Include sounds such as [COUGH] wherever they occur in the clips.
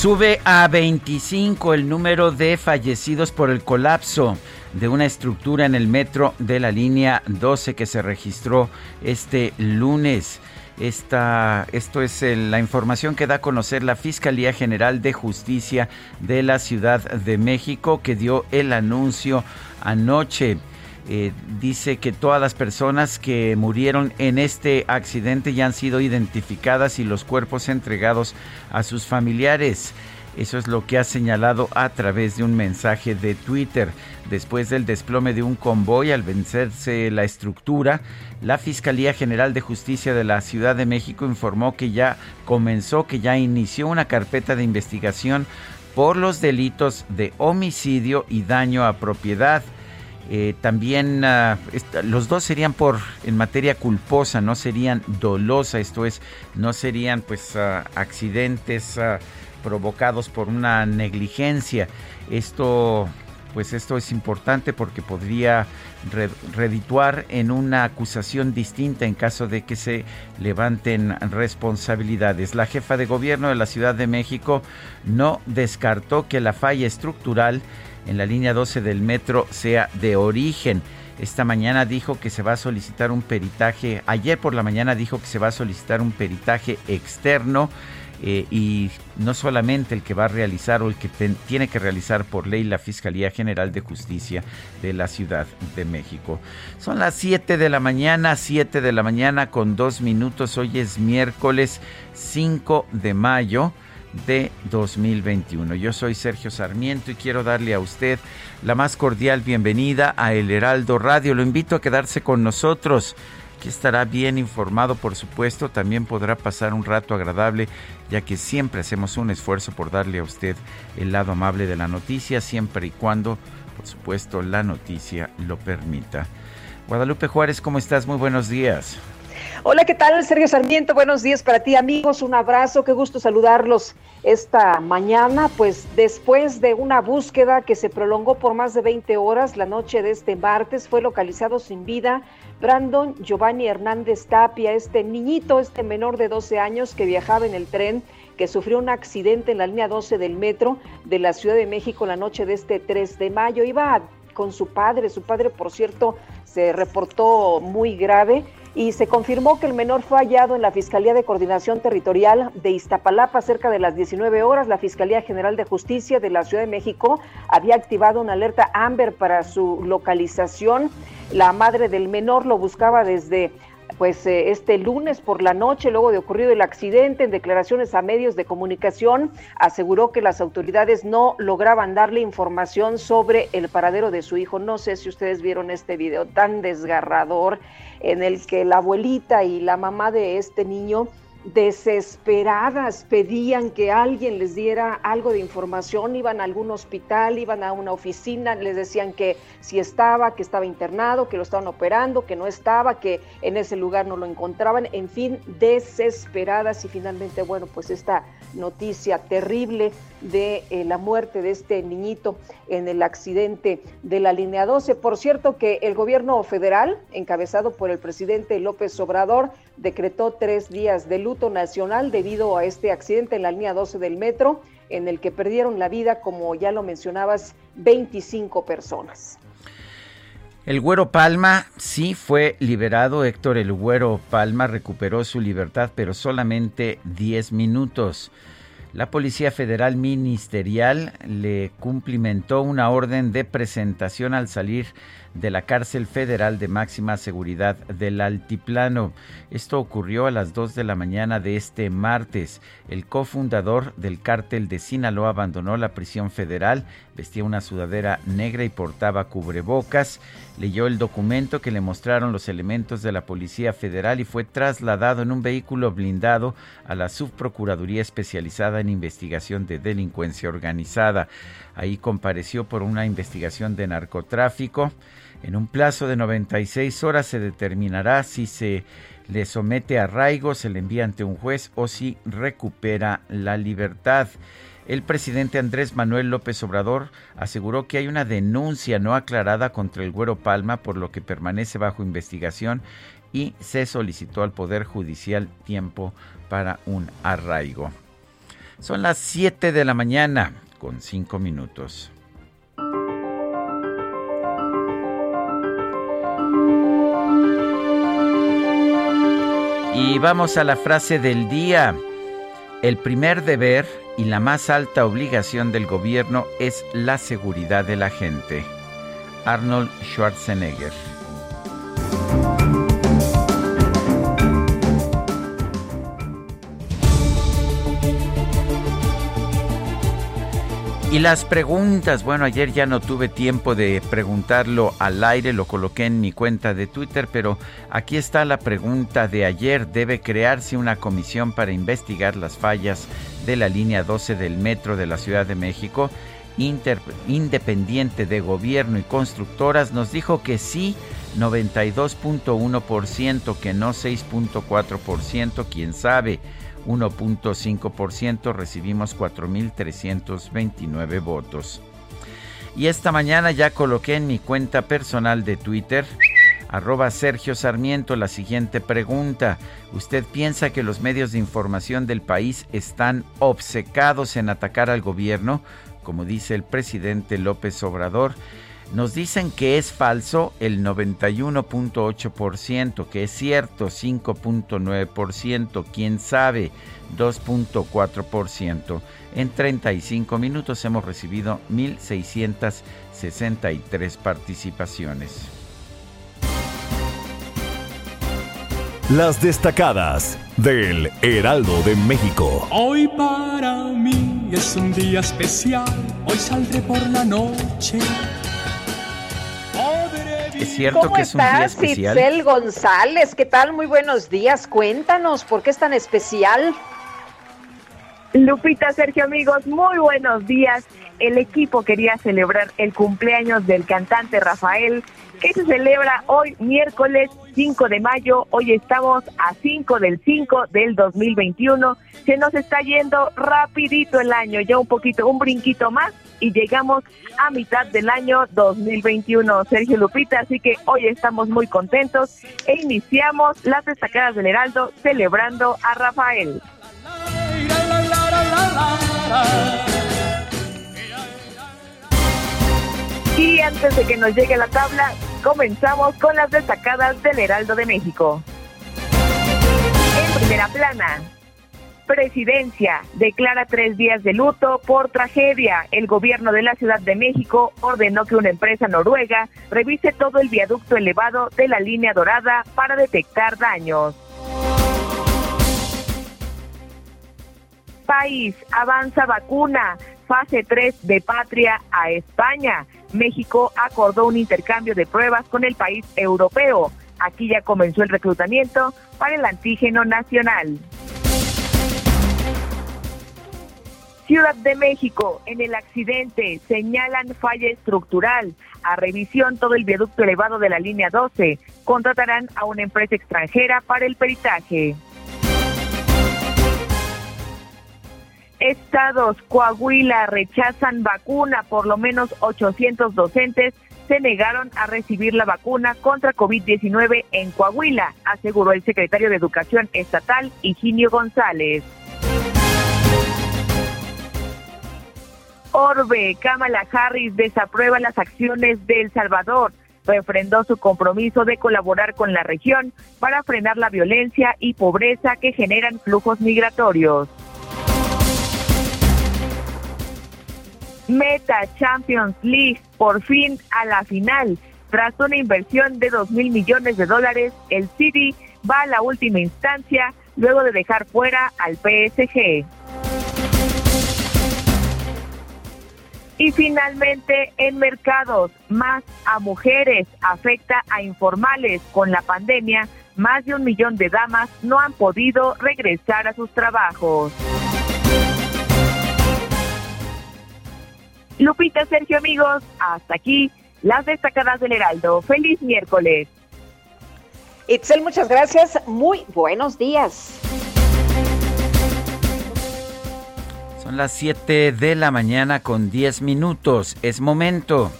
Sube a 25 el número de fallecidos por el colapso de una estructura en el metro de la línea 12 que se registró este lunes. Esta, esto es la información que da a conocer la Fiscalía General de Justicia de la Ciudad de México que dio el anuncio anoche. Eh, dice que todas las personas que murieron en este accidente ya han sido identificadas y los cuerpos entregados a sus familiares. Eso es lo que ha señalado a través de un mensaje de Twitter. Después del desplome de un convoy al vencerse la estructura, la Fiscalía General de Justicia de la Ciudad de México informó que ya comenzó, que ya inició una carpeta de investigación por los delitos de homicidio y daño a propiedad. Eh, también ah, los dos serían por en materia culposa, no serían dolosa, esto es, no serían pues ah, accidentes ah, provocados por una negligencia. Esto pues esto es importante porque podría redituar en una acusación distinta en caso de que se levanten responsabilidades. La jefa de gobierno de la Ciudad de México no descartó que la falla estructural en la línea 12 del metro sea de origen. Esta mañana dijo que se va a solicitar un peritaje, ayer por la mañana dijo que se va a solicitar un peritaje externo eh, y no solamente el que va a realizar o el que tiene que realizar por ley la Fiscalía General de Justicia de la Ciudad de México. Son las 7 de la mañana, 7 de la mañana con dos minutos. Hoy es miércoles 5 de mayo de 2021. Yo soy Sergio Sarmiento y quiero darle a usted la más cordial bienvenida a El Heraldo Radio. Lo invito a quedarse con nosotros. que estará bien informado, por supuesto. También podrá pasar un rato agradable, ya que siempre hacemos un esfuerzo por darle a usted el lado amable de la noticia, siempre y cuando, por supuesto, la noticia lo permita. Guadalupe Juárez, ¿cómo estás? Muy buenos días. Hola, ¿qué tal? Sergio Sarmiento, buenos días para ti amigos, un abrazo, qué gusto saludarlos esta mañana, pues después de una búsqueda que se prolongó por más de 20 horas, la noche de este martes fue localizado sin vida Brandon Giovanni Hernández Tapia, este niñito, este menor de 12 años que viajaba en el tren que sufrió un accidente en la línea 12 del metro de la Ciudad de México la noche de este 3 de mayo. Iba con su padre, su padre por cierto se reportó muy grave y se confirmó que el menor fue hallado en la Fiscalía de Coordinación Territorial de Iztapalapa cerca de las 19 horas. La Fiscalía General de Justicia de la Ciudad de México había activado una alerta Amber para su localización. La madre del menor lo buscaba desde pues eh, este lunes por la noche, luego de ocurrido el accidente, en declaraciones a medios de comunicación, aseguró que las autoridades no lograban darle información sobre el paradero de su hijo. No sé si ustedes vieron este video tan desgarrador en el que la abuelita y la mamá de este niño desesperadas pedían que alguien les diera algo de información, iban a algún hospital, iban a una oficina, les decían que si estaba, que estaba internado, que lo estaban operando, que no estaba, que en ese lugar no lo encontraban, en fin, desesperadas y finalmente, bueno, pues esta noticia terrible de eh, la muerte de este niñito en el accidente de la línea 12. Por cierto que el gobierno federal, encabezado por el presidente López Obrador, decretó tres días de luto nacional debido a este accidente en la línea 12 del metro, en el que perdieron la vida, como ya lo mencionabas, 25 personas. El Güero Palma sí fue liberado. Héctor El Güero Palma recuperó su libertad, pero solamente 10 minutos. La Policía Federal Ministerial le cumplimentó una orden de presentación al salir de la cárcel federal de máxima seguridad del Altiplano. Esto ocurrió a las 2 de la mañana de este martes. El cofundador del cártel de Sinaloa abandonó la prisión federal, vestía una sudadera negra y portaba cubrebocas. Leyó el documento que le mostraron los elementos de la Policía Federal y fue trasladado en un vehículo blindado a la Subprocuraduría especializada en investigación de delincuencia organizada. Ahí compareció por una investigación de narcotráfico. En un plazo de 96 horas se determinará si se le somete a arraigo, se le envía ante un juez o si recupera la libertad. El presidente Andrés Manuel López Obrador aseguró que hay una denuncia no aclarada contra el Güero Palma, por lo que permanece bajo investigación y se solicitó al Poder Judicial tiempo para un arraigo. Son las 7 de la mañana con 5 minutos. Y vamos a la frase del día. El primer deber y la más alta obligación del gobierno es la seguridad de la gente. Arnold Schwarzenegger. Y las preguntas, bueno, ayer ya no tuve tiempo de preguntarlo al aire, lo coloqué en mi cuenta de Twitter, pero aquí está la pregunta de ayer. ¿Debe crearse una comisión para investigar las fallas de la línea 12 del metro de la Ciudad de México? independiente de gobierno y constructoras nos dijo que sí, 92.1%, que no 6.4%, quién sabe. 1.5%, recibimos 4.329 votos. Y esta mañana ya coloqué en mi cuenta personal de Twitter, arroba Sergio Sarmiento, la siguiente pregunta. ¿Usted piensa que los medios de información del país están obcecados en atacar al gobierno, como dice el presidente López Obrador? Nos dicen que es falso el 91.8%, que es cierto 5.9%, quién sabe 2.4%. En 35 minutos hemos recibido 1.663 participaciones. Las destacadas del Heraldo de México. Hoy para mí es un día especial, hoy saldré por la noche ¿Es cierto que es un día especial? Itzel González, ¿qué tal? Muy buenos días. Cuéntanos, ¿por qué es tan especial? Lupita, Sergio, amigos, muy buenos días. El equipo quería celebrar el cumpleaños del cantante Rafael, que se celebra hoy miércoles 5 de mayo. Hoy estamos a 5 del 5 del 2021. Se nos está yendo rapidito el año, ya un poquito, un brinquito más y llegamos a mitad del año 2021, Sergio Lupita, así que hoy estamos muy contentos e iniciamos las destacadas del Heraldo celebrando a Rafael. Y antes de que nos llegue la tabla, comenzamos con las destacadas del Heraldo de México. En primera plana, Presidencia declara tres días de luto por tragedia. El gobierno de la Ciudad de México ordenó que una empresa noruega revise todo el viaducto elevado de la línea dorada para detectar daños. País, avanza vacuna, fase 3 de patria a España. México acordó un intercambio de pruebas con el país europeo. Aquí ya comenzó el reclutamiento para el antígeno nacional. Ciudad de México, en el accidente, señalan falla estructural. A revisión todo el viaducto elevado de la línea 12. Contratarán a una empresa extranjera para el peritaje. Estados, Coahuila, rechazan vacuna. Por lo menos 800 docentes se negaron a recibir la vacuna contra COVID-19 en Coahuila, aseguró el secretario de Educación Estatal, Higinio González. Orbe, Kamala Harris desaprueba las acciones de El Salvador. refrendó su compromiso de colaborar con la región para frenar la violencia y pobreza que generan flujos migratorios. Meta Champions League por fin a la final. Tras una inversión de 2 mil millones de dólares, el City va a la última instancia luego de dejar fuera al PSG. Y finalmente, en mercados, más a mujeres afecta a informales. Con la pandemia, más de un millón de damas no han podido regresar a sus trabajos. Lupita, Sergio, amigos, hasta aquí las destacadas del Heraldo. Feliz miércoles. Itzel, muchas gracias. Muy buenos días. Son las 7 de la mañana con 10 minutos. Es momento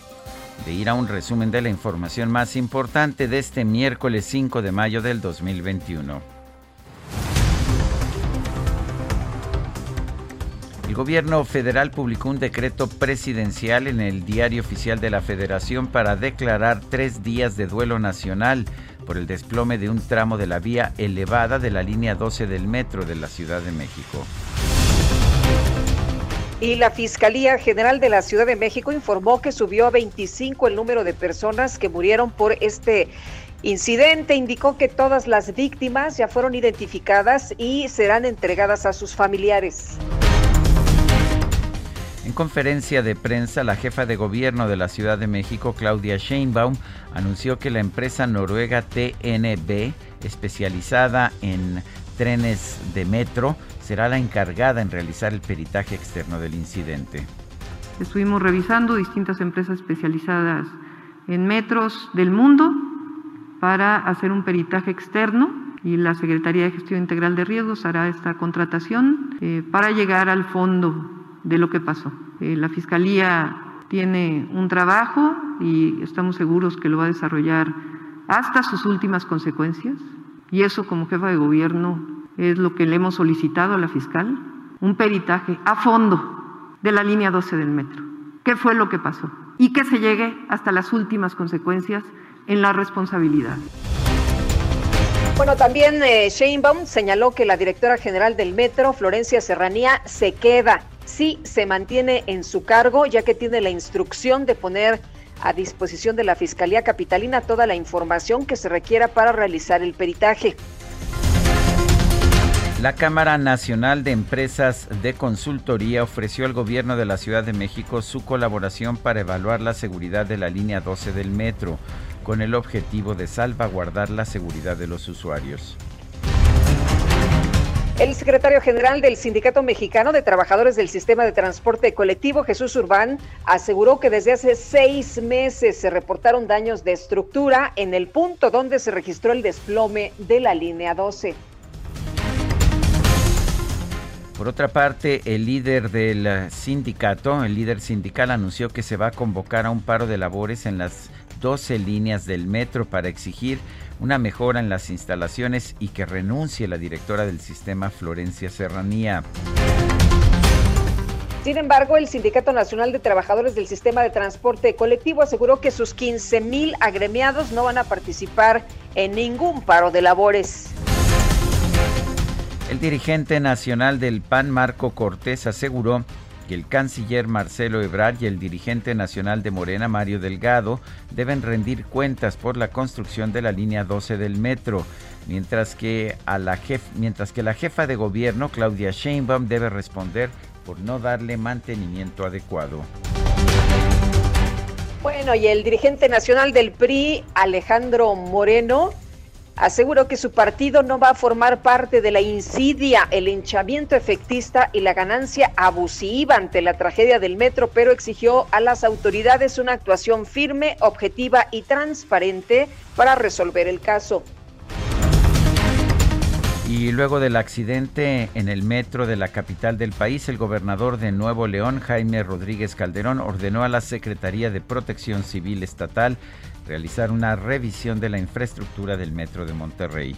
de ir a un resumen de la información más importante de este miércoles 5 de mayo del 2021. El gobierno federal publicó un decreto presidencial en el Diario Oficial de la Federación para declarar tres días de duelo nacional por el desplome de un tramo de la vía elevada de la línea 12 del metro de la Ciudad de México. Y la Fiscalía General de la Ciudad de México informó que subió a 25 el número de personas que murieron por este incidente. Indicó que todas las víctimas ya fueron identificadas y serán entregadas a sus familiares. En conferencia de prensa, la jefa de gobierno de la Ciudad de México, Claudia Sheinbaum, anunció que la empresa noruega TNB, especializada en trenes de metro, será la encargada en realizar el peritaje externo del incidente. Estuvimos revisando distintas empresas especializadas en metros del mundo para hacer un peritaje externo y la Secretaría de Gestión Integral de Riesgos hará esta contratación eh, para llegar al fondo de lo que pasó. Eh, la Fiscalía tiene un trabajo y estamos seguros que lo va a desarrollar hasta sus últimas consecuencias y eso como jefa de gobierno es lo que le hemos solicitado a la fiscal, un peritaje a fondo de la línea 12 del metro. ¿Qué fue lo que pasó? Y que se llegue hasta las últimas consecuencias en la responsabilidad. Bueno, también eh, Sheinbaum señaló que la directora general del metro, Florencia Serranía, se queda sí se mantiene en su cargo, ya que tiene la instrucción de poner a disposición de la Fiscalía Capitalina toda la información que se requiera para realizar el peritaje. La Cámara Nacional de Empresas de Consultoría ofreció al gobierno de la Ciudad de México su colaboración para evaluar la seguridad de la línea 12 del metro, con el objetivo de salvaguardar la seguridad de los usuarios. El secretario general del Sindicato Mexicano de Trabajadores del Sistema de Transporte Colectivo, Jesús Urbán, aseguró que desde hace seis meses se reportaron daños de estructura en el punto donde se registró el desplome de la línea 12. Por otra parte, el líder del sindicato, el líder sindical anunció que se va a convocar a un paro de labores en las 12 líneas del metro para exigir una mejora en las instalaciones y que renuncie la directora del sistema Florencia Serranía. Sin embargo, el Sindicato Nacional de Trabajadores del Sistema de Transporte Colectivo aseguró que sus 15 mil agremiados no van a participar en ningún paro de labores. El dirigente nacional del PAN, Marco Cortés, aseguró el canciller Marcelo Ebrard y el dirigente nacional de Morena, Mario Delgado, deben rendir cuentas por la construcción de la línea 12 del metro, mientras que, a la mientras que la jefa de gobierno, Claudia Sheinbaum, debe responder por no darle mantenimiento adecuado. Bueno, y el dirigente nacional del PRI, Alejandro Moreno, aseguró que su partido no va a formar parte de la insidia, el hinchamiento efectista y la ganancia abusiva ante la tragedia del metro, pero exigió a las autoridades una actuación firme, objetiva y transparente para resolver el caso. Y luego del accidente en el metro de la capital del país, el gobernador de Nuevo León, Jaime Rodríguez Calderón, ordenó a la Secretaría de Protección Civil Estatal realizar una revisión de la infraestructura del metro de Monterrey.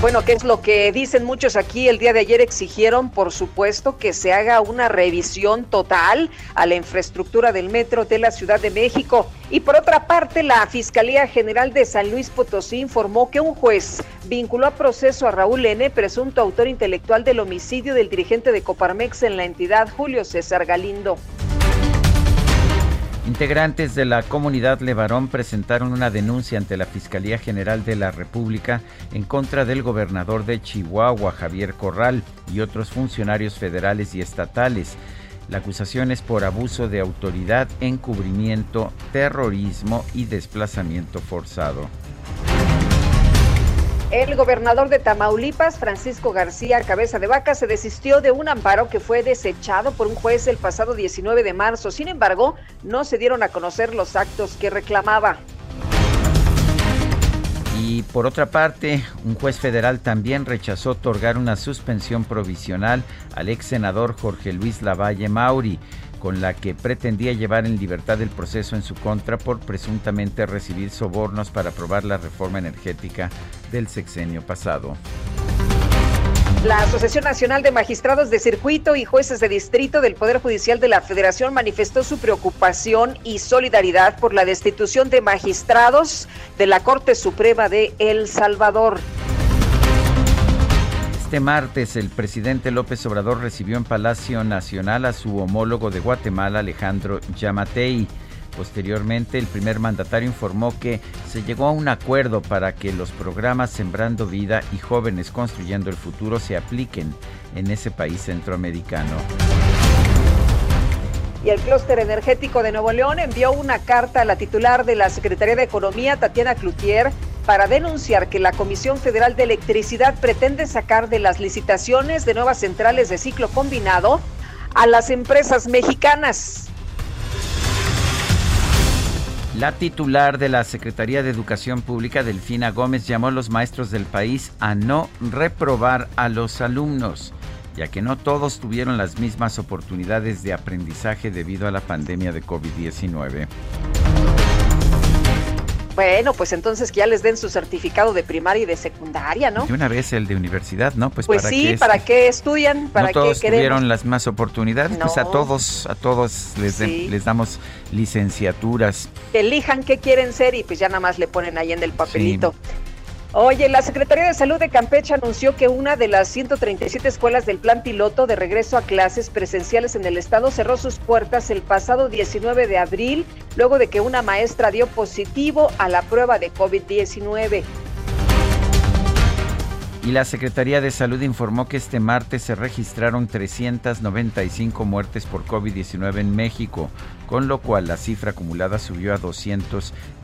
Bueno, ¿qué es lo que dicen muchos aquí? El día de ayer exigieron, por supuesto, que se haga una revisión total a la infraestructura del metro de la Ciudad de México. Y por otra parte, la Fiscalía General de San Luis Potosí informó que un juez vinculó a proceso a Raúl N., presunto autor intelectual del homicidio del dirigente de Coparmex en la entidad, Julio César Galindo. Integrantes de la comunidad Levarón presentaron una denuncia ante la Fiscalía General de la República en contra del gobernador de Chihuahua, Javier Corral, y otros funcionarios federales y estatales. La acusación es por abuso de autoridad, encubrimiento, terrorismo y desplazamiento forzado. El gobernador de Tamaulipas, Francisco García Cabeza de Vaca, se desistió de un amparo que fue desechado por un juez el pasado 19 de marzo. Sin embargo, no se dieron a conocer los actos que reclamaba. Y por otra parte, un juez federal también rechazó otorgar una suspensión provisional al ex senador Jorge Luis Lavalle Mauri con la que pretendía llevar en libertad el proceso en su contra por presuntamente recibir sobornos para aprobar la reforma energética del sexenio pasado. La Asociación Nacional de Magistrados de Circuito y Jueces de Distrito del Poder Judicial de la Federación manifestó su preocupación y solidaridad por la destitución de magistrados de la Corte Suprema de El Salvador. Este martes el presidente López Obrador recibió en Palacio Nacional a su homólogo de Guatemala, Alejandro Yamatei. Posteriormente, el primer mandatario informó que se llegó a un acuerdo para que los programas Sembrando Vida y Jóvenes Construyendo el Futuro se apliquen en ese país centroamericano. Y el clúster energético de Nuevo León envió una carta a la titular de la Secretaría de Economía, Tatiana Cloutier, para denunciar que la Comisión Federal de Electricidad pretende sacar de las licitaciones de nuevas centrales de ciclo combinado a las empresas mexicanas. La titular de la Secretaría de Educación Pública, Delfina Gómez, llamó a los maestros del país a no reprobar a los alumnos, ya que no todos tuvieron las mismas oportunidades de aprendizaje debido a la pandemia de COVID-19. Bueno, pues entonces que ya les den su certificado de primaria y de secundaria, ¿no? De una vez el de universidad, ¿no? Pues, pues sí, ¿para qué estudian? ¿Para no todos tuvieron las más oportunidades, pues a todos, a todos les, les damos licenciaturas. Que elijan qué quieren ser y pues ya nada más le ponen ahí en el papelito. Oye, la Secretaría de Salud de Campeche anunció que una de las 137 escuelas del plan piloto de regreso a clases presenciales en el estado cerró sus puertas el pasado 19 de abril, luego de que una maestra dio positivo a la prueba de COVID-19. Y la Secretaría de Salud informó que este martes se registraron 395 muertes por COVID-19 en México, con lo cual la cifra acumulada subió a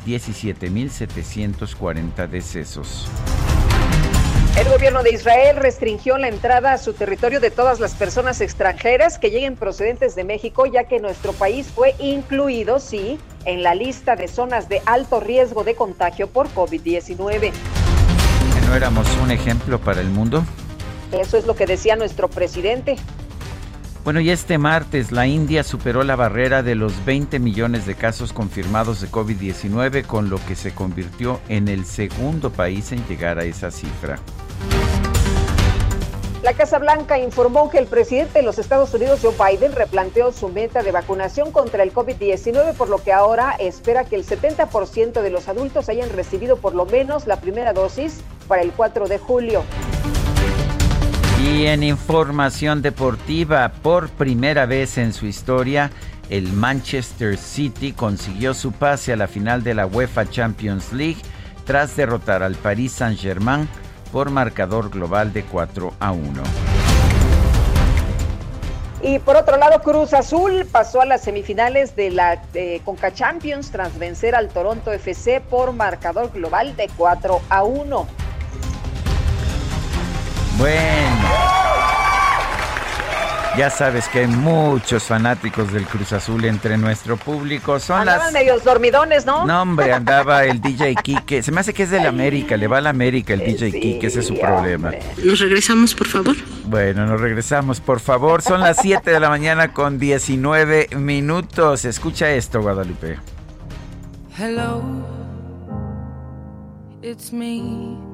217.740 decesos. El gobierno de Israel restringió la entrada a su territorio de todas las personas extranjeras que lleguen procedentes de México, ya que nuestro país fue incluido, sí, en la lista de zonas de alto riesgo de contagio por COVID-19 no éramos un ejemplo para el mundo? Eso es lo que decía nuestro presidente. Bueno, y este martes la India superó la barrera de los 20 millones de casos confirmados de COVID-19, con lo que se convirtió en el segundo país en llegar a esa cifra. La Casa Blanca informó que el presidente de los Estados Unidos, Joe Biden, replanteó su meta de vacunación contra el COVID-19, por lo que ahora espera que el 70% de los adultos hayan recibido por lo menos la primera dosis para el 4 de julio. Y en información deportiva, por primera vez en su historia, el Manchester City consiguió su pase a la final de la UEFA Champions League tras derrotar al Paris Saint-Germain por marcador global de 4 a 1. Y por otro lado, Cruz Azul pasó a las semifinales de la Conca Champions tras vencer al Toronto FC por marcador global de 4 a 1. Bueno. Ya sabes que hay muchos fanáticos del Cruz Azul entre nuestro público. Son Andaban las... medios dormidones, ¿no? No, hombre, andaba el DJ Kike. Se me hace que es del América, le va al América el DJ Kike, ese es su problema. ¿Nos regresamos, por favor? Bueno, nos regresamos, por favor. Son las 7 de la mañana con 19 minutos. Escucha esto, Guadalupe. Hello, it's me.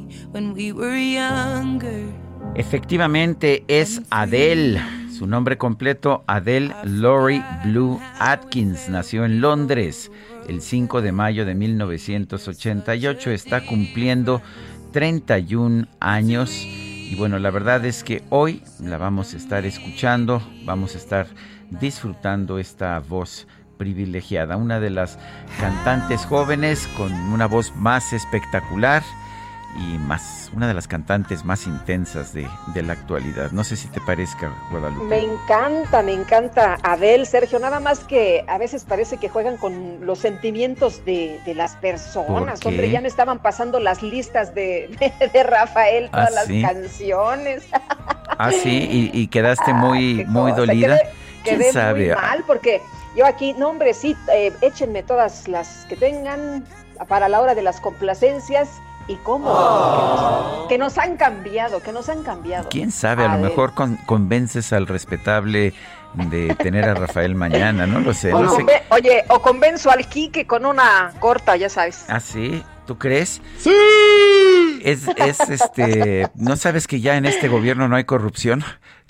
when we were younger. Efectivamente es Adele. Su nombre completo, Adele Laurie Blue Atkins, nació en Londres el 5 de mayo de 1988. Está cumpliendo 31 años. Y bueno, la verdad es que hoy la vamos a estar escuchando, vamos a estar disfrutando esta voz privilegiada, una de las cantantes jóvenes con una voz más espectacular y más, una de las cantantes más intensas de, la actualidad. No sé si te parezca, Guadalupe. Me encanta, me encanta Adel, Sergio, nada más que a veces parece que juegan con los sentimientos de, las personas. Hombre, ya me estaban pasando las listas de, Rafael, todas ¿Ah, las canciones. Ah, sí, y, quedaste [LAUGHS] muy, muy dolida. Quedé, muy mal porque yo aquí, no hombre, sí, eh, échenme todas las que tengan para la hora de las complacencias. ¿Y cómo? Que, nos, han cambiado, que nos han cambiado. ¿Quién sabe? A, lo mejor convences al respetable de tener a Rafael mañana, no lo sé. Oye, o convenzo al Quique con una corta, ya sabes. ¿Ah, sí? ¿Tú crees? ¡Sí! Es, es este... ¿No sabes que ya en este gobierno no hay corrupción?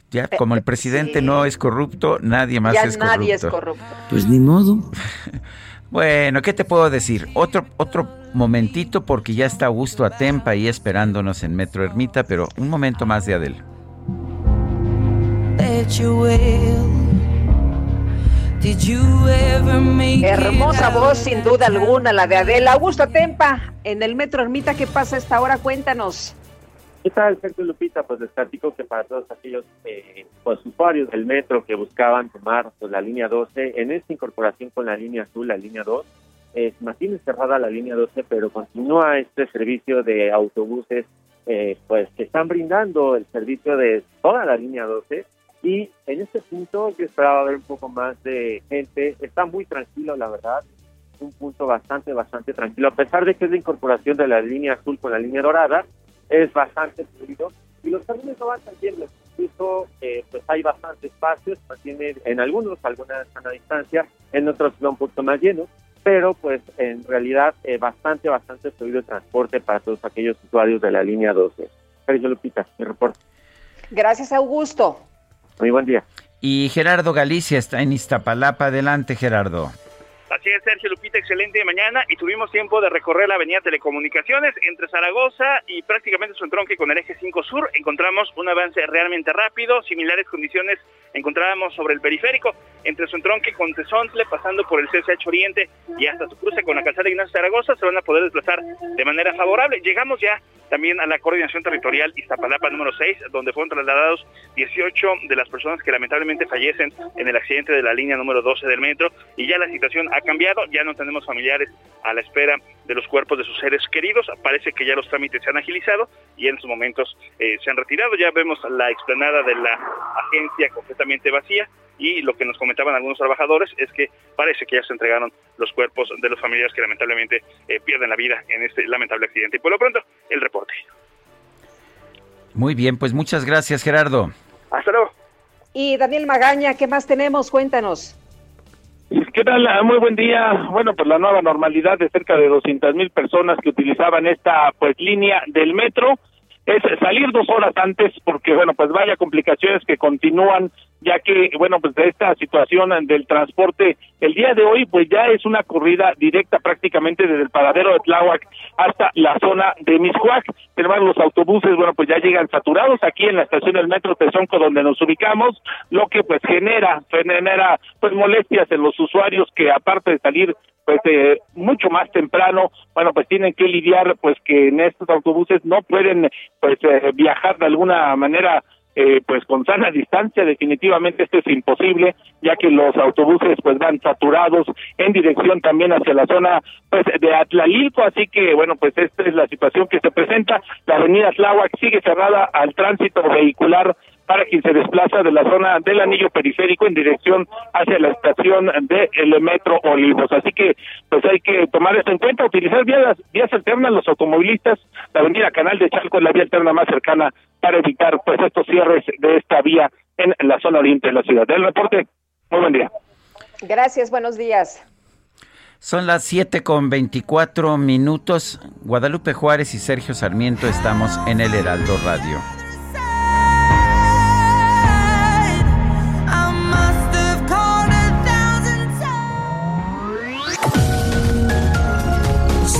Ya, eh, como el presidente no es corrupto, nadie más es corrupto. nadie es corrupto. Pues ni modo. [LAUGHS] bueno, ¿qué te puedo decir? Otro, otro momentito porque ya está Augusto Atempa ahí esperándonos en Metro Ermita, pero un momento más de Adel. Hermosa voz, sin duda alguna, la de Adela. Augusto Atempa, en el Metro Ermita, ¿qué pasa a esta hora? Cuéntanos. ¿Qué tal, Sergio Lupita? Pues les que para todos aquellos eh, pues, usuarios del metro que buscaban tomar pues, la línea 12, en esta incorporación con la línea azul, la línea 2, eh, mantiene cerrada la línea 12, pero continúa este servicio de autobuses eh, pues que están brindando el servicio de toda la línea 12 y en este punto yo esperaba ver un poco más de gente, está muy tranquilo la verdad, un punto bastante, bastante tranquilo, a pesar de que es la incorporación de la línea azul con la línea dorada, es bastante fluido y los camiones no van tan llenos, incluso eh, pues hay bastante espacio, mantiene en algunos algunas a distancia, en otros va un poquito más lleno, pero pues en realidad eh, bastante, bastante fluido el transporte para todos aquellos usuarios de la línea 12. Sergio Lupita, mi reporte. Gracias, Augusto. Muy buen día. Y Gerardo Galicia está en Iztapalapa. Adelante, Gerardo. Así es, Sergio Lupita, excelente mañana y tuvimos tiempo de recorrer la avenida Telecomunicaciones entre Zaragoza y prácticamente su entronque con el eje 5 Sur. Encontramos un avance realmente rápido, similares condiciones encontrábamos sobre el periférico, entre su entronque con Tezontle, pasando por el CSH Oriente y hasta su cruce con la calzada Ignacio Zaragoza, se van a poder desplazar de manera favorable. Llegamos ya también a la coordinación territorial Iztapalapa número 6, donde fueron trasladados 18 de las personas que lamentablemente fallecen en el accidente de la línea número 12 del metro y ya la situación ha cambiado, ya no tenemos familiares a la espera de los cuerpos de sus seres queridos, parece que ya los trámites se han agilizado y en estos momentos eh, se han retirado, ya vemos la explanada de la agencia completamente vacía y lo que nos comentaban algunos trabajadores es que parece que ya se entregaron los cuerpos de los familiares que lamentablemente eh, pierden la vida en este lamentable accidente. Y por lo pronto, el reporte. Muy bien, pues muchas gracias Gerardo. Hasta luego. Y Daniel Magaña, ¿qué más tenemos? Cuéntanos. ¿Qué tal? Ah, muy buen día. Bueno, pues la nueva normalidad de cerca de 200 mil personas que utilizaban esta pues línea del metro es salir dos horas antes porque bueno pues vaya complicaciones que continúan ya que, bueno, pues de esta situación del transporte, el día de hoy, pues ya es una corrida directa prácticamente desde el paradero de Tláhuac hasta la zona de Miscuac. Pero los autobuses, bueno, pues ya llegan saturados aquí en la estación del metro Tezonco, donde nos ubicamos, lo que pues genera, genera pues molestias en los usuarios que aparte de salir pues eh, mucho más temprano, bueno, pues tienen que lidiar pues que en estos autobuses no pueden pues eh, viajar de alguna manera eh, pues con sana distancia definitivamente esto es imposible ya que los autobuses pues van saturados en dirección también hacia la zona pues de Atlalilco. Así que bueno pues esta es la situación que se presenta. La avenida Tláhuac sigue cerrada al tránsito vehicular para quien se desplaza de la zona del anillo periférico en dirección hacia la estación del metro Olivos. Así que pues hay que tomar esto en cuenta, utilizar vías, vías alternas los automovilistas, la avenida Canal de Chalco es la vía alterna más cercana para evitar pues estos cierres de esta vía en la zona oriente de la ciudad. Del reporte, muy buen día. Gracias, buenos días. Son las 7 con 24 minutos. Guadalupe Juárez y Sergio Sarmiento estamos en el Heraldo Radio.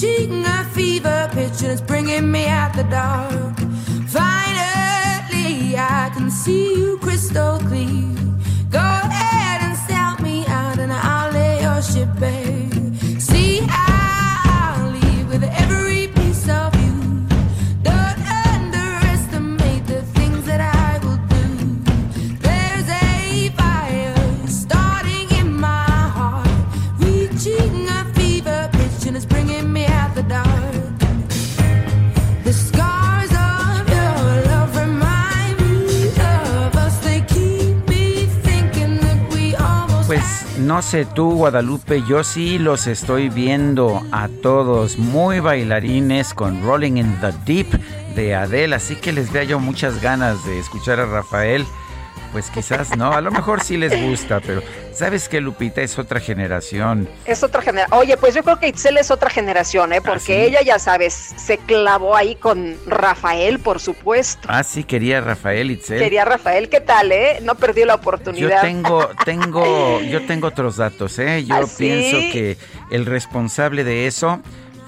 Reaching a fever pitch, and it's bringing me out the dark. Finally, I can see you crystal clear. No sé tú, Guadalupe, yo sí los estoy viendo a todos muy bailarines con Rolling in the Deep de Adele, así que les veo yo muchas ganas de escuchar a Rafael. Pues quizás no, a lo mejor sí les gusta, pero ¿sabes qué, Lupita? Es otra generación. Es otra generación. Oye, pues yo creo que Itzel es otra generación, ¿eh? Porque ¿sí? ella, ya sabes, se clavó ahí con Rafael, por supuesto. Ah, sí, quería Rafael Itzel. Quería Rafael, ¿qué tal, eh? No perdió la Yo oportunidad. tengo, tengo, [LAUGHS] yo tengo otros datos, ¿eh? Yo ¿Ah, sí? pienso que el responsable de eso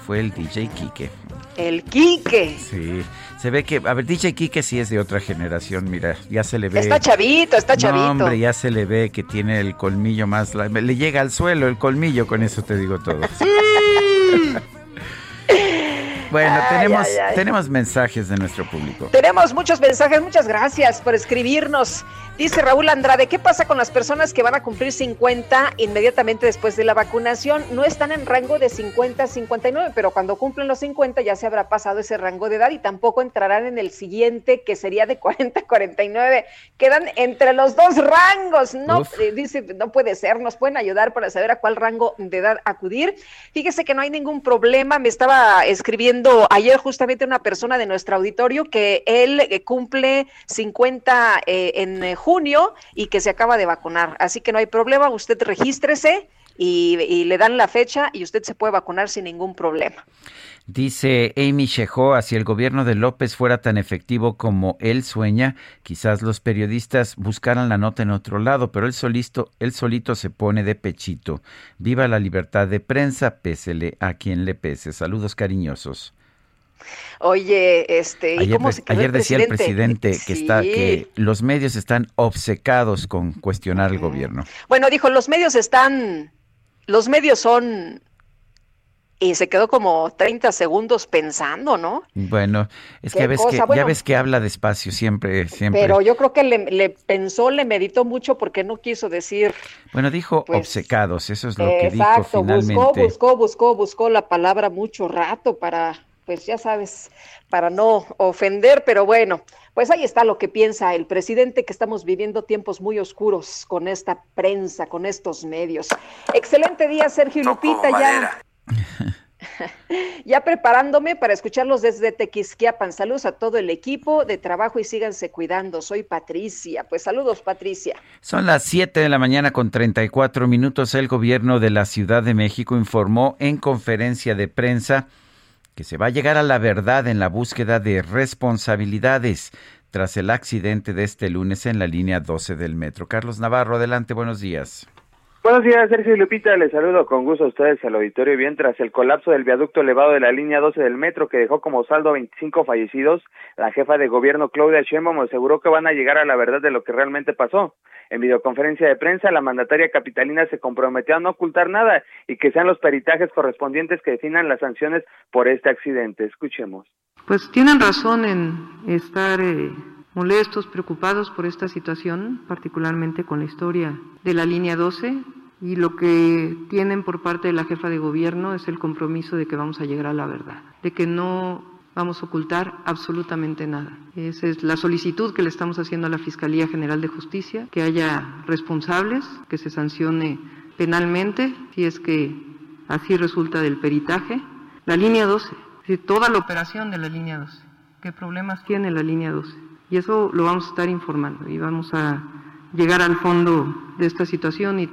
fue el DJ Quique. El Quique. Sí, se ve que, a ver, DJ Quique sí es de otra generación, mira, ya se le ve. Está chavito, está chavito. No, hombre, ya se le ve que tiene el colmillo más, la- le llega al suelo el colmillo, con eso te digo todo. [LAUGHS] Bueno, Ay, tenemos, ay, ay. tenemos mensajes de nuestro público. Tenemos muchos mensajes, muchas gracias por escribirnos. Dice Raúl Andrade, ¿qué pasa con las personas que van a cumplir 50 inmediatamente después de la vacunación? No están en rango de 50 a 59, pero cuando cumplen los 50 ya se habrá pasado ese rango de edad y tampoco entrarán en el siguiente, que sería de 40 a 49. Quedan entre los dos rangos. No, eh, dice, no puede ser, nos pueden ayudar para saber a cuál rango de edad acudir. Fíjese que no hay ningún problema. Me estaba escribiendo ayer justamente una persona de nuestro auditorio que él eh, cumple 50 eh, en eh, junio y que se acaba de vacunar. Así que no hay problema. Usted regístrese y, y le dan la fecha y usted se puede vacunar sin ningún problema. Dice Amy Shehoa, si el gobierno de López fuera tan efectivo como él sueña, quizás los periodistas buscaran la nota en otro lado, pero él solito, él solito se pone de pechito. Viva la libertad de prensa, pésele a quien le pese. Saludos cariñosos. Oye, este, ¿y Ayer, cómo de- se quedó ayer decía el presidente que está que los medios están obcecados con cuestionar al gobierno. Bueno, dijo, los medios están, los medios son, y se quedó como 30 segundos pensando, ¿no? Bueno, es que ves que ya ves que habla despacio siempre, siempre. Pero yo creo que le, le pensó, le meditó mucho porque no quiso decir. Bueno, dijo pues, obcecados, eso es lo que Exacto, dijo finalmente. buscó, buscó, buscó, buscó la palabra mucho rato para, pues ya sabes, para no ofender, pero bueno, pues ahí está lo que piensa el presidente, que estamos viviendo tiempos muy oscuros con esta prensa, con estos medios. Excelente día, Sergio Lupita, ya. [LAUGHS] Ya preparándome para escucharlos desde Tequisquiapan. Saludos a todo el equipo de trabajo y síganse cuidando. Soy Patricia. Pues saludos, Patricia. Son las 7 de la mañana con 34 minutos. El gobierno de la Ciudad de México informó en conferencia de prensa que se va a llegar a la verdad en la búsqueda de responsabilidades tras el accidente de este lunes en la línea 12 del metro. Carlos Navarro, adelante, buenos días. Buenos días, Sergio Lupita. Les saludo con gusto a ustedes al auditorio. Bien, tras el colapso del viaducto elevado de la línea 12 del metro que dejó como saldo 25 fallecidos, la jefa de gobierno Claudia Sheinbaum aseguró que van a llegar a la verdad de lo que realmente pasó. En videoconferencia de prensa, la mandataria capitalina se comprometió a no ocultar nada y que sean los peritajes correspondientes que definan las sanciones por este accidente. Escuchemos. Pues tienen razón en estar eh, molestos, preocupados por esta situación, particularmente con la historia de la línea 12. Y lo que tienen por parte de la jefa de gobierno es el compromiso de que vamos a llegar a la verdad, de que no vamos a ocultar absolutamente nada. Esa es la solicitud que le estamos haciendo a la Fiscalía General de Justicia, que haya responsables, que se sancione penalmente si es que así resulta del peritaje. La línea 12, es decir, toda la operación de la línea 12, qué problemas tiene la línea 12. Y eso lo vamos a estar informando y vamos a llegar al fondo de esta situación y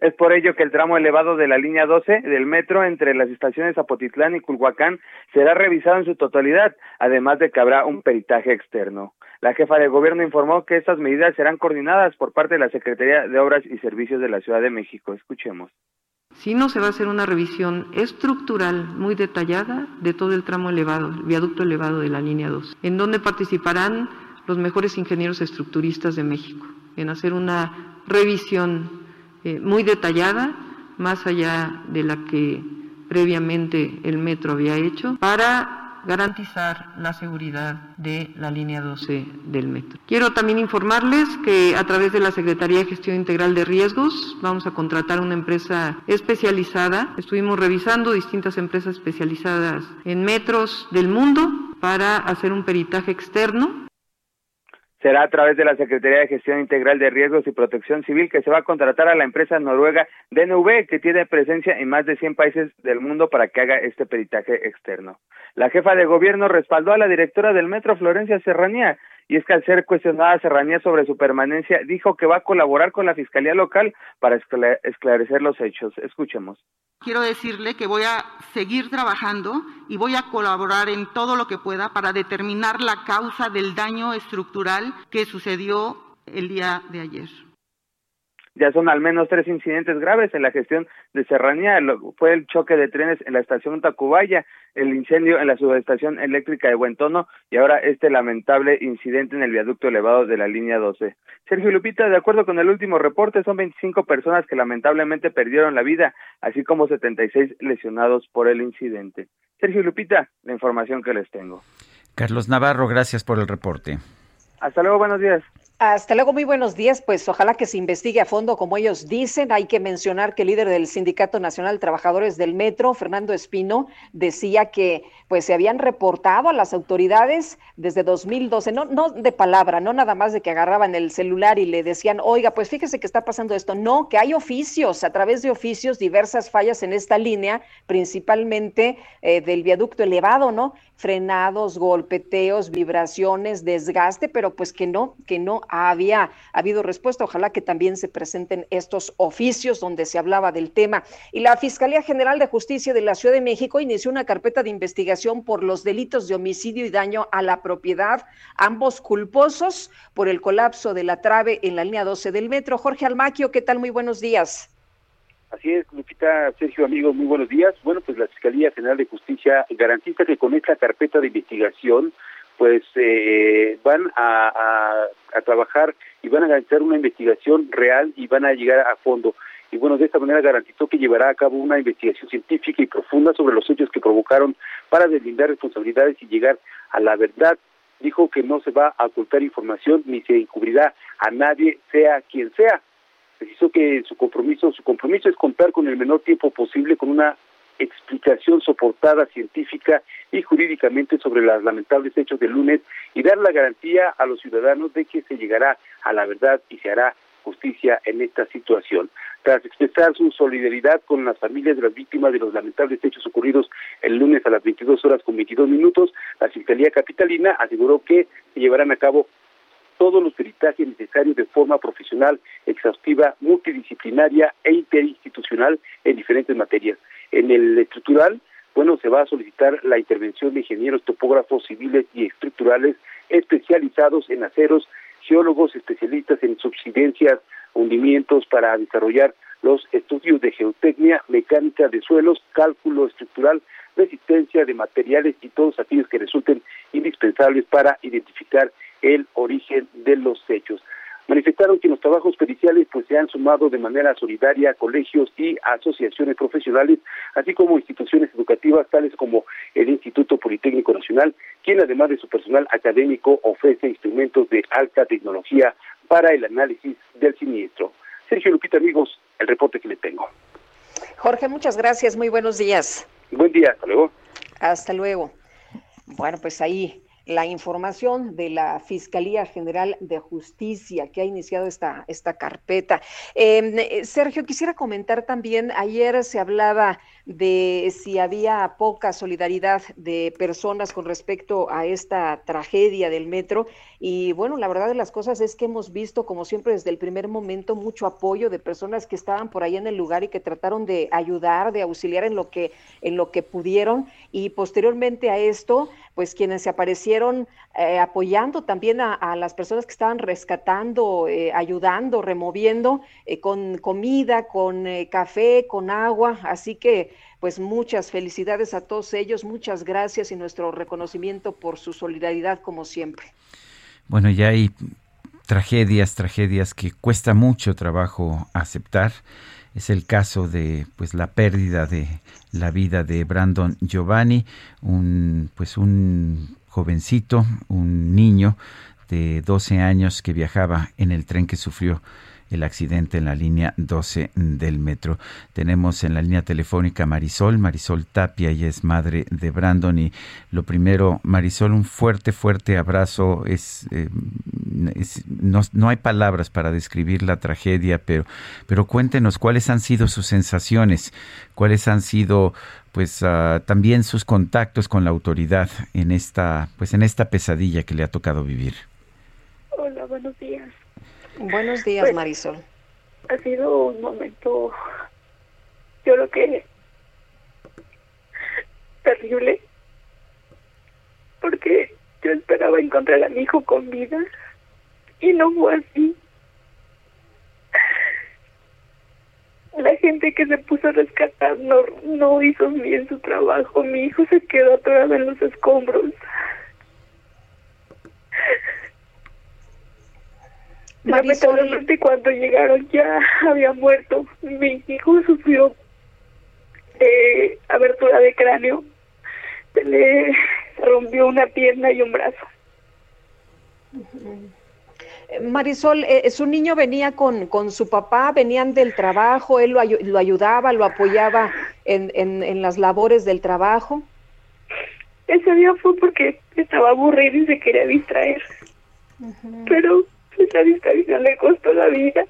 es por ello que el tramo elevado de la línea 12 del metro entre las estaciones Zapotitlán y Culhuacán será revisado en su totalidad, además de que habrá un peritaje externo. La jefa de gobierno informó que estas medidas serán coordinadas por parte de la Secretaría de Obras y Servicios de la Ciudad de México. Escuchemos. Si no se va a hacer una revisión estructural muy detallada de todo el tramo elevado, el viaducto elevado de la línea 2, en donde participarán los mejores ingenieros estructuristas de México, en hacer una revisión eh, muy detallada, más allá de la que previamente el metro había hecho, para garantizar la seguridad de la línea 12 del metro. Quiero también informarles que a través de la Secretaría de Gestión Integral de Riesgos vamos a contratar una empresa especializada. Estuvimos revisando distintas empresas especializadas en metros del mundo para hacer un peritaje externo será a través de la Secretaría de Gestión Integral de Riesgos y Protección Civil que se va a contratar a la empresa noruega DNV que tiene presencia en más de 100 países del mundo para que haga este peritaje externo. La jefa de gobierno respaldó a la directora del Metro Florencia Serranía y es que al ser cuestionada Serranía sobre su permanencia dijo que va a colaborar con la Fiscalía Local para esclarecer los hechos. Escuchemos. Quiero decirle que voy a seguir trabajando y voy a colaborar en todo lo que pueda para determinar la causa del daño estructural que sucedió el día de ayer. Ya son al menos tres incidentes graves en la gestión de Serranía. Fue el choque de trenes en la estación Tacubaya, el incendio en la subestación eléctrica de Buentono y ahora este lamentable incidente en el viaducto elevado de la línea 12. Sergio Lupita, de acuerdo con el último reporte, son 25 personas que lamentablemente perdieron la vida, así como 76 lesionados por el incidente. Sergio Lupita, la información que les tengo. Carlos Navarro, gracias por el reporte. Hasta luego, buenos días. Hasta luego, muy buenos días. Pues ojalá que se investigue a fondo, como ellos dicen. Hay que mencionar que el líder del Sindicato Nacional de Trabajadores del Metro, Fernando Espino, decía que pues se habían reportado a las autoridades desde 2012, no, no de palabra, no nada más de que agarraban el celular y le decían, oiga, pues fíjese que está pasando esto. No, que hay oficios, a través de oficios, diversas fallas en esta línea, principalmente eh, del viaducto elevado, ¿no? Frenados, golpeteos, vibraciones, desgaste, pero pues que no, que no había habido respuesta. Ojalá que también se presenten estos oficios donde se hablaba del tema. Y la Fiscalía General de Justicia de la Ciudad de México inició una carpeta de investigación por los delitos de homicidio y daño a la propiedad, ambos culposos por el colapso de la trave en la línea 12 del metro. Jorge Almaquio, ¿qué tal? Muy buenos días. Así es, Lupita, Sergio, amigos, muy buenos días. Bueno, pues la Fiscalía General de Justicia garantiza que con esta carpeta de investigación pues eh, van a, a, trabajar y van a garantizar una investigación real y van a llegar a fondo. Y bueno, de esta manera garantizó que llevará a cabo una investigación científica y profunda sobre los hechos que provocaron para deslindar responsabilidades y llegar a la verdad. Dijo que no se va a ocultar información ni se encubrirá a nadie, sea quien sea. Precisó que su compromiso, su compromiso es contar con el menor tiempo posible con una explicación soportada científica y jurídicamente sobre los lamentables hechos del lunes y dar la garantía a los ciudadanos de que se llegará a la verdad y se hará justicia en esta situación. Tras expresar su solidaridad con las familias de las víctimas de los lamentables hechos ocurridos el lunes a las 22 horas con 22 minutos, la Fiscalía Capitalina aseguró que se llevarán a cabo todos los peritajes necesarios de forma profesional, exhaustiva, multidisciplinaria e interinstitucional en diferentes materias. En el estructural, bueno, se va a solicitar la intervención de ingenieros topógrafos civiles y estructurales especializados en aceros, geólogos especialistas en subsidencias, hundimientos para desarrollar los estudios de geotecnia, mecánica de suelos, cálculo estructural, resistencia de materiales y todos aquellos que resulten indispensables para identificar el origen de los hechos. Manifestaron que los trabajos periciales pues se han sumado de manera solidaria a colegios y asociaciones profesionales, así como instituciones educativas tales como el Instituto Politécnico Nacional, quien además de su personal académico ofrece instrumentos de alta tecnología para el análisis del siniestro. Sergio Lupita, amigos, el reporte que le tengo. Jorge, muchas gracias. Muy buenos días. Buen día, hasta luego. Hasta luego. Bueno, pues ahí la información de la Fiscalía General de Justicia que ha iniciado esta, esta carpeta. Eh, Sergio, quisiera comentar también, ayer se hablaba de si había poca solidaridad de personas con respecto a esta tragedia del metro. Y bueno, la verdad de las cosas es que hemos visto, como siempre, desde el primer momento, mucho apoyo de personas que estaban por ahí en el lugar y que trataron de ayudar, de auxiliar en lo que, en lo que pudieron. Y posteriormente a esto, pues quienes se aparecieron eh, apoyando también a, las personas que estaban rescatando, eh, ayudando, removiendo eh, con comida, con café, con agua. Así que pues muchas felicidades a todos ellos, muchas gracias y nuestro reconocimiento por su solidaridad como siempre. Bueno, ya hay tragedias, tragedias que cuesta mucho trabajo aceptar. Es el caso de pues la pérdida de la vida de Brandon Giovanni, un pues un jovencito, un niño de 12 años que viajaba en el tren que sufrió el accidente en la línea 12 del metro. Tenemos en la línea telefónica Marisol, Marisol Tapia, ella es madre de Brandon y lo primero, Marisol, un fuerte, fuerte abrazo. Es, eh, no, hay palabras para describir la tragedia, pero, pero cuéntenos cuáles han sido sus sensaciones, cuáles han sido pues ah, también sus contactos con la autoridad en esta pues en esta pesadilla que le ha tocado vivir. Hola, buenos días. Buenos días, Pues, Marisol. Ha sido un momento, yo creo que terrible, porque yo esperaba encontrar a mi hijo con vida y no fue así. La gente que se puso a rescatar no, no hizo bien su trabajo. Mi hijo se quedó atorado en los escombros. Lamentablemente cuando llegaron ya había muerto. Mi hijo sufrió eh, abertura de cráneo. Se le rompió una pierna y un brazo. Eh, Marisol, eh, su niño venía con, con su papá, venían del trabajo, él lo, ayu- lo ayudaba, lo apoyaba en, en, en las labores del trabajo. Ese día fue porque estaba aburrido y se quería distraer. Pero esa distracción le costó la vida.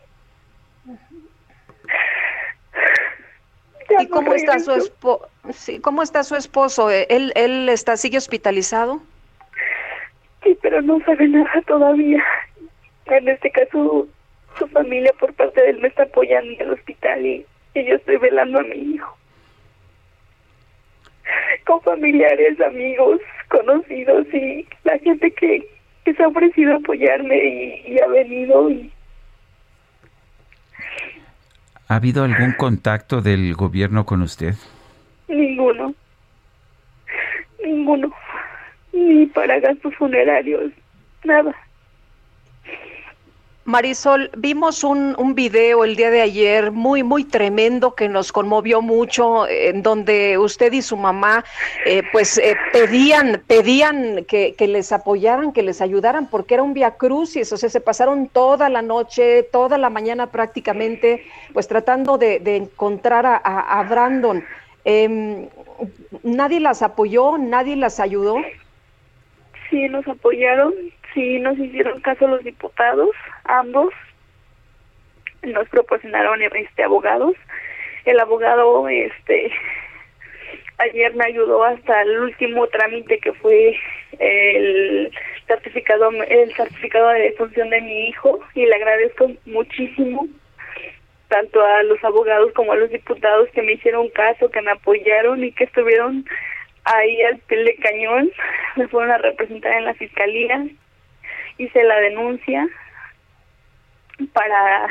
Ya ¿Y cómo está su esposo? Sí, ¿Cómo está su esposo? ¿Él, él está, sigue hospitalizado? Sí, pero no sabe nada todavía. En este caso, su familia por parte de él me está apoyando en el hospital y, y yo estoy velando a mi hijo. Con familiares, amigos, conocidos y la gente que, que se ha ofrecido a apoyarme y, y ha venido y ¿Ha habido algún contacto del gobierno con usted? ninguno. Ninguno. Ni para gastos funerarios. Nada. Marisol, vimos un, un video el día de ayer muy, muy tremendo que nos conmovió mucho, en donde usted y su mamá, eh, pues, eh, pedían, pedían que, que les apoyaran, que les ayudaran, porque era un via crucis, o sea, se pasaron toda la noche, toda la mañana prácticamente, pues, tratando de, de encontrar a, a- Brandon. Em, ¿Nadie las apoyó? ¿Nadie las ayudó? Sí, nos apoyaron, sí nos hicieron caso los diputados, ambos. Nos proporcionaron este abogados. El abogado este ayer me ayudó hasta el último trámite que fue el certificado el certificado de defunción de mi hijo y le agradezco muchísimo tanto a los abogados como a los diputados que me hicieron caso, que me apoyaron y que estuvieron ahí al pie de cañón. Me fueron a representar en la fiscalía, hice la denuncia para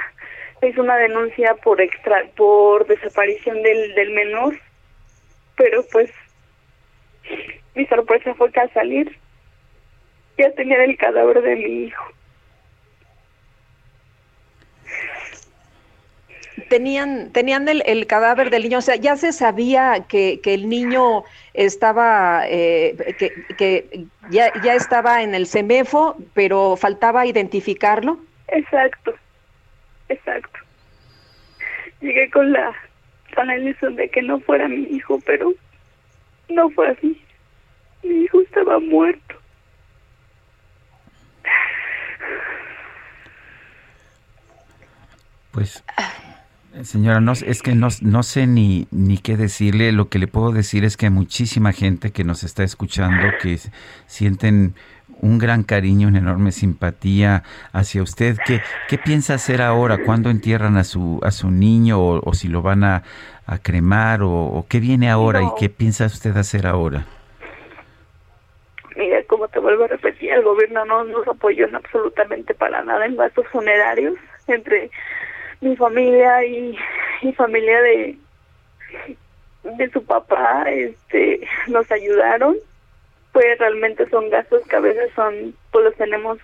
hice una denuncia por extra por desaparición del, del menor pero pues mi sorpresa fue que al salir ya tenían el cadáver de mi hijo. Tenían tenían el, el cadáver del niño o sea ya se sabía que, que el niño estaba eh, que, que ya, ya estaba en el CEMEFO pero faltaba identificarlo exacto exacto. Llegué con la con de que no fuera mi hijo pero no fue así. Mi hijo estaba muerto. Pues, señora, no, es que no, no sé ni, ni qué decirle. Lo que le puedo decir es que hay muchísima gente que nos está escuchando que sienten un gran cariño, una enorme simpatía hacia usted. ¿Qué, qué piensa hacer ahora? ¿Cuándo entierran a su, a su niño o, o si lo van a, a cremar o, o, qué viene ahora No. y qué piensa usted hacer ahora? Mira, como te vuelvo a repetir, el gobierno no nos apoyó en absolutamente para nada en gastos funerarios entre mi familia y, y familia de de su papá, este, nos ayudaron. Pues realmente son gastos que a veces son, pues los tenemos,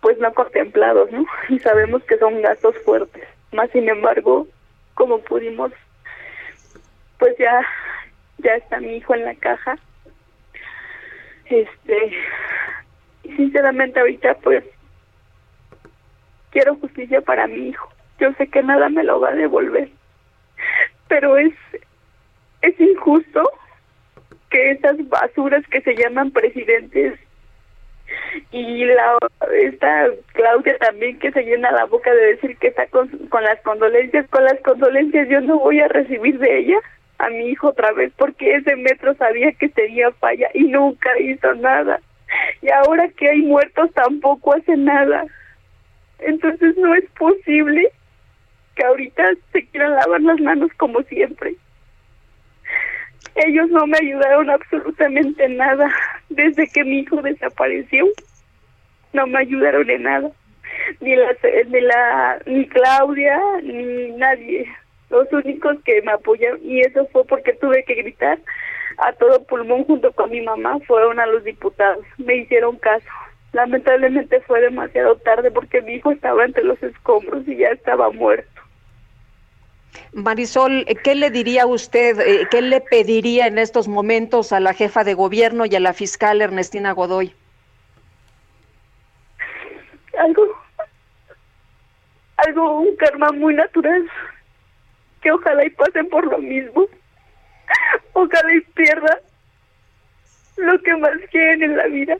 pues no contemplados, ¿no? [LAUGHS] Y sabemos que son gastos fuertes. Más sin embargo, como pudimos, pues ya, ya está mi hijo en la caja este y sinceramente ahorita pues quiero justicia para mi hijo yo sé que nada me lo va a devolver [LAUGHS] pero es es injusto que esas basuras que se llaman presidentes y la esta Claudia también que se llena la boca de decir que está con, con las condolencias con las condolencias yo no voy a recibir de ella a mi hijo otra vez porque ese metro sabía que tenía falla y nunca hizo nada. Y ahora que hay muertos tampoco hace nada. Entonces no es posible que ahorita se quieran lavar las manos como siempre. Ellos no me ayudaron absolutamente en nada desde que mi hijo desapareció. No me ayudaron en nada. Ni la, ni la, ni Claudia, ni nadie los únicos que me apoyaron y eso fue porque tuve que gritar a todo pulmón junto con mi mamá fueron a los diputados me hicieron caso lamentablemente fue demasiado tarde porque mi hijo estaba entre los escombros y ya estaba muerto Marisol, ¿qué le diría usted, eh, qué le pediría en estos momentos a la jefa de gobierno y a la fiscal Ernestina Godoy? algo algo un karma muy natural que ojalá y pasen por lo mismo. Ojalá y lo que más quieren en la vida.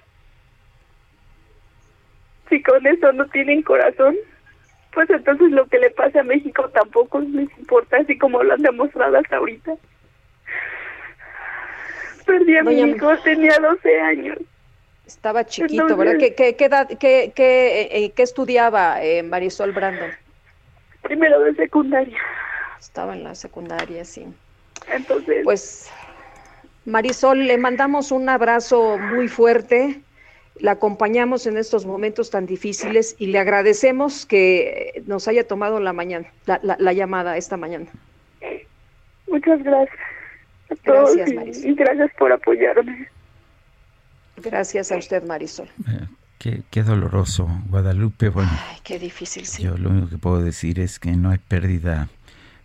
Si con eso no tienen corazón, pues entonces lo que le pase a México tampoco les importa, así como lo han demostrado hasta ahorita. Perdí a mi Doña- hijo, tenía 12 años. Estaba chiquito, Entonces- ¿verdad? ¿Qué, qué, qué, edad- qué, qué, eh, qué estudiaba eh, Marisol Brandon? Primero de secundaria. Estaba en la secundaria, sí. Entonces, Pues, Marisol, le mandamos un abrazo muy fuerte. La acompañamos en estos momentos tan difíciles y le agradecemos que nos haya tomado la mañana, la, la- la llamada esta mañana. muchas gracias a todos Gracias, y- Marisol. y gracias por apoyarme. Gracias a usted, Marisol. Qué, qué doloroso, Guadalupe. Bueno, Ay, qué difícil, sí. yo lo único que puedo decir es que no hay pérdida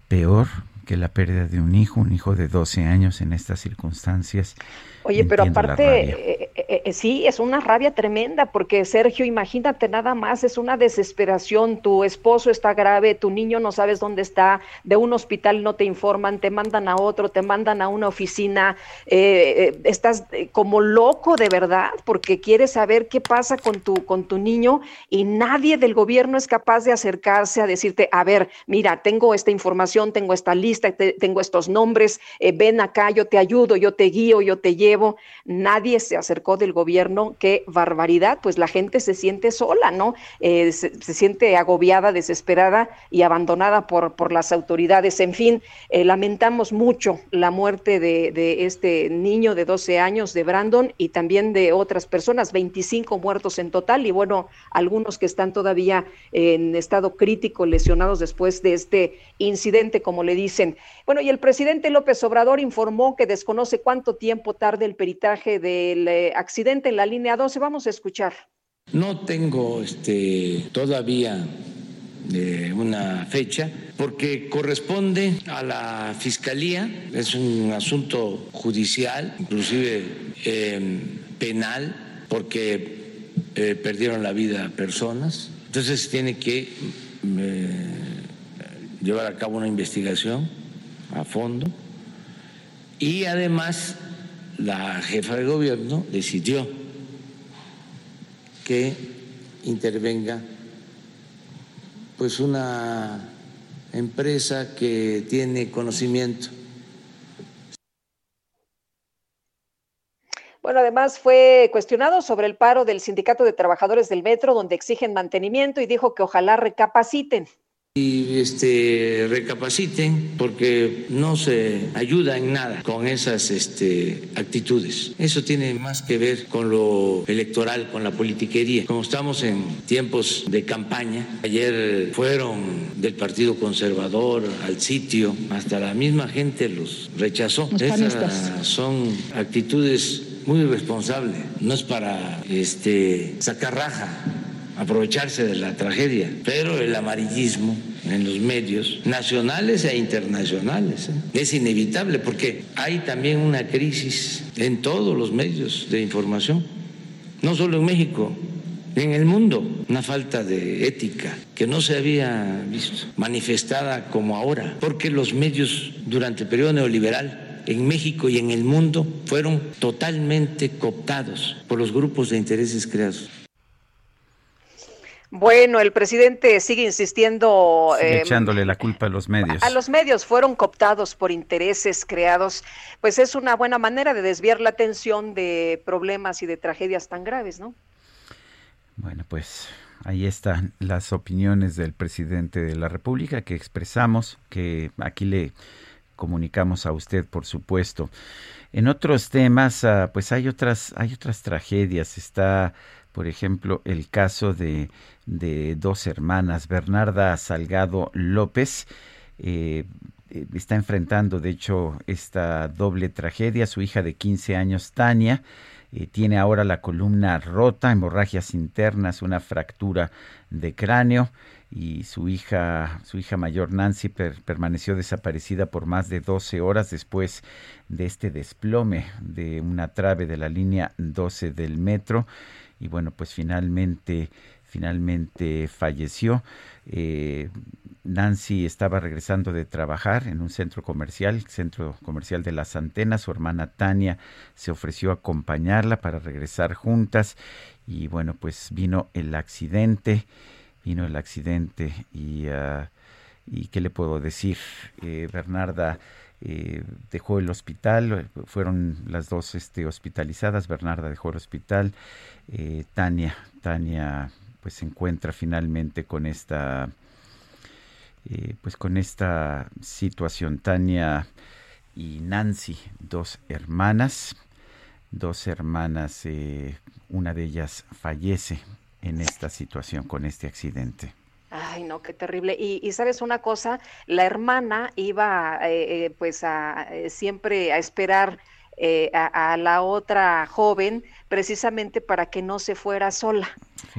peor que la pérdida de un hijo, un hijo de 12 años en estas circunstancias. Oye, pero aparte. Eh, eh, sí, es una rabia tremenda, porque Sergio, imagínate nada más, es una desesperación, tu esposo está grave, tu niño no sabes dónde está, de un hospital no te informan, te mandan a otro, te mandan a una oficina, eh, estás como loco de verdad, porque quieres saber qué pasa con tu, con tu niño y nadie del gobierno es capaz de acercarse a decirte, a ver, mira, tengo esta información, tengo esta lista, te- tengo estos nombres, ven acá, yo te ayudo, yo te guío, yo te llevo. Nadie se acercó del gobierno, qué barbaridad, pues la gente se siente sola, ¿no? Eh, se, siente agobiada, desesperada y abandonada por, por las autoridades. En fin, eh, lamentamos mucho la muerte de, de, este niño de 12 años, de Brandon, y también de otras personas, 25 muertos en total, y bueno, algunos que están todavía en estado crítico, lesionados después de este incidente, como le dicen. Bueno, y el presidente López Obrador informó que desconoce cuánto tiempo tarde el peritaje del eh, accidente en la línea 12. Vamos a escuchar. No tengo este, todavía eh, una fecha porque corresponde a la fiscalía, es un asunto judicial, inclusive eh, penal, porque eh, perdieron la vida personas. Entonces tiene que llevar a cabo una investigación a fondo y además la jefa de gobierno decidió que intervenga pues una empresa que tiene conocimiento. Bueno, además fue cuestionado sobre el paro del Sindicato de Trabajadores del Metro, donde exigen mantenimiento y dijo que ojalá recapaciten y este, recapaciten porque no se ayuda en nada con esas este, actitudes. Eso tiene más que ver con lo electoral, con la politiquería. Como estamos en tiempos de campaña, ayer fueron del Partido Conservador al sitio, hasta la misma gente los rechazó. Los esas son actitudes muy irresponsables. No es para este, sacar raja aprovecharse de la tragedia, pero el amarillismo en los medios nacionales e internacionales ¿eh? es inevitable porque hay también una crisis en todos los medios de información, no solo en México, en el mundo, una falta de ética que no se había visto manifestada como ahora, porque los medios durante el periodo neoliberal en México y en el mundo fueron totalmente cooptados por los grupos de intereses creados. Bueno, el presidente sigue insistiendo. Sigue eh, echándole la culpa a los medios. A los medios fueron cooptados por intereses creados. Pues es una buena manera de desviar la atención de problemas y de tragedias tan graves, ¿no? Bueno, pues ahí están las opiniones del presidente de la República que expresamos, que aquí le comunicamos a usted, por supuesto. En otros temas, ah, pues hay otras, hay otras tragedias. Está por ejemplo, el caso de, de dos hermanas, Bernarda Salgado López, eh, está enfrentando, de hecho, esta doble tragedia. Su hija de 15 años, Tania, eh, tiene ahora la columna rota, hemorragias internas, una fractura de cráneo y su hija, su hija mayor Nancy permaneció desaparecida por más de 12 horas después de este desplome de una trave de la línea 12 del metro y bueno, pues finalmente, finalmente falleció. Eh, Nancy estaba regresando de trabajar en un centro comercial, centro comercial de las antenas. Su hermana Tania se ofreció a acompañarla para regresar juntas y bueno, pues vino el accidente, vino el accidente y, uh, y qué le puedo decir, eh, Bernarda eh, dejó el hospital, fueron las dos este, hospitalizadas, Bernarda dejó el hospital, eh, Tania, Tania pues se encuentra finalmente con esta eh, pues con esta situación, Tania y Nancy, dos hermanas, dos hermanas, una de ellas fallece en esta situación, con este accidente. Ay, no, qué terrible. Y, sabes una cosa, la hermana iba eh, eh, pues a, eh, siempre a esperar a, la otra joven precisamente para que no se fuera sola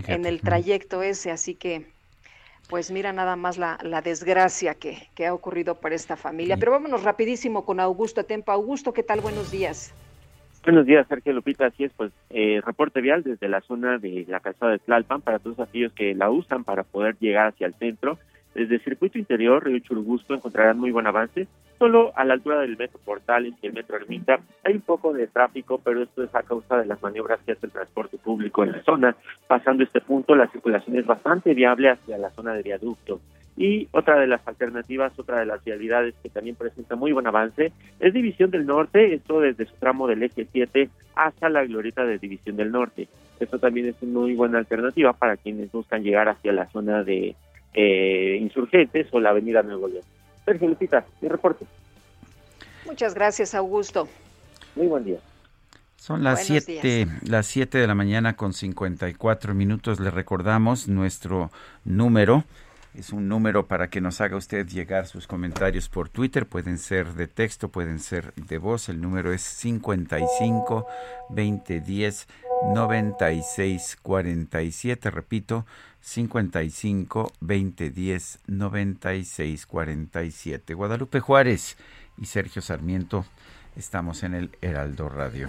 en el trayecto ese. Así que, pues mira nada más la, la desgracia que, que, ha ocurrido para esta familia. Pero vámonos rapidísimo con Augusto Tempa. Augusto, ¿qué tal? Buenos días. Buenos días, Sergio Lupita. Así es, pues, eh, reporte vial desde la zona de la calzada de Tlalpan para todos aquellos que la usan para poder llegar hacia el centro. Desde el circuito interior, Río Churubusco, encontrarán muy buen avance. Solo a la altura del metro Portales y el metro Ermita hay un poco de tráfico, pero esto es a causa de las maniobras que hace el transporte público en la zona. Pasando este punto, la circulación es bastante viable hacia la zona de viaducto Y otra de las alternativas, otra de las vialidades que también presenta muy buen avance, es División del Norte, esto desde su tramo del eje 7 hasta la glorieta de División del Norte. Esto también es una muy buena alternativa para quienes buscan llegar hacia la zona de eh, Insurgentes o la Avenida Nuevo León. Sergio Lupita, mi reporte. Muchas gracias, Augusto. Muy buen día. Son las Buenos 7, las 7 de la mañana con 54 minutos. Le recordamos nuestro número. Es un número para que nos haga usted llegar sus comentarios por Twitter. Pueden ser de texto, pueden ser de voz. El número es 55 2010 96 47. Repito, 55 2010 96 47. Guadalupe Juárez y Sergio Sarmiento estamos en el Heraldo Radio.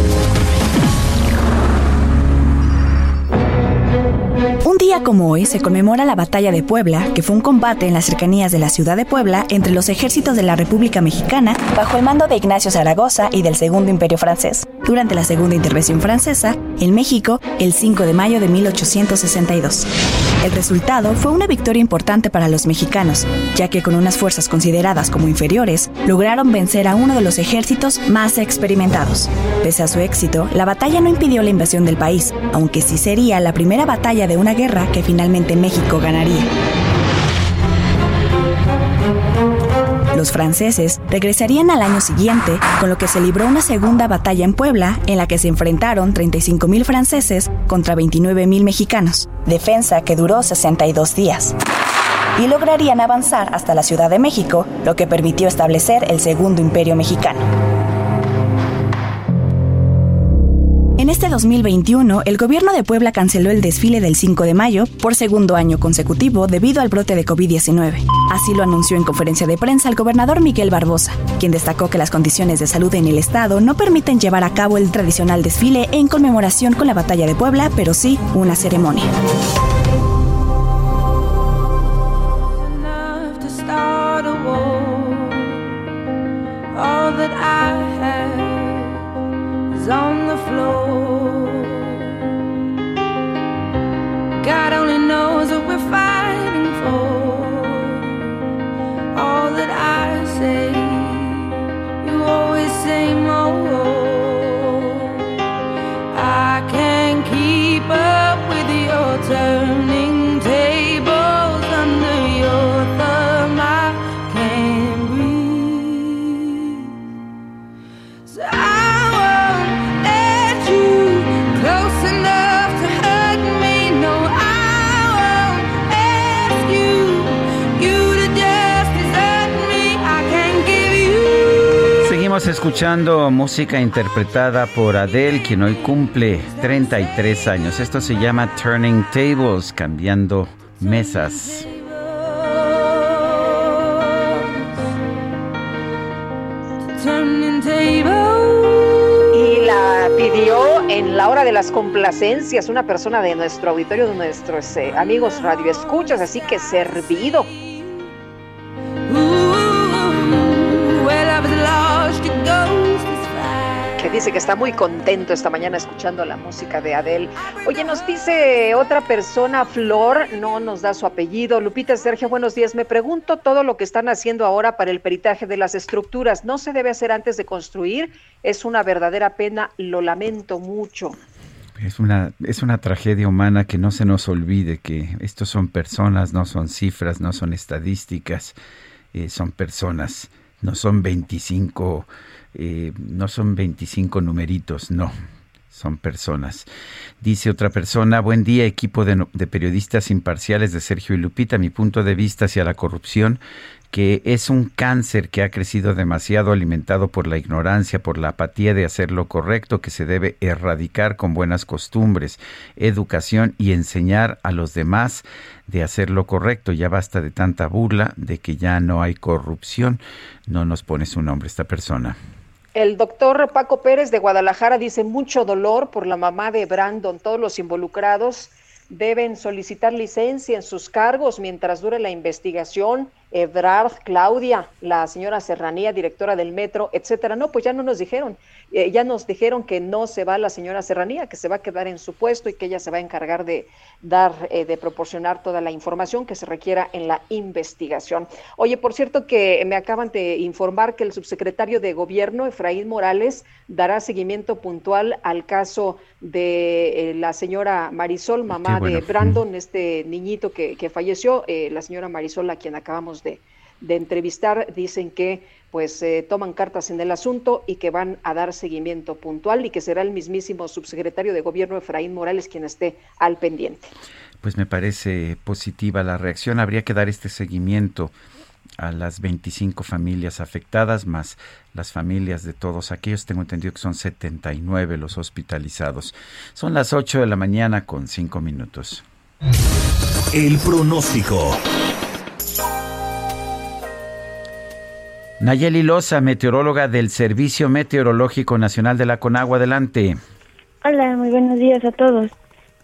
Como hoy se conmemora la Batalla de Puebla, que fue un combate en las cercanías de la ciudad de Puebla entre los ejércitos de la República Mexicana bajo el mando de Ignacio Zaragoza y del Segundo Imperio Francés. Durante la Segunda Intervención Francesa, en México, el 5 de mayo de 1862. El resultado fue una victoria importante para los mexicanos, ya que con unas fuerzas consideradas como inferiores, lograron vencer a uno de los ejércitos más experimentados. Pese a su éxito, la batalla no impidió la invasión del país, aunque sí sería la primera batalla de una guerra que finalmente México ganaría. Los franceses regresarían al año siguiente, con lo que se libró una segunda batalla en Puebla, en la que se enfrentaron 35.000 franceses contra 29.000 mexicanos, defensa que duró 62 días. Y lograrían avanzar hasta la Ciudad de México, lo que permitió establecer el Segundo Imperio Mexicano. Este 2021, el gobierno de Puebla canceló el desfile del 5 de mayo por segundo año consecutivo debido al brote de COVID-19. Así lo anunció en conferencia de prensa el gobernador Miguel Barbosa, quien destacó que las condiciones de salud en el estado no permiten llevar a cabo el tradicional desfile en conmemoración con la batalla de Puebla, pero sí una ceremonia. Escuchando música interpretada por Adele, quien hoy cumple 33 años. Esto se llama Turning Tables, cambiando mesas. Y la pidió en la hora de las complacencias una persona de nuestro auditorio, de nuestros eh, amigos radioescuchas, así que servido. Que dice que está muy contento esta mañana escuchando la música de Adele. Oye, nos dice otra persona, Flor, no nos da su apellido. Lupita Sergio, buenos días. Me pregunto todo lo que están haciendo ahora para el peritaje de las estructuras. ¿No se debe hacer antes de construir? Es una verdadera pena, lo lamento mucho. Es una, es una tragedia humana que no se nos olvide que estos son personas, no son cifras, no son estadísticas, eh, son personas, no son 25, eh, no son 25 numeritos, no. son personas. Dice otra persona, buen día equipo de, de, periodistas imparciales de Sergio y Lupita. Mi punto de vista hacia la corrupción que es un cáncer que ha crecido demasiado alimentado por la ignorancia, por la apatía de hacer lo correcto, que se debe erradicar con buenas costumbres, educación y enseñar a los demás de hacer lo correcto. Ya basta de tanta burla de que ya no hay corrupción. No nos pone su nombre esta persona. El doctor Paco Pérez de Guadalajara dice mucho dolor por la mamá de Brandon, todos los involucrados deben solicitar licencia en sus cargos mientras dure la investigación. Ebrard, Claudia, la señora Serranía, directora del metro, etcétera. No, pues ya no nos dijeron. Eh, ya nos dijeron que no se va la señora Serranía, que se va a quedar en su puesto y que ella se va a encargar de dar, eh, de proporcionar toda la información que se requiera en la investigación. Oye, por cierto que me acaban de informar que el subsecretario de Gobierno, Efraín Morales, dará seguimiento puntual al caso de eh, la señora Marisol, mamá de Brandon, este niñito que, que falleció, la señora Marisol, a quien acabamos de, de entrevistar, dicen que pues eh, toman cartas en el asunto y que van a dar seguimiento puntual y que será el mismísimo subsecretario de Gobierno Efraín Morales quien esté al pendiente. Pues me parece positiva la reacción. Habría que dar este seguimiento a las 25 familias afectadas, más las familias de todos aquellos. Tengo entendido que son 79 los hospitalizados. Son las 8 de la mañana con 5 minutos. El pronóstico. Nayeli Loza, meteoróloga del Servicio Meteorológico Nacional de la Conagua. Adelante. Hola, muy buenos días a todos.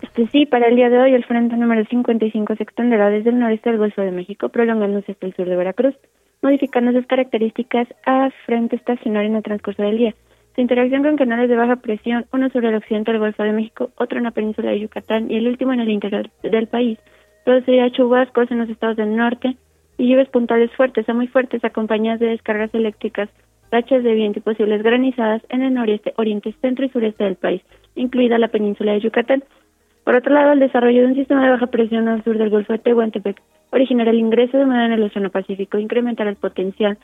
Este sí, para el día de hoy el frente número 55 se extenderá desde el noreste del Golfo de México, prolongándose hasta el sur de Veracruz, modificando sus características a frente estacionario en el transcurso del día. Su interacción con canales de baja presión, uno sobre el occidente del Golfo de México, otro en la península de Yucatán y el último en el interior del país, produciría chubascos en los estados del norte, y lluvias puntuales fuertes a muy fuertes acompañadas de descargas eléctricas, rachas de viento y posibles granizadas en el noreste, oriente, centro y sureste del país, incluida la península de Yucatán. Por otro lado, el desarrollo de un sistema de baja presión al sur del Golfo de Tehuantepec originará el ingreso de humedad en el Océano Pacífico, incrementará el potencial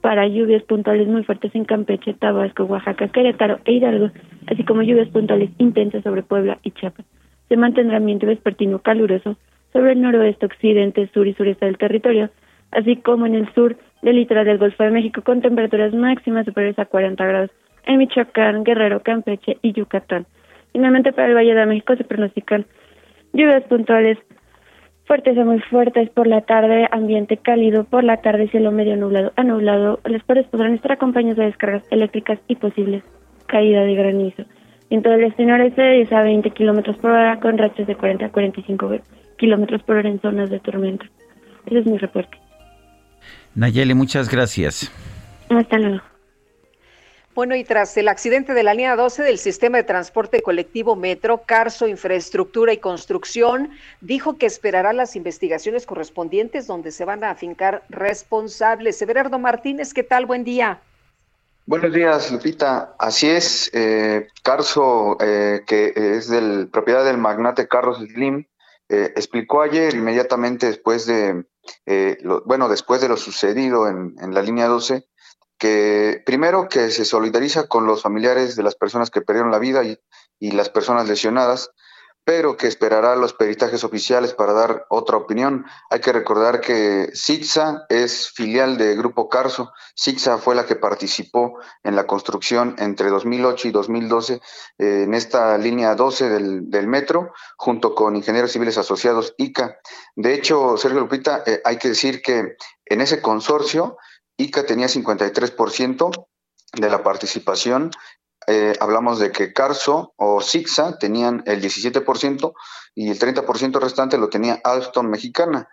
para lluvias puntuales muy fuertes en Campeche, Tabasco, Oaxaca, Querétaro e Hidalgo, así como lluvias puntuales intensas sobre Puebla y Chiapas. Se mantendrá ambiente vespertino caluroso sobre el noroeste, occidente, sur y sureste del territorio, así como en el sur del litoral del Golfo de México con temperaturas máximas superiores a 40 grados en Michoacán, Guerrero, Campeche y Yucatán. Finalmente para el Valle de México se pronostican lluvias puntuales fuertes a muy fuertes por la tarde, ambiente cálido por la tarde, cielo medio nublado a nublado. Los pares podrán estar acompañados de descargas eléctricas y posibles caída de granizo. En todo el este noreste de 10 a 20 kilómetros por hora con rachas de 40 a 45 kilómetros por hora en zonas de tormenta. Ese es mi reporte. Nayeli, muchas gracias. Hasta luego. Bueno, y tras el accidente de la línea 12 del sistema de transporte colectivo Metro, Carso Infraestructura y Construcción dijo que esperará las investigaciones correspondientes donde se van a afincar responsables. Everardo Martínez, ¿qué tal? Buen día. Buenos días, Lupita. Así es, eh, Carso, eh, que es del propiedad del magnate Carlos Slim, eh, explicó ayer, inmediatamente después de, eh, lo, bueno, después de lo sucedido en, en, la línea 12, que primero que se solidariza con los familiares de las personas que perdieron la vida y, y las personas lesionadas, pero que esperará los peritajes oficiales para dar otra opinión. Hay que recordar que SIGSA es filial de Grupo Carso. SIGSA fue la que participó en la construcción entre 2008 y 2012 eh, en esta línea 12 del, metro, junto con Ingenieros Civiles Asociados ICA. De hecho, Sergio Lupita, eh, hay que decir que en ese consorcio, ICA tenía 53% de la participación eh, hablamos de que Carso o Sixa tenían el 17% y el 30% restante lo tenía Alstom Mexicana.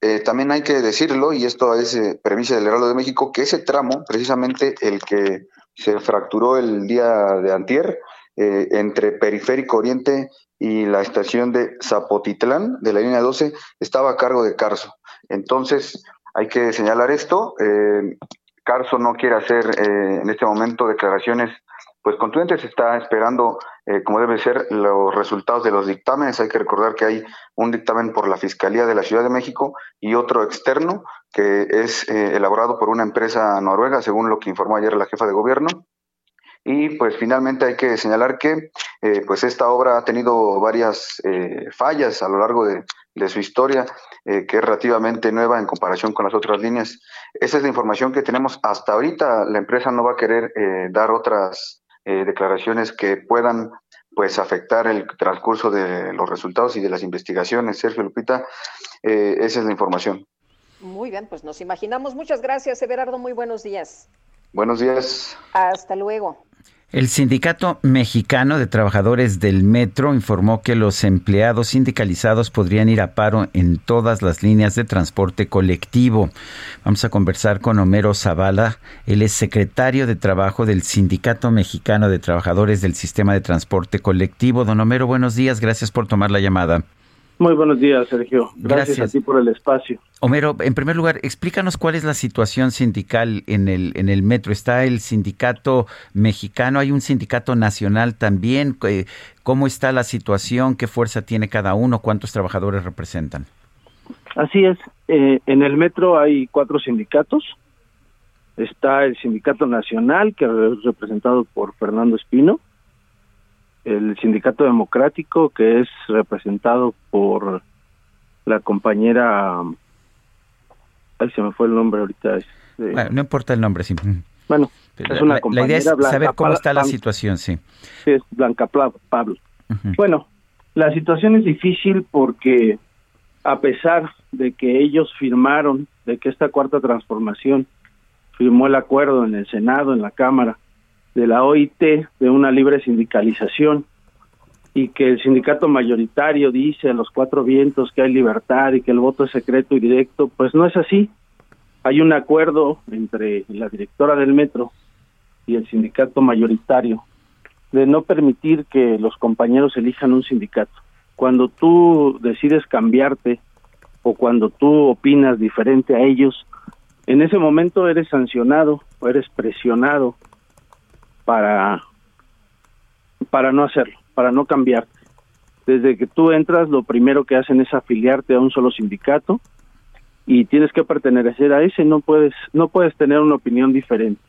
Eh, también hay que decirlo, y esto es eh, premisa del Heraldo de México, que ese tramo, precisamente el que se fracturó el día de antier, eh, entre Periférico Oriente y la estación de Zapotitlán de la línea 12, estaba a cargo de Carso. Entonces, hay que señalar esto. Carso no quiere hacer en este momento declaraciones pues contundentes está esperando, eh, como debe ser, los resultados de los dictámenes. Hay que recordar que hay un dictamen por la Fiscalía de la Ciudad de México y otro externo que es eh, elaborado por una empresa noruega, según lo que informó ayer la jefa de gobierno. Y pues finalmente hay que señalar que eh, pues esta obra ha tenido varias fallas a lo largo de, de su historia, que es relativamente nueva en comparación con las otras líneas. Esa es la información que tenemos hasta ahorita. La empresa no va a querer dar otras eh, declaraciones que puedan pues afectar el transcurso de los resultados y de las investigaciones. Sergio Lupita, eh, esa es la información. Muy bien, pues nos imaginamos. Muchas gracias, Everardo. Muy buenos días. Buenos días. Hasta luego. El Sindicato Mexicano de Trabajadores del Metro informó que los empleados sindicalizados podrían ir a paro en todas las líneas de transporte colectivo. Vamos a conversar con Homero Zavala, él es secretario de Trabajo del Sindicato Mexicano de Trabajadores del Sistema de Transporte Colectivo. Don Homero, buenos días, gracias por tomar la llamada. Muy buenos días, Sergio. Gracias, Gracias. a ti por el espacio. Homero, en primer lugar, explícanos cuál es la situación sindical en el, en el metro. Está el sindicato mexicano, hay un sindicato nacional también. ¿Cómo está la situación? ¿Qué fuerza tiene cada uno? ¿Cuántos trabajadores representan? Así es. eh, en el metro hay cuatro sindicatos. Está el sindicato nacional, que es representado por Fernando Espino. El sindicato democrático, que es representado por la compañera. Ay, se me fue el nombre ahorita. este, Bueno, no importa el nombre, sí. Bueno, La- es una la- compañera. la idea es Blanca saber cómo está la situación, sí. Sí, es Blanca Pablo. Bueno, la situación es difícil porque a pesar de que ellos firmaron, de que esta cuarta transformación firmó el acuerdo en el Senado, en la Cámara, de la OIT, de una libre sindicalización, y que el sindicato mayoritario dice a los cuatro vientos que hay libertad y que el voto es secreto y directo, pues no es así. Hay un acuerdo entre la directora del metro y el sindicato mayoritario de no permitir que los compañeros elijan un sindicato. Cuando tú decides cambiarte o cuando tú opinas diferente a ellos, en ese momento eres sancionado o eres presionado para para no hacerlo, para no cambiarte. Desde que tú entras, lo primero que hacen es afiliarte a un solo sindicato y tienes que pertenecer a ese, no puedes no puedes tener una opinión diferente.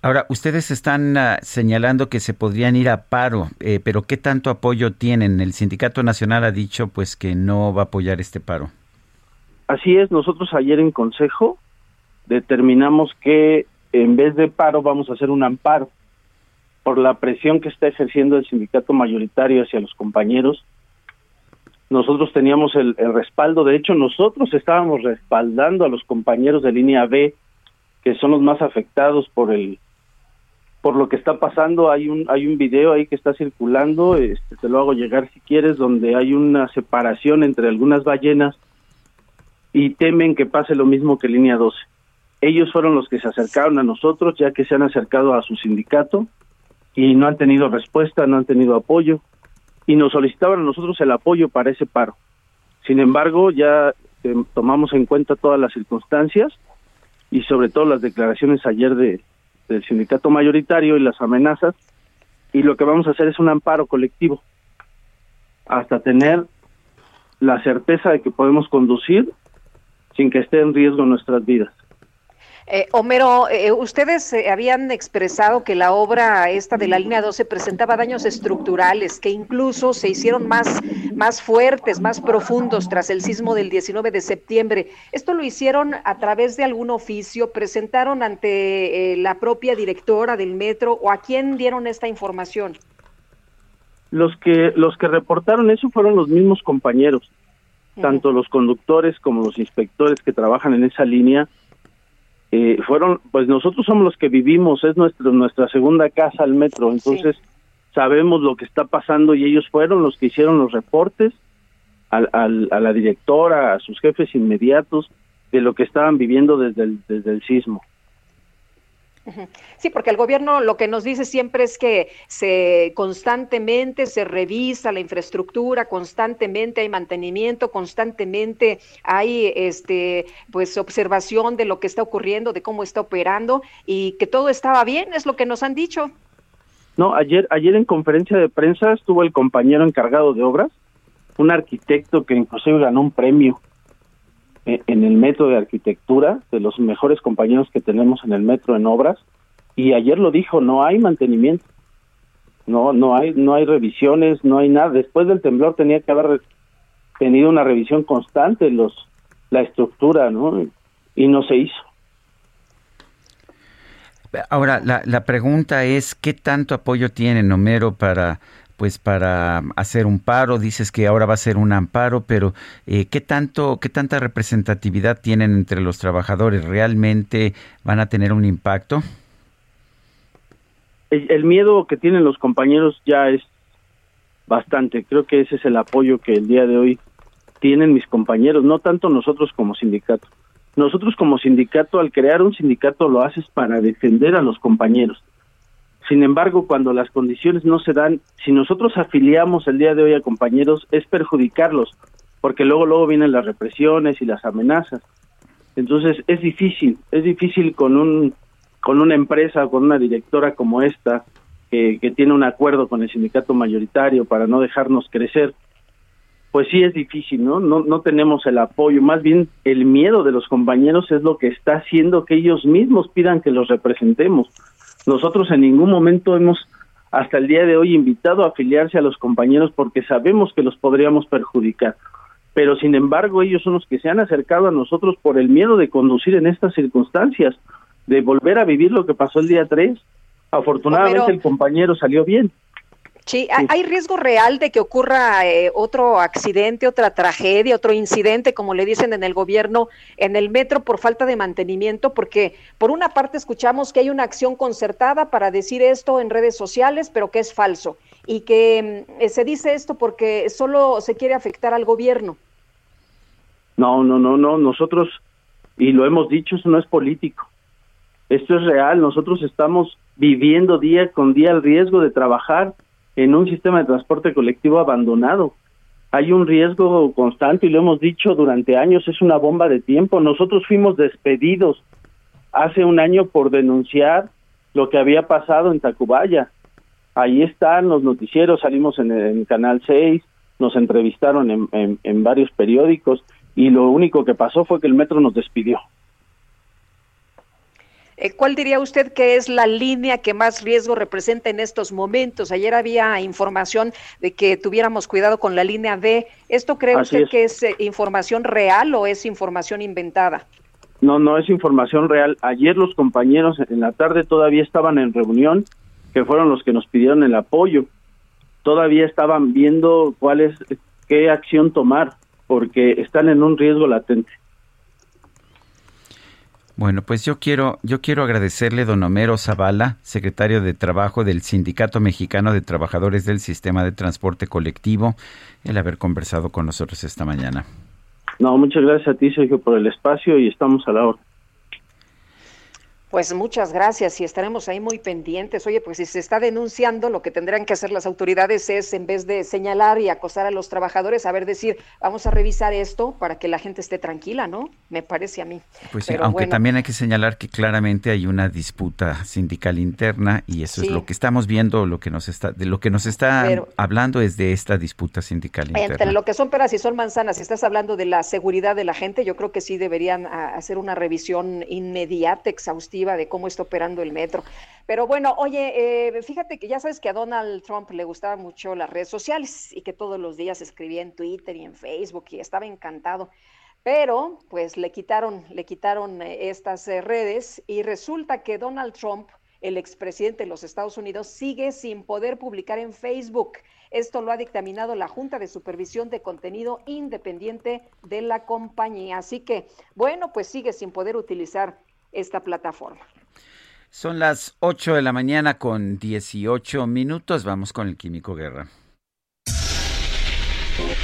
Ahora, ustedes están ah, señalando que se podrían ir a paro, eh, pero ¿qué tanto apoyo tienen? El Sindicato Nacional ha dicho pues que no va a apoyar este paro. Así es, nosotros ayer en consejo determinamos que en vez de paro vamos a hacer un amparo por la presión que está ejerciendo el sindicato mayoritario hacia los compañeros. Nosotros teníamos el, respaldo, de hecho nosotros estábamos respaldando a los compañeros de línea B, que son los más afectados por el por lo que está pasando. Hay un hay un video ahí que está circulando, este, te lo hago llegar si quieres, donde hay una separación entre algunas ballenas y temen que pase lo mismo que línea 12. Ellos fueron los que se acercaron a nosotros, ya que se han acercado a su sindicato y no han tenido respuesta, no han tenido apoyo y nos solicitaban a nosotros el apoyo para ese paro. Sin embargo, ya eh, tomamos en cuenta todas las circunstancias y sobre todo las declaraciones ayer de, del sindicato mayoritario y las amenazas y lo que vamos a hacer es un amparo colectivo hasta tener la certeza de que podemos conducir sin que esté en riesgo nuestras vidas. Eh, Homero, eh, ustedes eh, habían expresado que la obra esta de la línea 12 presentaba daños estructurales que incluso se hicieron más, más fuertes, más profundos tras el sismo del 19 de septiembre. ¿Esto lo hicieron a través de algún oficio? ¿Presentaron ante eh, la propia directora del metro o a quién dieron esta información? Los que los que reportaron eso fueron los mismos compañeros, tanto los conductores como los inspectores que trabajan en esa línea. Eh, fueron, pues nosotros somos los que vivimos, es nuestro, nuestra segunda casa al metro, entonces sabemos lo que está pasando y ellos fueron los que hicieron los reportes al, al- a la directora, a sus jefes inmediatos de lo que estaban viviendo desde el, desde el sismo. Sí, porque el gobierno lo que nos dice siempre es que se constantemente se revisa la infraestructura, constantemente hay mantenimiento, constantemente hay este pues observación de lo que está ocurriendo, de cómo está operando y que todo estaba bien, es lo que nos han dicho. No, ayer, ayer en conferencia de prensa estuvo el compañero encargado de obras, un arquitecto que inclusive ganó un premio en el metro de arquitectura, de los mejores compañeros que tenemos en el metro en obras, y ayer lo dijo, no hay mantenimiento. No, no hay, no hay revisiones, no hay nada. Después del temblor tenía que haber tenido una revisión constante los la estructura, ¿no? Y no se hizo. Ahora, la, la pregunta es, ¿qué tanto apoyo tiene Homero para pues para hacer un paro, dices que ahora va a ser un amparo, pero eh, ¿qué tanto, qué tanta representatividad tienen entre los trabajadores? ¿Realmente van a tener un impacto? El, el miedo que tienen los compañeros ya es bastante. Creo que ese es el apoyo que el día de hoy tienen mis compañeros, no tanto nosotros como sindicato. Nosotros como sindicato, al crear un sindicato, lo haces para defender a los compañeros. Sin embargo, cuando las condiciones no se dan, si nosotros afiliamos el día de hoy a compañeros, es perjudicarlos, porque luego luego vienen las represiones y las amenazas. Entonces es difícil, es difícil con un con una empresa, con una directora como esta, que, que tiene un acuerdo con el sindicato mayoritario para no dejarnos crecer, pues sí es difícil, ¿no? ¿no? No tenemos el apoyo, más bien el miedo de los compañeros es lo que está haciendo que ellos mismos pidan que los representemos. Nosotros en ningún momento hemos hasta el día de hoy invitado a afiliarse a los compañeros porque sabemos que los podríamos perjudicar. Pero sin embargo ellos son los que se han acercado a nosotros por el miedo de conducir en estas circunstancias, de volver a vivir lo que pasó el día 3. Afortunadamente Pero- el compañero salió bien. Sí, ¿hay- ¿hay riesgo real de que ocurra eh, otro accidente, otra tragedia, otro incidente, como le dicen en el gobierno, en el metro por falta de mantenimiento? Porque por una parte escuchamos que hay una acción concertada para decir esto en redes sociales, pero que es falso. Y que mm, eh, se dice esto porque solo se quiere afectar al gobierno. No, no, no, no, nosotros, y lo hemos dicho, eso no es político. Esto es real, nosotros estamos viviendo día con día el riesgo de trabajar en un sistema de transporte colectivo abandonado. Hay un riesgo constante y lo hemos dicho durante años, es una bomba de tiempo. Nosotros fuimos despedidos hace un año por denunciar lo que había pasado en Tacubaya. Ahí están los noticieros, salimos en, en Canal 6, nos entrevistaron en, en- en varios periódicos y lo único que pasó fue que el metro nos despidió. Eh, ¿Cuál diría usted que es la línea que más riesgo representa en estos momentos? Ayer había información de que tuviéramos cuidado con la línea D. ¿Esto cree Así usted es. que es eh, información real o es información inventada? No, no es información real. Ayer los compañeros en la tarde todavía estaban en reunión, que fueron los que nos pidieron el apoyo. Todavía estaban viendo cuál es, qué acción tomar, porque están en un riesgo latente. Bueno, pues yo quiero, yo quiero agradecerle don Homero Zavala, secretario de Trabajo del Sindicato Mexicano de Trabajadores del Sistema de Transporte Colectivo, el haber conversado con nosotros esta mañana. No, muchas gracias a ti, Sergio, por el espacio y estamos a la hora. Pues muchas gracias y estaremos ahí muy pendientes. Oye, pues si se está denunciando, lo que tendrán que hacer las autoridades es, en vez de señalar y acosar a los trabajadores, a ver decir, vamos a revisar esto para que la gente esté tranquila, ¿no? Me parece a mí. Pues sí, Pero aunque bueno. también hay que señalar que claramente hay una disputa sindical interna y eso es lo que estamos viendo, lo que nos está, de lo que nos está Pero- hablando es de esta disputa sindical interna. Entre lo que son peras y son manzanas, si estás hablando de la seguridad de la gente, yo creo que sí deberían a, hacer una revisión inmediata, exhaustiva de cómo está operando el metro. Pero bueno, oye, eh, fíjate que ya sabes que a Donald Trump le gustaban mucho las redes sociales y que todos los días escribía en Twitter y en Facebook y estaba encantado. Pero pues le quitaron, le quitaron eh, estas eh, redes y resulta que Donald Trump, el expresidente de los Estados Unidos, sigue sin poder publicar en Facebook. Esto lo ha dictaminado la Junta de Supervisión de Contenido Independiente de la compañía. Así que, bueno, pues sigue sin poder utilizar esta plataforma. Son las 8 de la mañana con 18 minutos. Vamos con el Químico Guerra.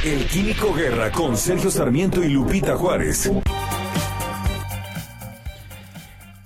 El Químico Guerra con Sergio Sarmiento y Lupita Juárez.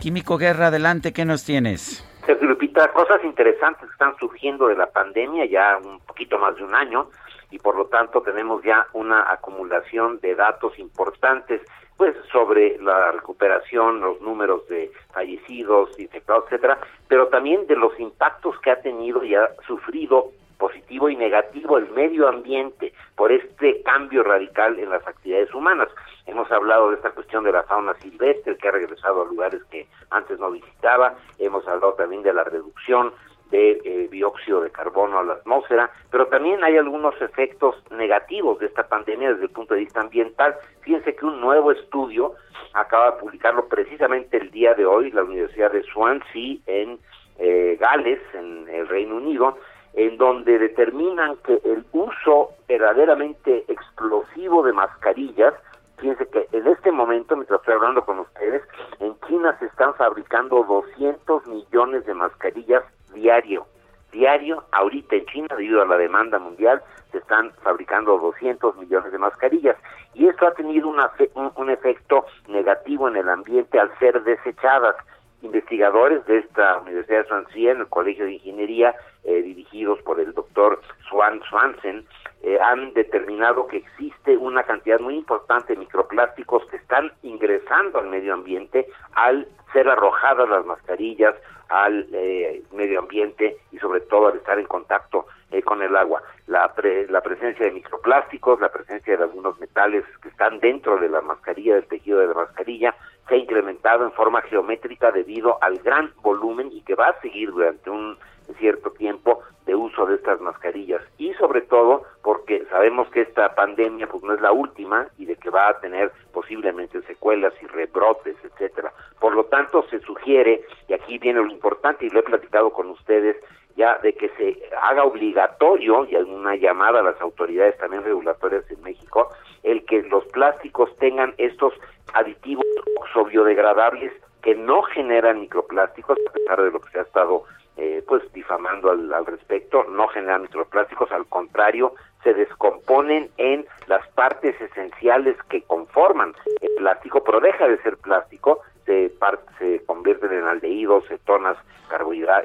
Químico Guerra, adelante, ¿qué nos tienes? Sergio Lupita, cosas interesantes que están surgiendo de la pandemia ya un poquito más de un año y por lo tanto tenemos ya una acumulación de datos importantes pues sobre la recuperación, los números de fallecidos, infectados, etcétera, pero también de los impactos que ha tenido y ha sufrido positivo y negativo el medio ambiente por este cambio radical en las actividades humanas. Hemos hablado de esta cuestión de la fauna silvestre que ha regresado a lugares que antes no visitaba, hemos hablado también de la reducción de eh, dióxido de carbono a la atmósfera, pero también hay algunos efectos negativos de esta pandemia desde el punto de vista ambiental. Fíjense que un nuevo estudio acaba de publicarlo precisamente el día de hoy, la Universidad de Swansea en eh, Gales, en el Reino Unido, en donde determinan que el uso verdaderamente explosivo de mascarillas Fíjense que en este momento, mientras estoy hablando con ustedes, en China se están fabricando 200 millones de mascarillas diario. Diario, ahorita en China, debido a la demanda mundial, se están fabricando 200 millones de mascarillas. Y esto ha tenido un efecto negativo en el ambiente al ser desechadas investigadores de esta Universidad de Swansea, en el Colegio de Ingeniería, eh, dirigidos por el doctor Swan Swansen, eh, han determinado que existe una cantidad muy importante de microplásticos que están ingresando al medio ambiente al ser arrojadas las mascarillas al eh, medio ambiente y sobre todo al estar en contacto con el agua. La, la presencia de microplásticos, la presencia de algunos metales que están dentro de la mascarilla, del tejido de la mascarilla, se ha incrementado en forma geométrica debido al gran volumen y que va a seguir durante un cierto tiempo de uso de estas mascarillas y sobre todo porque sabemos que esta pandemia pues no es la última y de que va a tener posiblemente secuelas y rebrotes, etcétera. Por lo tanto, se sugiere y aquí viene lo importante y lo he platicado con ustedes ya de que se haga obligatorio y alguna llamada a las autoridades también regulatorias en México el que los plásticos tengan estos aditivos oxobiodegradables que no generan microplásticos, a pesar de lo que se ha estado eh, pues difamando al, al, respecto, no generan microplásticos, al contrario, se descomponen en las partes esenciales que conforman el plástico, pero deja de ser plástico, se, se convierten en aldehídos, cetonas,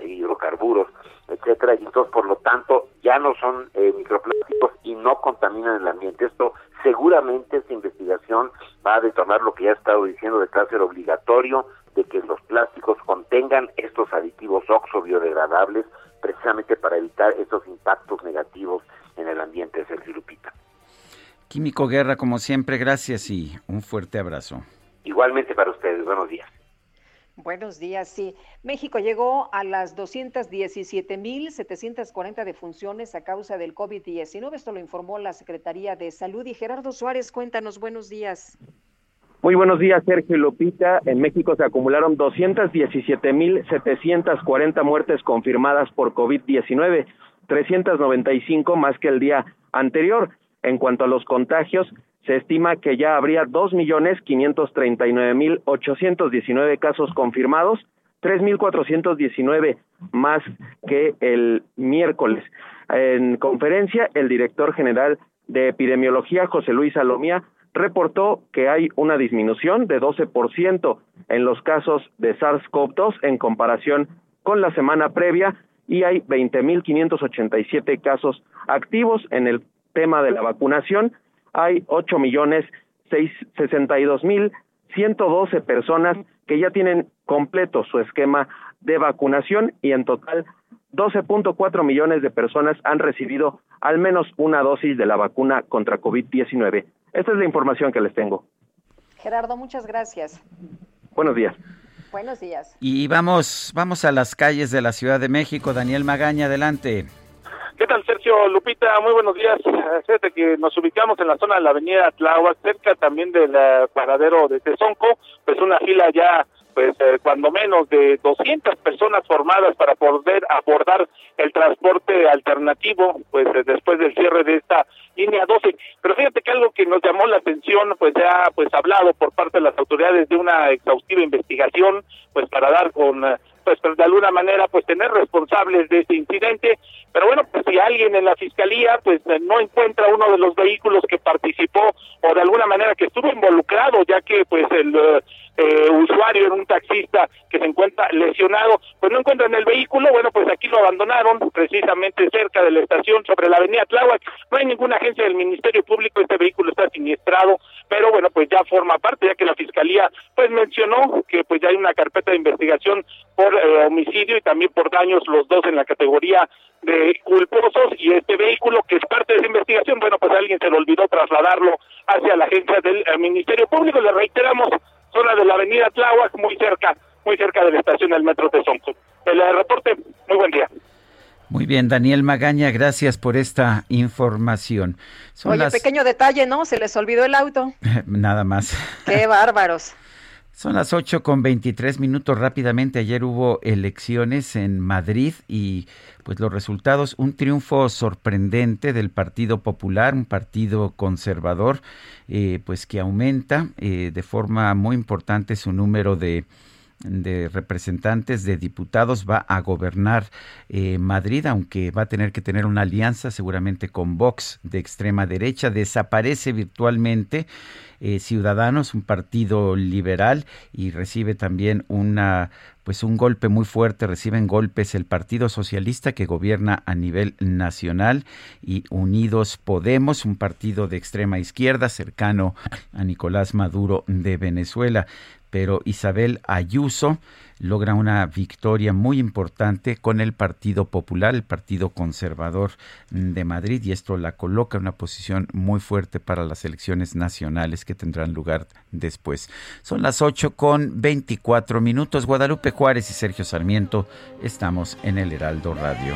hidrocarburos, etcétera, y entonces por lo tanto ya no son eh, microplásticos y no contaminan el ambiente. Esto seguramente esta investigación va a detonar lo que ya he estado diciendo de cáncer obligatorio, de que los plásticos contengan estos aditivos oxo-biodegradables precisamente para evitar estos impactos negativos en el ambiente, Sergio Lupita. Químico Guerra, como siempre, gracias y un fuerte abrazo. Igualmente para ustedes, buenos días. Buenos días, sí. México llegó a las 217.740 defunciones a causa del COVID-19. Esto lo informó la Secretaría de Salud. Y Gerardo Suárez, cuéntanos, buenos días. Muy buenos días, Sergio Lupita. En México se acumularon 217.740 muertes confirmadas por COVID-19, 395 más que el día anterior. En cuanto a los contagios, se estima que ya habría 2.539.819 casos confirmados, 3.419 más que el miércoles. En conferencia, el director general de epidemiología, José Luis Salomía, reportó que hay una disminución de 12% en los casos de SARS-CoV-2 en comparación con la semana previa y hay 20.587 casos activos en el tema de la vacunación hay ocho millones sesenta y dos mil ciento doce personas que ya tienen completo su esquema de vacunación y en total 12.4 millones de personas han recibido al menos una dosis de la vacuna contra COVID-19. Esta es la información que les tengo. Gerardo, muchas gracias. Buenos días. Buenos días. Y vamos, vamos a las calles de la Ciudad de México. Daniel Magaña, adelante. ¿Qué tal, Sergio Lupita? Muy buenos días. Fíjate que nos ubicamos en la zona de la avenida Tláhuac, cerca también del paradero de Tezonco, pues una fila ya pues eh, cuando menos de 200 personas formadas para poder abordar el transporte alternativo, pues eh, después del cierre de esta línea 12. Pero fíjate que algo que nos llamó la atención, pues ha pues hablado por parte de las autoridades de una exhaustiva investigación, pues para dar con eh, pues de alguna manera pues tener responsables de este incidente. Pero bueno pues si alguien en la fiscalía pues no encuentra uno de los vehículos que participó o de alguna manera que estuvo involucrado ya que pues el eh, usuario en un taxista que se encuentra lesionado pues no encuentran el vehículo bueno pues aquí lo abandonaron precisamente cerca de la estación sobre la avenida Tláhuac no hay ninguna agencia del Ministerio Público este vehículo está siniestrado pero bueno pues ya forma parte ya que la fiscalía pues mencionó que pues ya hay una carpeta de investigación por eh, homicidio y también por daños los dos en la categoría de culposos y este vehículo que es parte de esa investigación bueno pues alguien se le olvidó trasladarlo hacia la agencia del eh, Ministerio Público. Le reiteramos, zona de la avenida Tláhuac, muy cerca, muy cerca de la estación del metro de Sonco. El eh, reporte, muy buen día. Muy bien, Daniel Magaña, gracias por esta información. Son Oye, las... pequeño detalle, ¿no? Se les olvidó el auto. [LAUGHS] Nada más. Qué bárbaros. Son las 8 con 23 minutos rápidamente. Ayer hubo elecciones en Madrid y pues los resultados, un triunfo sorprendente del Partido Popular, un partido conservador, eh, pues que aumenta eh, de forma muy importante su número de representantes, de diputados, va a gobernar eh, Madrid, aunque va a tener que tener una alianza seguramente con Vox de extrema derecha. Desaparece virtualmente eh, Ciudadanos, un partido liberal, y recibe también una pues un golpe muy fuerte, reciben golpes el Partido Socialista que gobierna a nivel nacional y Unidos Podemos, un partido de extrema izquierda cercano a Nicolás Maduro de Venezuela. Pero Isabel Ayuso logra una victoria muy importante con el Partido Popular, el Partido Conservador de Madrid, y esto la coloca en una posición muy fuerte para las elecciones nacionales que tendrán lugar después. Son las 8 con 24 minutos. Guadalupe Juárez y Sergio Sarmiento estamos en el Heraldo Radio.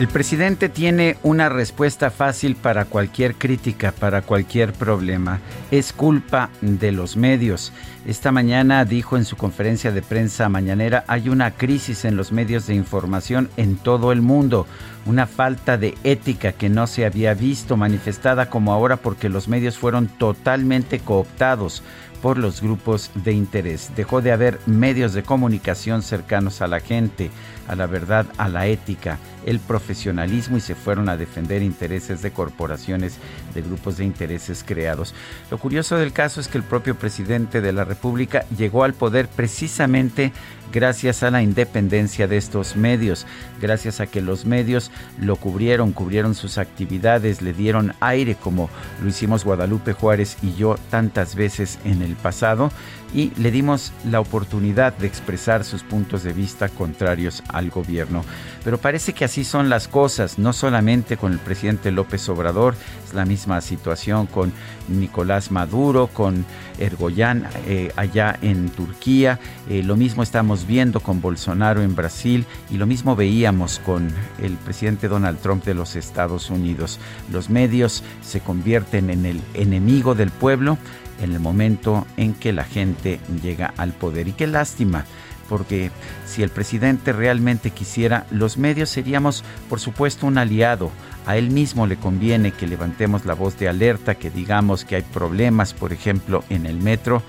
El presidente tiene una respuesta fácil para cualquier crítica, para cualquier problema. Es culpa de los medios. Esta mañana dijo en su conferencia de prensa mañanera, hay una crisis en los medios de información en todo el mundo, una falta de ética que no se había visto manifestada como ahora porque los medios fueron totalmente cooptados por los grupos de interés. Dejó de haber medios de comunicación cercanos a la gente, a la verdad, a la ética, el profesionalismo y se fueron a defender intereses de corporaciones, de grupos de intereses creados. Lo curioso del caso es que el propio presidente de la República llegó al poder precisamente gracias a la independencia de estos medios, gracias a que los medios lo cubrieron, cubrieron sus actividades, le dieron aire como lo hicimos Guadalupe Juárez y yo tantas veces en el pasado y le dimos la oportunidad de expresar sus puntos de vista contrarios al gobierno. Pero parece que así son las cosas, no solamente con el presidente López Obrador, es la misma situación con Nicolás Maduro, con Ergoyan eh, allá en Turquía, eh, lo mismo estamos viendo con Bolsonaro en Brasil y lo mismo veíamos con el presidente Donald Trump de los Estados Unidos. Los medios se convierten en el enemigo del pueblo en el momento en que la gente llega al poder. Y qué lástima, porque si el presidente realmente quisiera, los medios seríamos, por supuesto, un aliado. A él mismo le conviene que levantemos la voz de alerta, que digamos que hay problemas, por ejemplo, en el metro,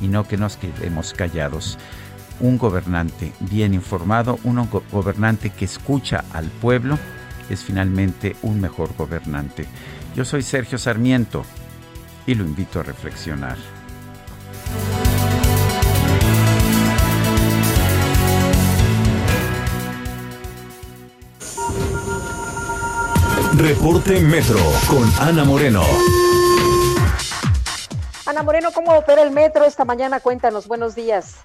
y no que nos quedemos callados. Un gobernante bien informado, un go- gobernante que escucha al pueblo, es finalmente un mejor gobernante. Yo soy Sergio Sarmiento y lo invito a reflexionar. Reporte Metro con Ana Moreno. Ana Moreno, ¿cómo opera el metro esta mañana? Cuéntanos, buenos días.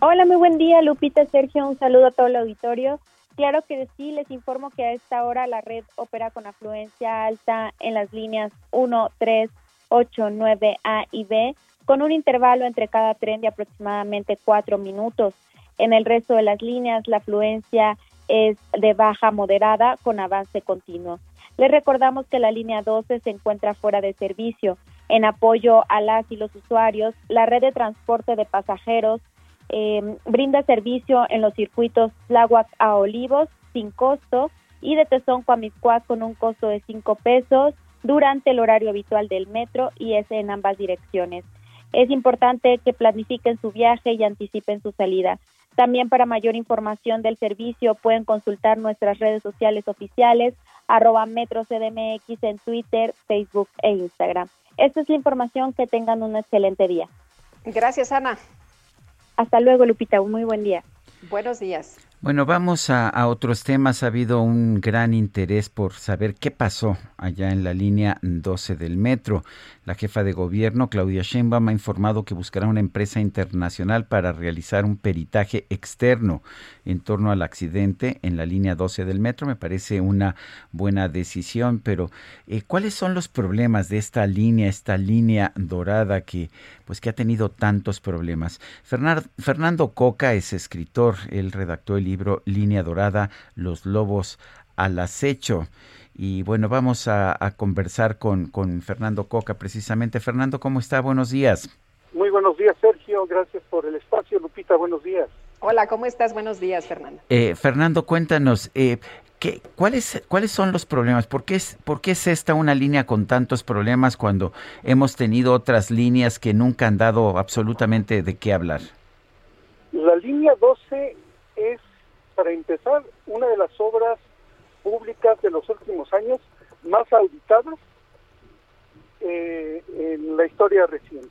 Hola, muy buen día, Lupita, Sergio, un saludo a todo el auditorio. Claro que sí, les informo que a esta hora la red opera con afluencia alta en las líneas 1, 3, 8, 9, A y B, con un intervalo entre cada tren de aproximadamente cuatro minutos. En el resto de las líneas, la afluencia es de baja moderada con avance continuo. Les recordamos que la línea 12 se encuentra fuera de servicio. En apoyo a las y los usuarios, la red de transporte de pasajeros Eh, brinda servicio en los circuitos Tláhuac a Olivos sin costo y de Tezonco a Mixcoac con un costo de 5 pesos durante el horario habitual del metro y es en ambas direcciones. Es importante que planifiquen su viaje y anticipen su salida. También para mayor información del servicio pueden consultar nuestras redes sociales oficiales, arroba Metro CDMX en Twitter, Facebook e Instagram. Esta es la información, que tengan un excelente día. Gracias, Ana. Hasta luego, Lupita, un muy buen día. Buenos días. Bueno, vamos a, otros temas. Ha habido un gran interés por saber qué pasó allá en la línea 12 del metro. La jefa de gobierno, Claudia Sheinbaum, ha informado que buscará una empresa internacional para realizar un peritaje externo en torno al accidente en la línea 12 del metro. Me parece una buena decisión, pero eh, ¿cuáles son los problemas de esta línea, esta línea dorada que, pues, que ha tenido tantos problemas? Fernando, Fernando Coca es escritor, él redactó el libro Línea Dorada, Los Lobos al Acecho. Y bueno, vamos a, a conversar con, con, Fernando Coca precisamente. Fernando, ¿cómo está? Buenos días. Muy buenos días, Sergio. Gracias por el espacio. Lupita, buenos días. Hola, ¿cómo estás? Buenos días, Fernando. Eh, Fernando, cuéntanos, eh, ¿qué, cuáles, ¿cuáles son los problemas? ¿Por qué, es, ¿Por qué es esta una línea con tantos problemas cuando hemos tenido otras líneas que nunca han dado absolutamente de qué hablar? La línea 12 es, para empezar, una de las obras públicas de los últimos años más auditadas eh, en la historia reciente.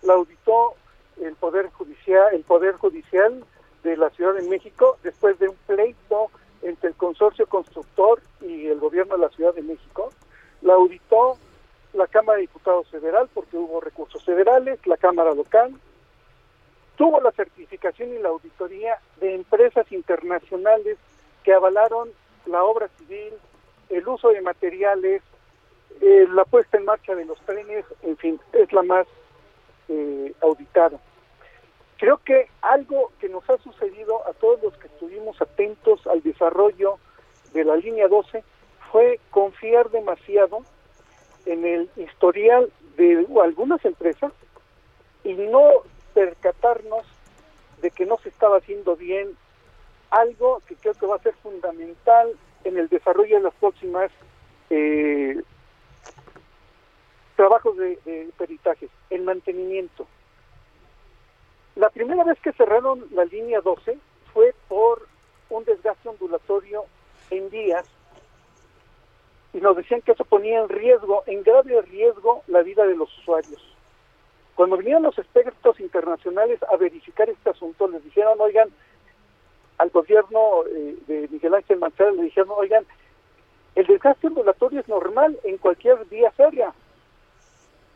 La auditó el poder judicial, el poder judicial de la Ciudad de México después de un pleito entre el consorcio constructor y el gobierno de la Ciudad de México. La auditó la Cámara de Diputados Federal porque hubo recursos federales, la Cámara local, tuvo la certificación y la auditoría de empresas internacionales que avalaron la obra civil, el uso de materiales, eh, la puesta en marcha de los trenes, en fin, es la más eh, auditada. Creo que algo que nos ha sucedido a todos los que estuvimos atentos al desarrollo de la línea 12 fue confiar demasiado en el historial de algunas empresas y no percatarnos de que no se estaba haciendo bien algo que creo que va a ser fundamental en el desarrollo de las próximas eh, trabajos de, de peritajes, el mantenimiento. La primera vez que cerraron la línea 12 fue por un desgaste ondulatorio en días y nos decían que eso ponía en riesgo, en grave riesgo, la vida de los usuarios. Cuando vinieron los expertos internacionales a verificar este asunto, les dijeron, oigan, al gobierno eh, de Miguel Ángel Mancera le dijeron, oigan, el desgaste ondulatorio es normal en cualquier vía férrea.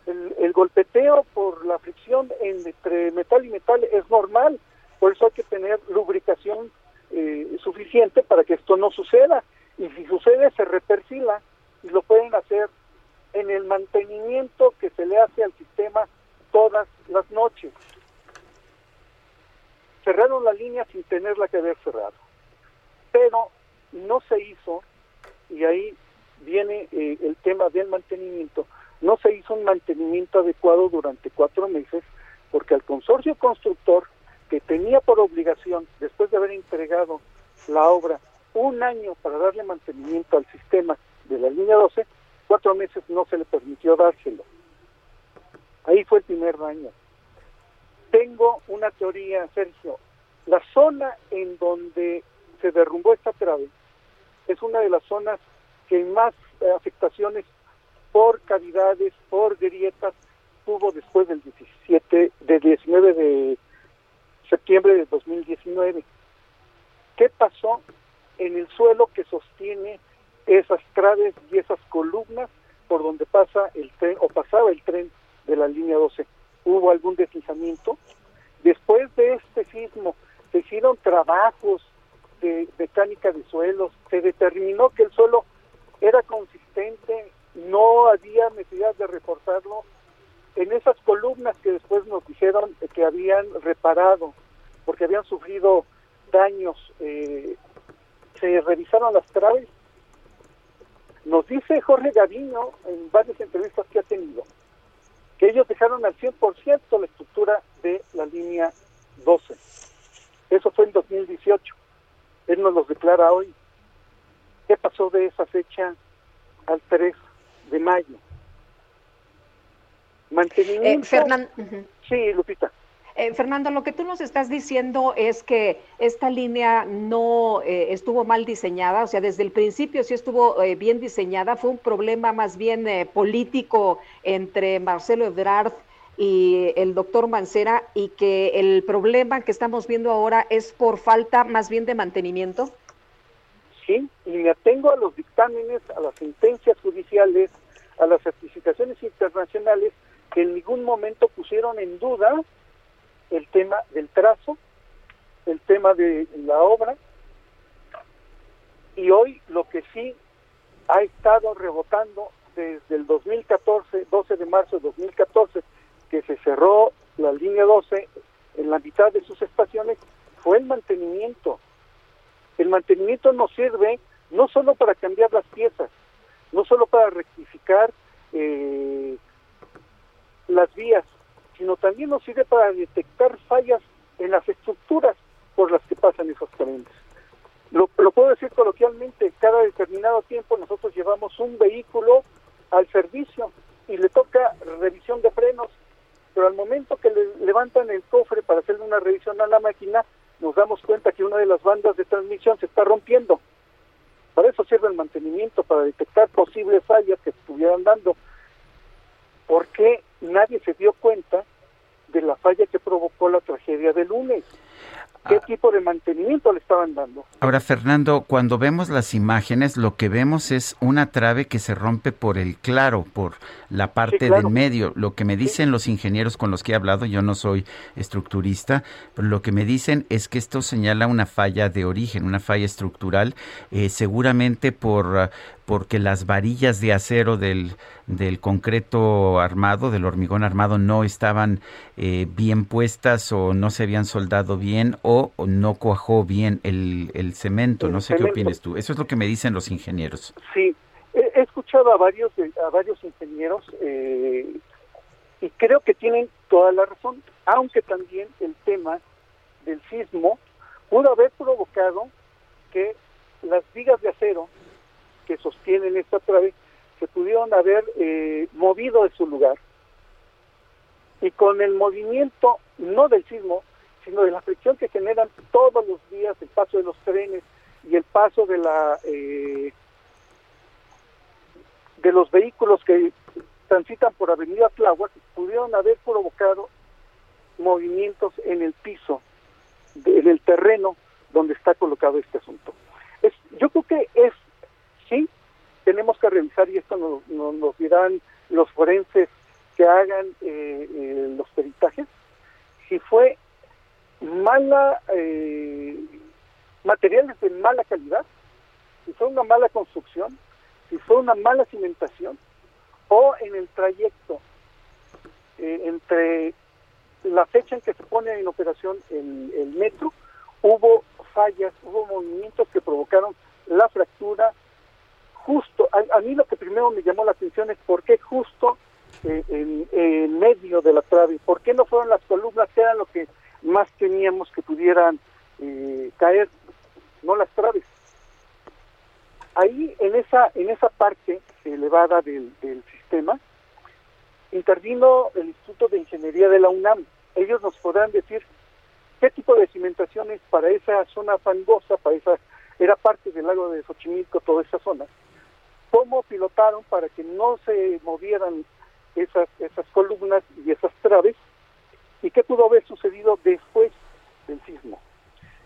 El, el, golpeteo por la fricción entre metal y metal es normal, por eso hay que tener lubricación eh, suficiente para que esto no suceda. Y si sucede, se reperfila y lo pueden hacer en el mantenimiento que se le hace al sistema todas las noches cerraron la línea sin tenerla que haber cerrado. Pero no se hizo, y ahí viene eh, el tema del mantenimiento, no se hizo un mantenimiento adecuado durante cuatro meses porque al consorcio constructor, que tenía por obligación, después de haber entregado la obra, un año para darle mantenimiento al sistema de la línea 12, cuatro meses no se le permitió dárselo. Ahí fue el primer daño. Tengo una teoría, Sergio. La zona en donde se derrumbó esta trave es una de las zonas que más eh, afectaciones por cavidades, por grietas tuvo después del 17, del 19 de septiembre de 2019. ¿Qué pasó en el suelo que sostiene esas traves y esas columnas por donde pasa el tren o pasaba el tren de la línea 12? hubo algún deslizamiento. Después de este sismo se hicieron trabajos de mecánica de suelos, se determinó que el suelo era consistente, no había necesidad de reforzarlo. En esas columnas que después nos dijeron que habían reparado, porque habían sufrido daños, eh, se revisaron las traves. Nos dice Jorge Gaviño en varias entrevistas que ha tenido que ellos dejaron al 100% la estructura de la línea 12. Eso fue en 2018. Él nos los declara hoy. ¿Qué pasó de esa fecha al 3 de mayo? Mantenimiento. Eh, Fernan- Sí, Lupita. Eh, Fernando, lo que tú nos estás diciendo es que esta línea no eh, estuvo mal diseñada, o sea, desde el principio sí estuvo eh, bien diseñada, fue un problema más bien eh, político entre Marcelo Ebrard y el doctor Mancera y que el problema que estamos viendo ahora es por falta más bien de mantenimiento. Sí, y me atengo a los dictámenes, a las sentencias judiciales, a las certificaciones internacionales que en ningún momento pusieron en duda el tema del trazo, el tema de la obra, y hoy lo que sí ha estado rebotando desde el 2014, 12 de marzo de 2014, que se cerró la línea 12 en la mitad de sus estaciones, fue el mantenimiento. El mantenimiento nos sirve no solo para cambiar las piezas, no solo para rectificar eh, las vías, sino también nos sirve para detectar fallas en las estructuras por las que pasan esos trenes. Lo, lo puedo decir coloquialmente, cada determinado tiempo nosotros llevamos un vehículo al servicio y le toca revisión de frenos, pero al momento que le levantan el cofre para hacerle una revisión a la máquina, nos damos cuenta que una de las bandas de transmisión se está rompiendo. Para eso sirve el mantenimiento, para detectar posibles fallas que estuvieran dando. ¿Por qué nadie se dio cuenta de la falla que provocó la tragedia del lunes? ¿Qué tipo de mantenimiento le estaban dando? Ahora, Fernando, cuando vemos las imágenes, lo que vemos es una trave que se rompe por el claro, por la parte claro. del medio. Lo que me dicen los ingenieros con los que he hablado, yo no soy estructurista, pero lo que me dicen es que esto señala una falla de origen, una falla estructural, eh, seguramente por ah, porque las varillas de acero del, del concreto armado, del hormigón armado, no estaban eh, bien puestas o no se habían soldado bien o, o no cuajó bien el, el cemento. El no sé qué opinas tú. Eso es lo que me dicen los ingenieros. Sí, he, escuchado a varios a varios ingenieros eh, y creo que tienen toda la razón, aunque también el tema del sismo pudo haber provocado que las vigas de acero que sostienen esta trave se pudieron haber eh, movido de su lugar y con el movimiento no del sismo sino de la fricción que generan todos los días el paso de los trenes y el paso de la eh, de los vehículos que transitan por Avenida Tláhuac pudieron haber provocado movimientos en el piso, en el terreno donde está colocado este asunto. Es, yo creo que es, sí, tenemos que revisar y esto nos, nos, nos dirán los forenses que hagan eh, eh, los peritajes, si fue mala, eh, materiales de mala calidad, si fue una mala construcción, si fue una mala cimentación, o en el trayecto eh, entre la fecha en que se pone en operación el, metro, hubo fallas, hubo movimientos que provocaron la fractura. Justo, a, a mí lo que primero me llamó la atención es por qué justo eh, en, en medio de la trave, por qué no fueron las columnas que eran lo que más teníamos que pudieran eh, caer, no las traves. Ahí en esa en esa parte elevada del, sistema intervino el Instituto de Ingeniería de la UNAM. Ellos nos podrán decir qué tipo de cimentaciones para esa zona fangosa, para esa era parte del lago de Xochimilco, toda esa zona. Cómo pilotaron para que no se movieran esas esas columnas y esas traves y qué pudo haber sucedido después del sismo.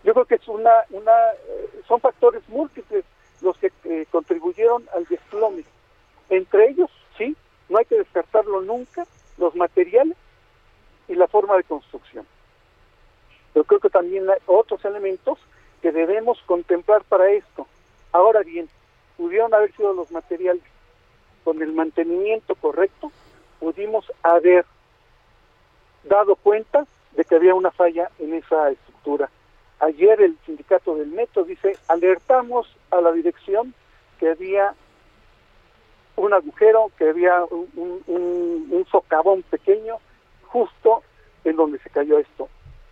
Yo creo que es una, una eh, son factores múltiples los que eh, contribuyeron al desplome. Entre ellos, sí, no hay que descartarlo nunca, los materiales y la forma de construcción. Pero creo que también hay otros elementos que debemos contemplar para esto. Ahora bien, pudieron haber sido los materiales. Con el mantenimiento correcto, pudimos haber dado cuenta de que había una falla en esa estructura. Ayer el sindicato del metro dice, alertamos a la dirección que había un agujero, que había un, un- socavón pequeño justo en donde se cayó esto.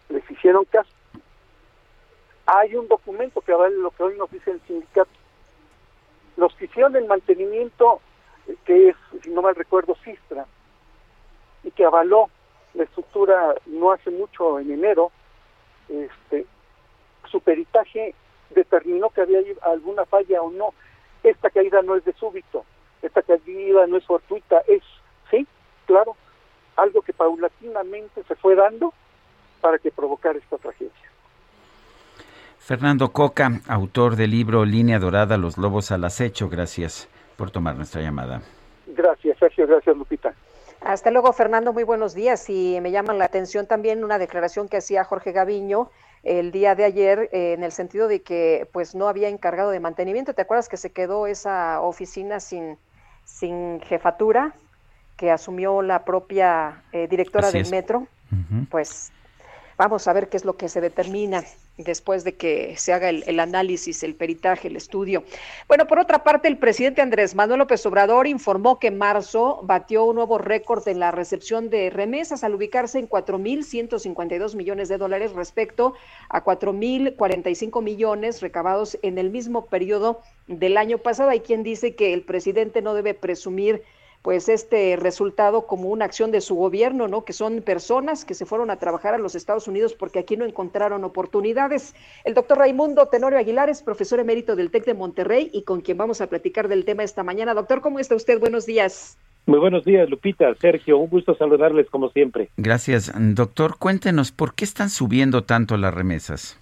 les hicieron caso. Hay un documento que avala lo que hoy nos dice el sindicato. Los que hicieron el mantenimiento, eh, que es, si no mal recuerdo, Sistra, y que avaló la estructura no hace mucho en enero, este, su peritaje determinó que había alguna falla o no. Esta caída no es de súbito, esta caída no es fortuita, es, sí, claro, algo que paulatinamente se fue dando para que provocara esta tragedia. Fernando Coca, autor del libro Línea Dorada, Los Lobos al Acecho, gracias por tomar nuestra llamada. Gracias, Sergio, gracias, Lupita. Hasta luego, Fernando, muy buenos días. Y me llama la atención también una declaración que hacía Jorge Gaviño el día de ayer eh, en el sentido de que pues no había encargado de mantenimiento. ¿Te acuerdas que se quedó esa oficina sin, sin jefatura que asumió la propia eh, directora Así del es. metro? Pues vamos a ver qué es lo que se determina después de que se haga el, análisis, el peritaje, el estudio. Bueno, por otra parte, el presidente Andrés Manuel López Obrador informó que marzo batió un nuevo récord en la recepción de remesas al ubicarse en 4.152 millones de dólares respecto a 4.045 millones recabados en el mismo periodo del año pasado. Hay quien dice que el presidente no debe presumir pues este resultado como una acción de su gobierno, ¿no? Que son personas que se fueron a trabajar a los Estados Unidos porque aquí no encontraron oportunidades. El doctor Raimundo Tenorio Aguilar es profesor emérito del TEC de Monterrey y con quien vamos a platicar del tema esta mañana. Doctor, ¿cómo está usted? Buenos días. Muy buenos días, Lupita, Sergio, un gusto saludarles como siempre. Gracias. Doctor, cuéntenos, ¿por qué están subiendo tanto las remesas?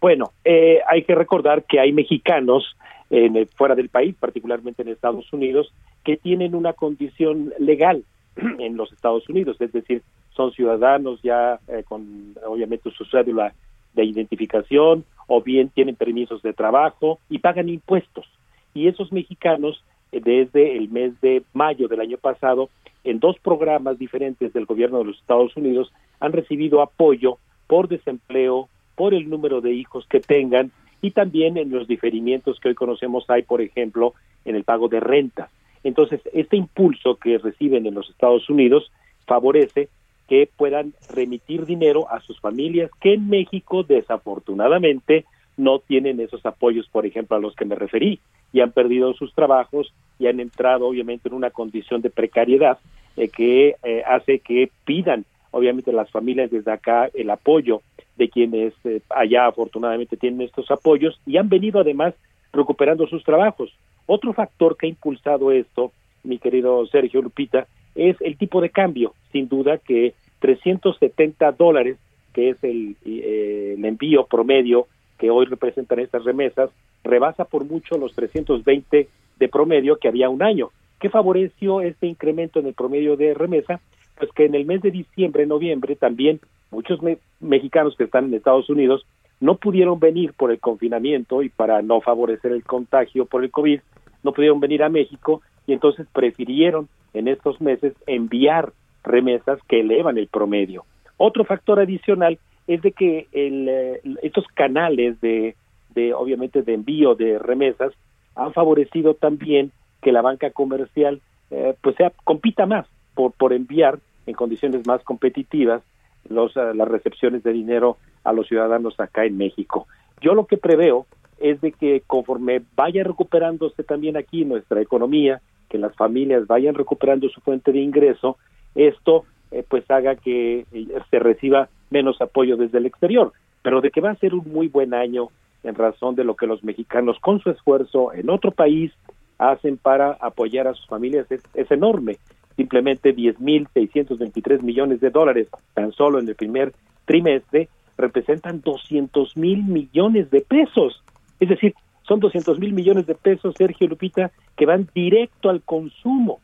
Bueno, eh, hay que recordar que hay mexicanos en el- fuera del país, particularmente en Estados Unidos, que tienen una condición legal [CLEARS THROAT] en los Estados Unidos, es decir, son ciudadanos ya eh, con obviamente su cédula de identificación o bien tienen permisos de trabajo y pagan impuestos. Y esos mexicanos, eh, desde el mes de mayo del año pasado, en dos programas diferentes del gobierno de los Estados Unidos, han recibido apoyo por desempleo, por el número de hijos que tengan y también en los diferimientos que hoy conocemos hay, por ejemplo, en el pago de renta. Entonces, este impulso que reciben en los Estados Unidos favorece que puedan remitir dinero a sus familias que en México desafortunadamente no tienen esos apoyos, por ejemplo, a los que me referí, y han perdido sus trabajos y han entrado obviamente en una condición de precariedad eh, que eh, hace que pidan obviamente las familias desde acá el apoyo de quienes eh, allá afortunadamente tienen estos apoyos y han venido además recuperando sus trabajos. Otro factor que ha impulsado esto, mi querido Sergio Lupita, es el tipo de cambio. Sin duda que 370 dólares, que es el, eh, el envío promedio que hoy representan estas remesas, rebasa por mucho los 320 de promedio que había un año. ¿Qué favoreció este incremento en el promedio de remesa? Pues que en el mes de diciembre, noviembre, también muchos me- mexicanos que están en Estados Unidos no pudieron venir por el confinamiento y para no favorecer el contagio por el COVID, no pudieron venir a México y entonces prefirieron en estos meses enviar remesas que elevan el promedio. Otro factor adicional es de que el, eh, estos canales de, de, obviamente, de envío de remesas han favorecido también que la banca comercial eh, pues sea, compita más por, por enviar en condiciones más competitivas los, eh, las recepciones de dinero a los ciudadanos acá en México. Yo lo que preveo es de que conforme vaya recuperándose también aquí nuestra economía, que las familias vayan recuperando su fuente de ingreso, esto eh, pues haga que eh, se reciba menos apoyo desde el exterior, pero de que va a ser un muy buen año en razón de lo que los mexicanos con su esfuerzo en otro país hacen para apoyar a sus familias es, es enorme. Simplemente 10.623 millones de dólares tan solo en el primer trimestre representan 200 mil millones de pesos. Es decir, son 200 mil millones de pesos, Sergio Lupita, que van directo al consumo,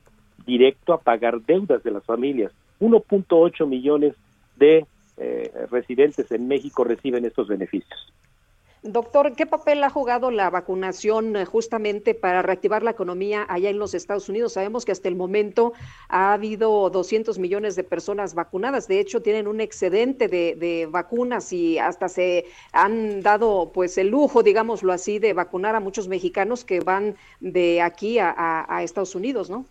directo a pagar deudas de las familias. 1.8 millones de eh, residentes en México reciben estos beneficios. Doctor, ¿qué papel ha jugado la vacunación eh, justamente para reactivar la economía allá en los Estados Unidos? Sabemos que hasta el momento ha habido 200 millones de personas vacunadas. De hecho, tienen un excedente de, vacunas y hasta se han dado pues el lujo, digámoslo así, de vacunar a muchos mexicanos que van de aquí a, a- a Estados Unidos, ¿no?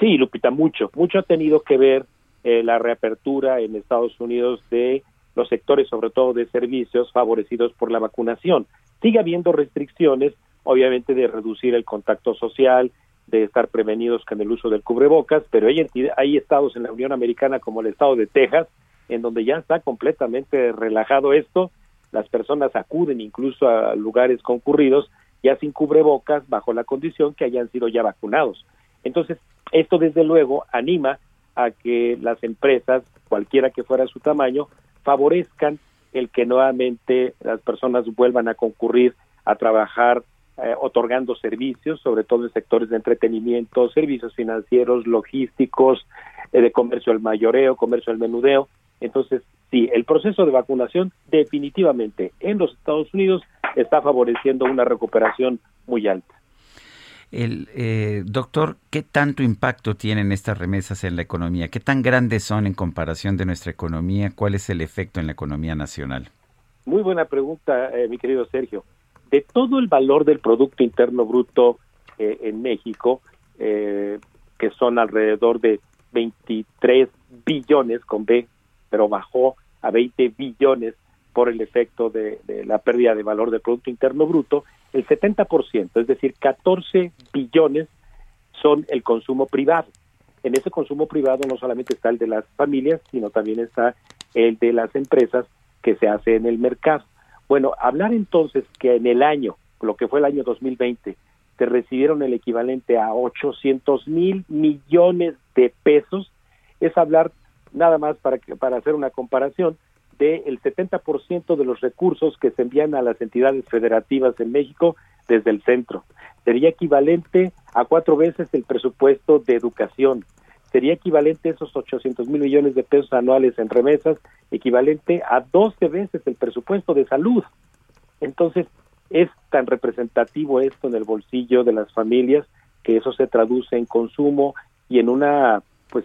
Sí, Lupita, mucho. Mucho ha tenido que ver eh, la reapertura en Estados Unidos de los sectores, sobre todo de servicios, favorecidos por la vacunación. Sigue habiendo restricciones, obviamente, de reducir el contacto social, de estar prevenidos con el uso del cubrebocas, pero hay, hay estados en la Unión Americana como el estado de Texas, en donde ya está completamente relajado esto, las personas acuden incluso a lugares concurridos ya sin cubrebocas bajo la condición que hayan sido ya vacunados. Entonces, esto desde luego anima a que las empresas, cualquiera que fuera su tamaño, favorezcan el que nuevamente las personas vuelvan a concurrir a trabajar eh, otorgando servicios, sobre todo en sectores de entretenimiento, servicios financieros, logísticos, eh, de comercio al mayoreo, comercio al menudeo. Entonces, sí, el proceso de vacunación definitivamente en los Estados Unidos está favoreciendo una recuperación muy alta. El eh, doctor, ¿qué tanto impacto tienen estas remesas en la economía? ¿Qué tan grandes son en comparación de nuestra economía? ¿Cuál es el efecto en la economía nacional? Muy buena pregunta, eh, mi querido Sergio. De todo el valor del Producto Interno Bruto eh, en México, que son alrededor de 23 billones con B, pero bajó a 20 billones por el efecto de, la pérdida de valor del Producto Interno Bruto, el 70%, es decir, 14 billones son el consumo privado. En ese consumo privado no solamente está el de las familias, sino también está el de las empresas que se hace en el mercado. Bueno, hablar entonces que en el año, lo que fue el año 2020, se recibieron el equivalente a 800 mil millones de pesos, es hablar nada más para, para hacer una comparación, del 70% de los recursos que se envían a las entidades federativas en México desde el centro. Sería equivalente a cuatro veces el presupuesto de educación. Sería equivalente a esos 800 mil millones de pesos anuales en remesas, equivalente a 12 veces el presupuesto de salud. Entonces, es tan representativo esto en el bolsillo de las familias que eso se traduce en consumo y en una, pues,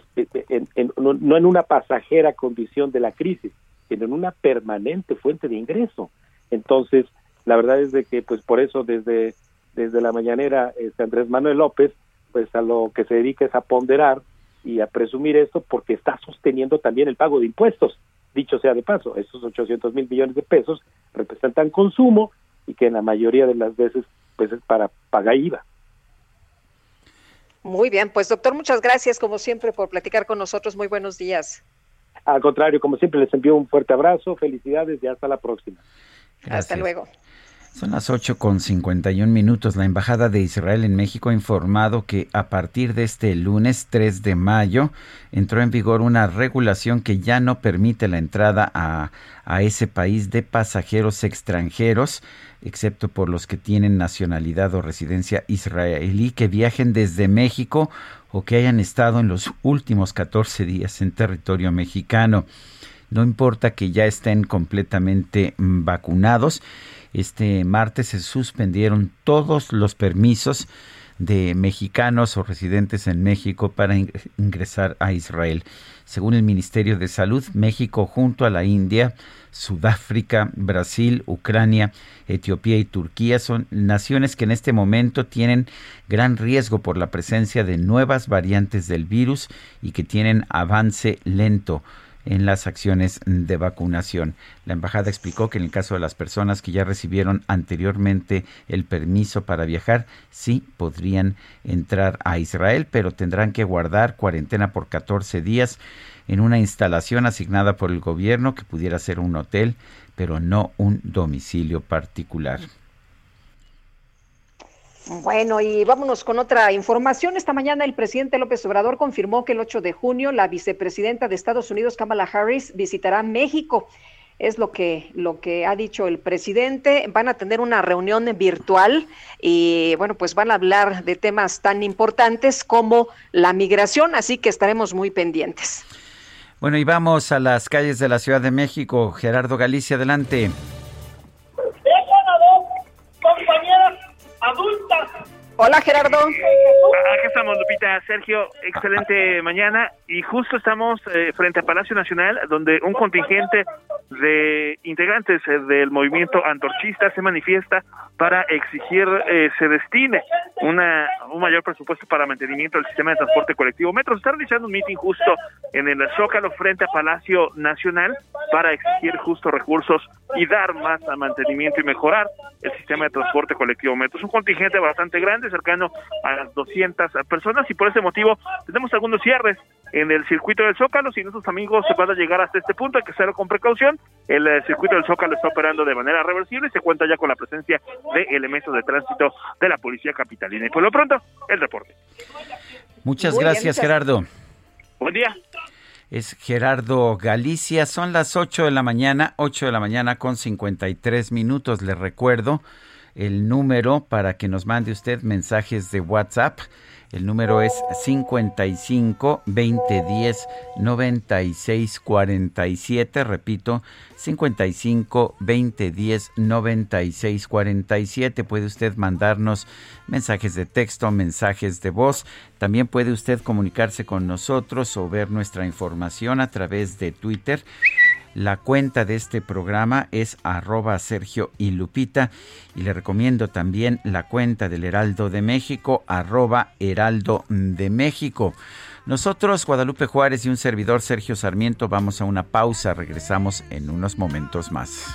no en una pasajera condición de la crisis, en una permanente fuente de ingreso. Entonces, la verdad es de que, pues por eso desde, desde la mañanera, este Andrés Manuel López, pues a lo que se dedica es a ponderar y a presumir esto porque está sosteniendo también el pago de impuestos. Dicho sea de paso, esos 800 mil millones de pesos representan consumo y que en la mayoría de las veces pues es para pagar IVA. Muy bien, pues doctor, muchas gracias como siempre por platicar con nosotros. Muy buenos días. Al contrario, como siempre, les envío un fuerte abrazo, felicidades y hasta la próxima. Hasta luego. Son las 8 con 51 minutos. La Embajada de Israel en México ha informado que a partir de este lunes 3 de mayo entró en vigor una regulación que ya no permite la entrada a, a ese país de pasajeros extranjeros, excepto por los que tienen nacionalidad o residencia israelí que viajen desde México o que hayan estado en los últimos 14 días en territorio mexicano. No importa que ya estén completamente vacunados. Este martes se suspendieron todos los permisos de mexicanos o residentes en México para ingresar a Israel. Según el Ministerio de Salud, México junto a la India, Sudáfrica, Brasil, Ucrania, Etiopía y Turquía son naciones que en este momento tienen gran riesgo por la presencia de nuevas variantes del virus y que tienen avance lento en las acciones de vacunación. La embajada explicó que en el caso de las personas que ya recibieron anteriormente el permiso para viajar, sí podrían entrar a Israel, pero tendrán que guardar cuarentena por 14 días en una instalación asignada por el gobierno que pudiera ser un hotel, pero no un domicilio particular. Bueno, y vámonos con otra información. Esta mañana el presidente López Obrador confirmó que el 8 de junio la vicepresidenta de Estados Unidos, Kamala Harris, visitará México. Es lo que, lo que ha dicho el presidente. Van a tener una reunión virtual y, bueno, pues van a hablar de temas tan importantes como la migración, así que estaremos muy pendientes. Bueno, y vamos a las calles de la Ciudad de México. Gerardo Galicia, adelante. Adultas Hola Gerardo. Aquí estamos, Lupita. Sergio, excelente mañana. Y justo estamos eh, frente a Palacio Nacional, donde un contingente de integrantes eh, del movimiento antorchista se manifiesta para exigir eh, se destine una, un mayor presupuesto para mantenimiento del sistema de transporte colectivo Metro. Se está realizando un meeting justo en el Zócalo frente a Palacio Nacional para exigir justo recursos y dar más a mantenimiento y mejorar el sistema de transporte colectivo Metro. Es un contingente bastante grande, cercano a las 200 personas y por ese motivo tenemos algunos cierres en el circuito del Zócalo. Si nuestros amigos se van a llegar hasta este punto, hay que hacerlo con precaución. El eh, circuito del Zócalo está operando de manera reversible y se cuenta ya con la presencia de elementos de tránsito de la Policía Capitalina. Y por lo pronto, el reporte. Muchas Muy gracias, Gerardo. Buen día. Es Gerardo Galicia. Son las 8 de la mañana, 8 de la mañana con 53 minutos. Le recuerdo el número para que nos mande usted mensajes de WhatsApp. El número es 55 2010 96 47. Repito, 55 2010 96 47. Puede usted mandarnos mensajes de texto, mensajes de voz. También puede usted comunicarse con nosotros o ver nuestra información a través de Twitter. La cuenta de este programa es arroba Sergio y Lupita y le recomiendo también la cuenta del Heraldo de México, arroba Heraldo de México. Nosotros, Guadalupe Juárez y un servidor Sergio Sarmiento, vamos a una pausa. Regresamos en unos momentos más.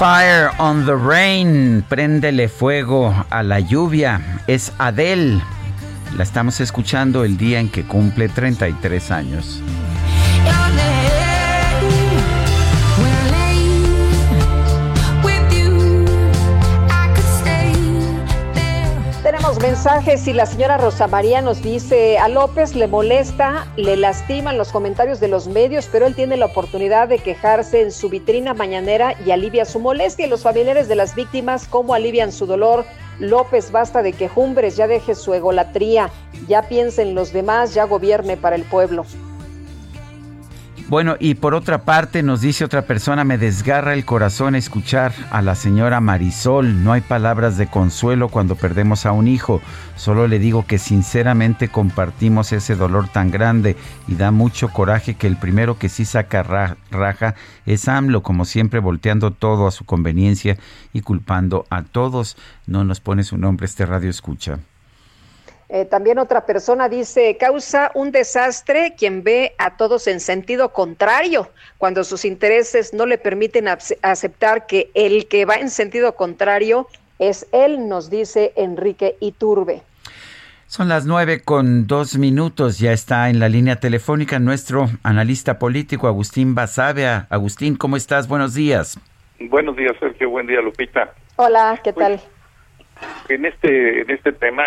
Fire on the rain. Préndele fuego a la lluvia. Es Adele. La estamos escuchando el día en que cumple 33 años. Mensajes y la señora Rosa María nos dice, a López le molesta, le lastiman los comentarios de los medios, pero él tiene la oportunidad de quejarse en su vitrina mañanera y alivia su molestia. Y los familiares de las víctimas, ¿cómo alivian su dolor? López, basta de quejumbres, ya deje su egolatría, ya piense en los demás, ya gobierne para el pueblo. Bueno, y por otra parte nos dice otra persona, me desgarra el corazón escuchar a la señora Marisol. No hay palabras de consuelo cuando perdemos a un hijo. Solo le digo que sinceramente compartimos ese dolor tan grande y da mucho coraje que el primero que sí saca ra- raja es AMLO, como siempre volteando todo a su conveniencia y culpando a todos. No nos pone su nombre este radio escucha. Eh, también otra persona dice, causa un desastre quien ve a todos en sentido contrario, cuando sus intereses no le permiten ace- aceptar que el que va en sentido contrario es él, nos dice Enrique Iturbe. Son las nueve con dos minutos. Ya está en la línea telefónica nuestro analista político Agustín Basavia. Agustín, ¿cómo estás? Buenos días. Buenos días, Sergio. Buen día, Lupita. Hola, ¿qué tal? En este, en este tema,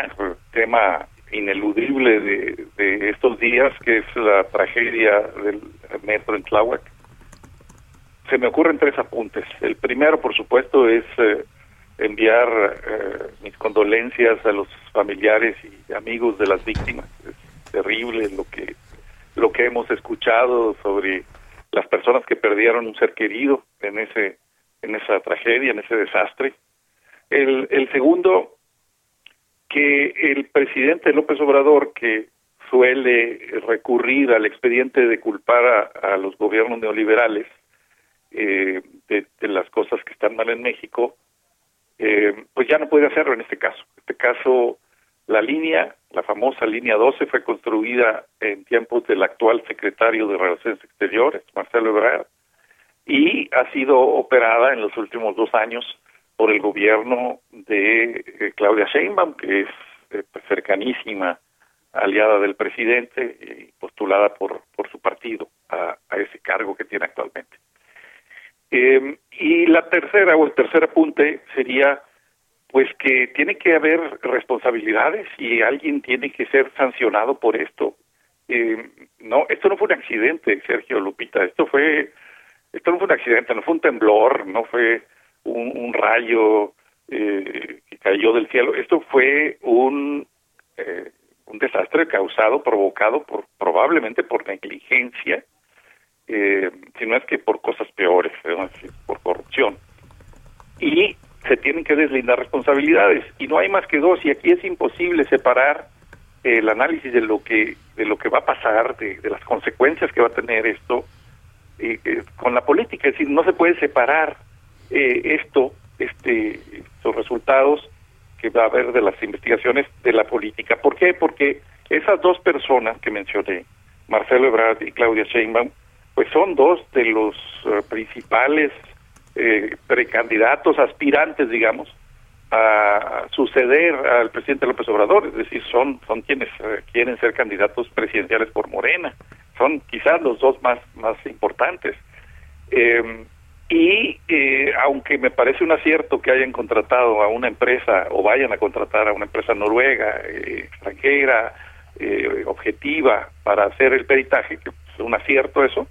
tema ineludible de, de estos días, que es la tragedia del metro en Tláhuac, se me ocurren tres apuntes. El primero, por supuesto, es eh, enviar eh, mis condolencias a los familiares y amigos de las víctimas. Es terrible lo que lo que hemos escuchado sobre las personas que perdieron un ser querido en ese en esa tragedia, en ese desastre. El, el segundo, que el presidente López Obrador, que suele recurrir al expediente de culpar a, los gobiernos neoliberales eh, de, de, las cosas que están mal en México, eh, pues ya no puede hacerlo en este caso. En este caso, la línea, la famosa línea 12, fue construida en tiempos del actual secretario de Relaciones Exteriores, Marcelo Ebrard, y ha sido operada en los últimos dos años por el gobierno de eh, Claudia Sheinbaum, que es eh, pues, cercanísima aliada del presidente y postulada por, por su partido a, a ese cargo que tiene actualmente. Eh, y la tercera o el tercer apunte sería pues que tiene que haber responsabilidades y alguien tiene que ser sancionado por esto. Eh, no, esto no fue un accidente, Sergio Lupita, esto fue, esto no fue un accidente, no fue un temblor, no fue un, rayo eh, que cayó del cielo, esto fue un eh, un desastre causado, provocado por probablemente por negligencia, eh, si no es que por cosas peores, por corrupción. Y se tienen que deslindar responsabilidades y no hay más que dos y aquí es imposible separar el análisis de lo que de lo que va a pasar de, las consecuencias que va a tener esto eh, eh, con la política es decir no se puede separar eh, esto este estos resultados que va a haber de las investigaciones de la política ¿por qué? porque esas dos personas que mencioné Marcelo Ebrard y Claudia Sheinbaum pues son dos de los uh, principales eh, precandidatos, aspirantes, digamos, a suceder al presidente López Obrador, es decir, son son quienes eh, quieren ser candidatos presidenciales por Morena, son quizás los dos más más importantes. Eh, y eh, aunque me parece un acierto que hayan contratado a una empresa o vayan a contratar a una empresa noruega, eh, extranjera, eh, objetiva, para hacer el peritaje, que es un acierto eso,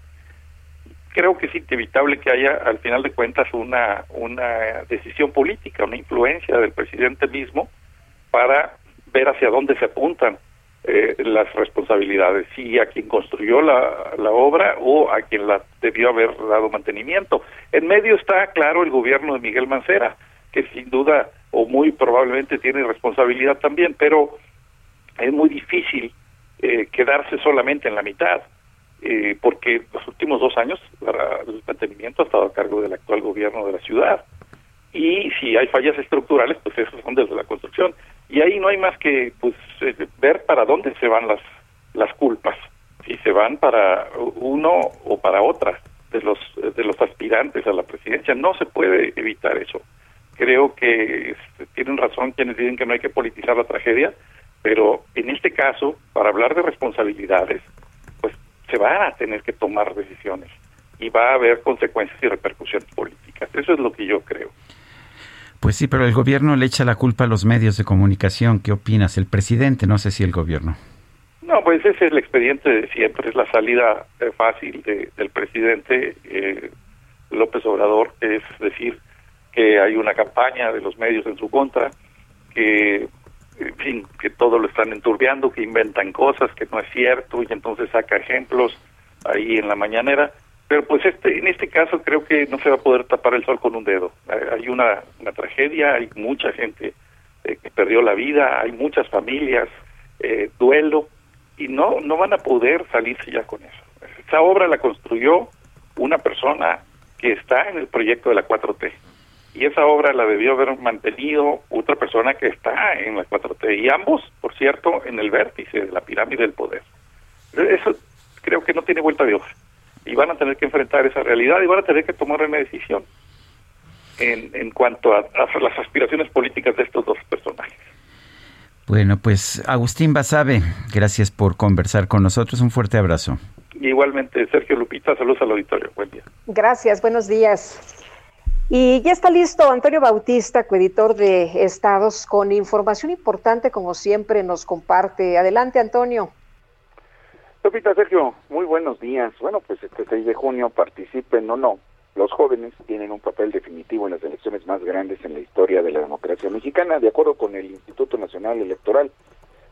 creo que es inevitable que haya al final de cuentas una una decisión política, una influencia del presidente mismo para ver hacia dónde se apuntan eh, las responsabilidades, si a quien construyó la, la obra o a quien la debió haber dado mantenimiento. En medio está, claro, el gobierno de Miguel Mancera, que sin duda o muy probablemente tiene responsabilidad también, pero es muy difícil eh, quedarse solamente en la mitad eh, porque los últimos dos años el mantenimiento ha estado a cargo del actual gobierno de la ciudad. Y si hay fallas estructurales, pues esos son desde la construcción. Y ahí no hay más que pues eh, ver para dónde se van las, las culpas. Si se van para uno o para otra de los, de los aspirantes a la presidencia. No se puede evitar eso. Creo que este, tienen razón quienes dicen que no hay que politizar la tragedia, pero en este caso, para hablar de responsabilidades, se van a tener que tomar decisiones y va a haber consecuencias y repercusiones políticas. Eso es lo que yo creo. Pues sí, pero el gobierno le echa la culpa a los medios de comunicación. ¿Qué opinas? El presidente, no sé si el gobierno. No, pues ese es el expediente de siempre, es la salida eh, fácil de, del presidente eh, López Obrador, es decir, que hay una campaña de los medios en su contra, que en fin, que todo lo están enturbiando, que inventan cosas que no es cierto y entonces saca ejemplos ahí en la mañanera. Pero pues este, en este caso creo que no se va a poder tapar el sol con un dedo. Hay una, una tragedia, hay mucha gente eh, que perdió la vida, hay muchas familias, eh, duelo, y no, no van a poder salirse ya con eso. Esa obra la construyó una persona que está en el proyecto de la 4T y esa obra la debió haber mantenido otra persona que está en la 4T y ambos, por cierto, en el vértice de la pirámide del poder. Eso creo que no tiene vuelta de hoja y van a tener que enfrentar esa realidad y van a tener que tomar una decisión en, en cuanto a, a las aspiraciones políticas de estos dos personajes. Bueno, pues Agustín Basabe, gracias por conversar con nosotros. Un fuerte abrazo. Igualmente, Sergio Lupita, saludos al auditorio. Buen día. Gracias, buenos días. Y ya está listo Antonio Bautista, coeditor de Estados, con información importante, como siempre nos comparte. Adelante, Antonio. Lupita, Sergio, muy buenos días. Bueno, pues este 6 de junio participen o no. Los jóvenes tienen un papel definitivo en las elecciones más grandes en la historia de la democracia mexicana, de acuerdo con el Instituto Nacional Electoral.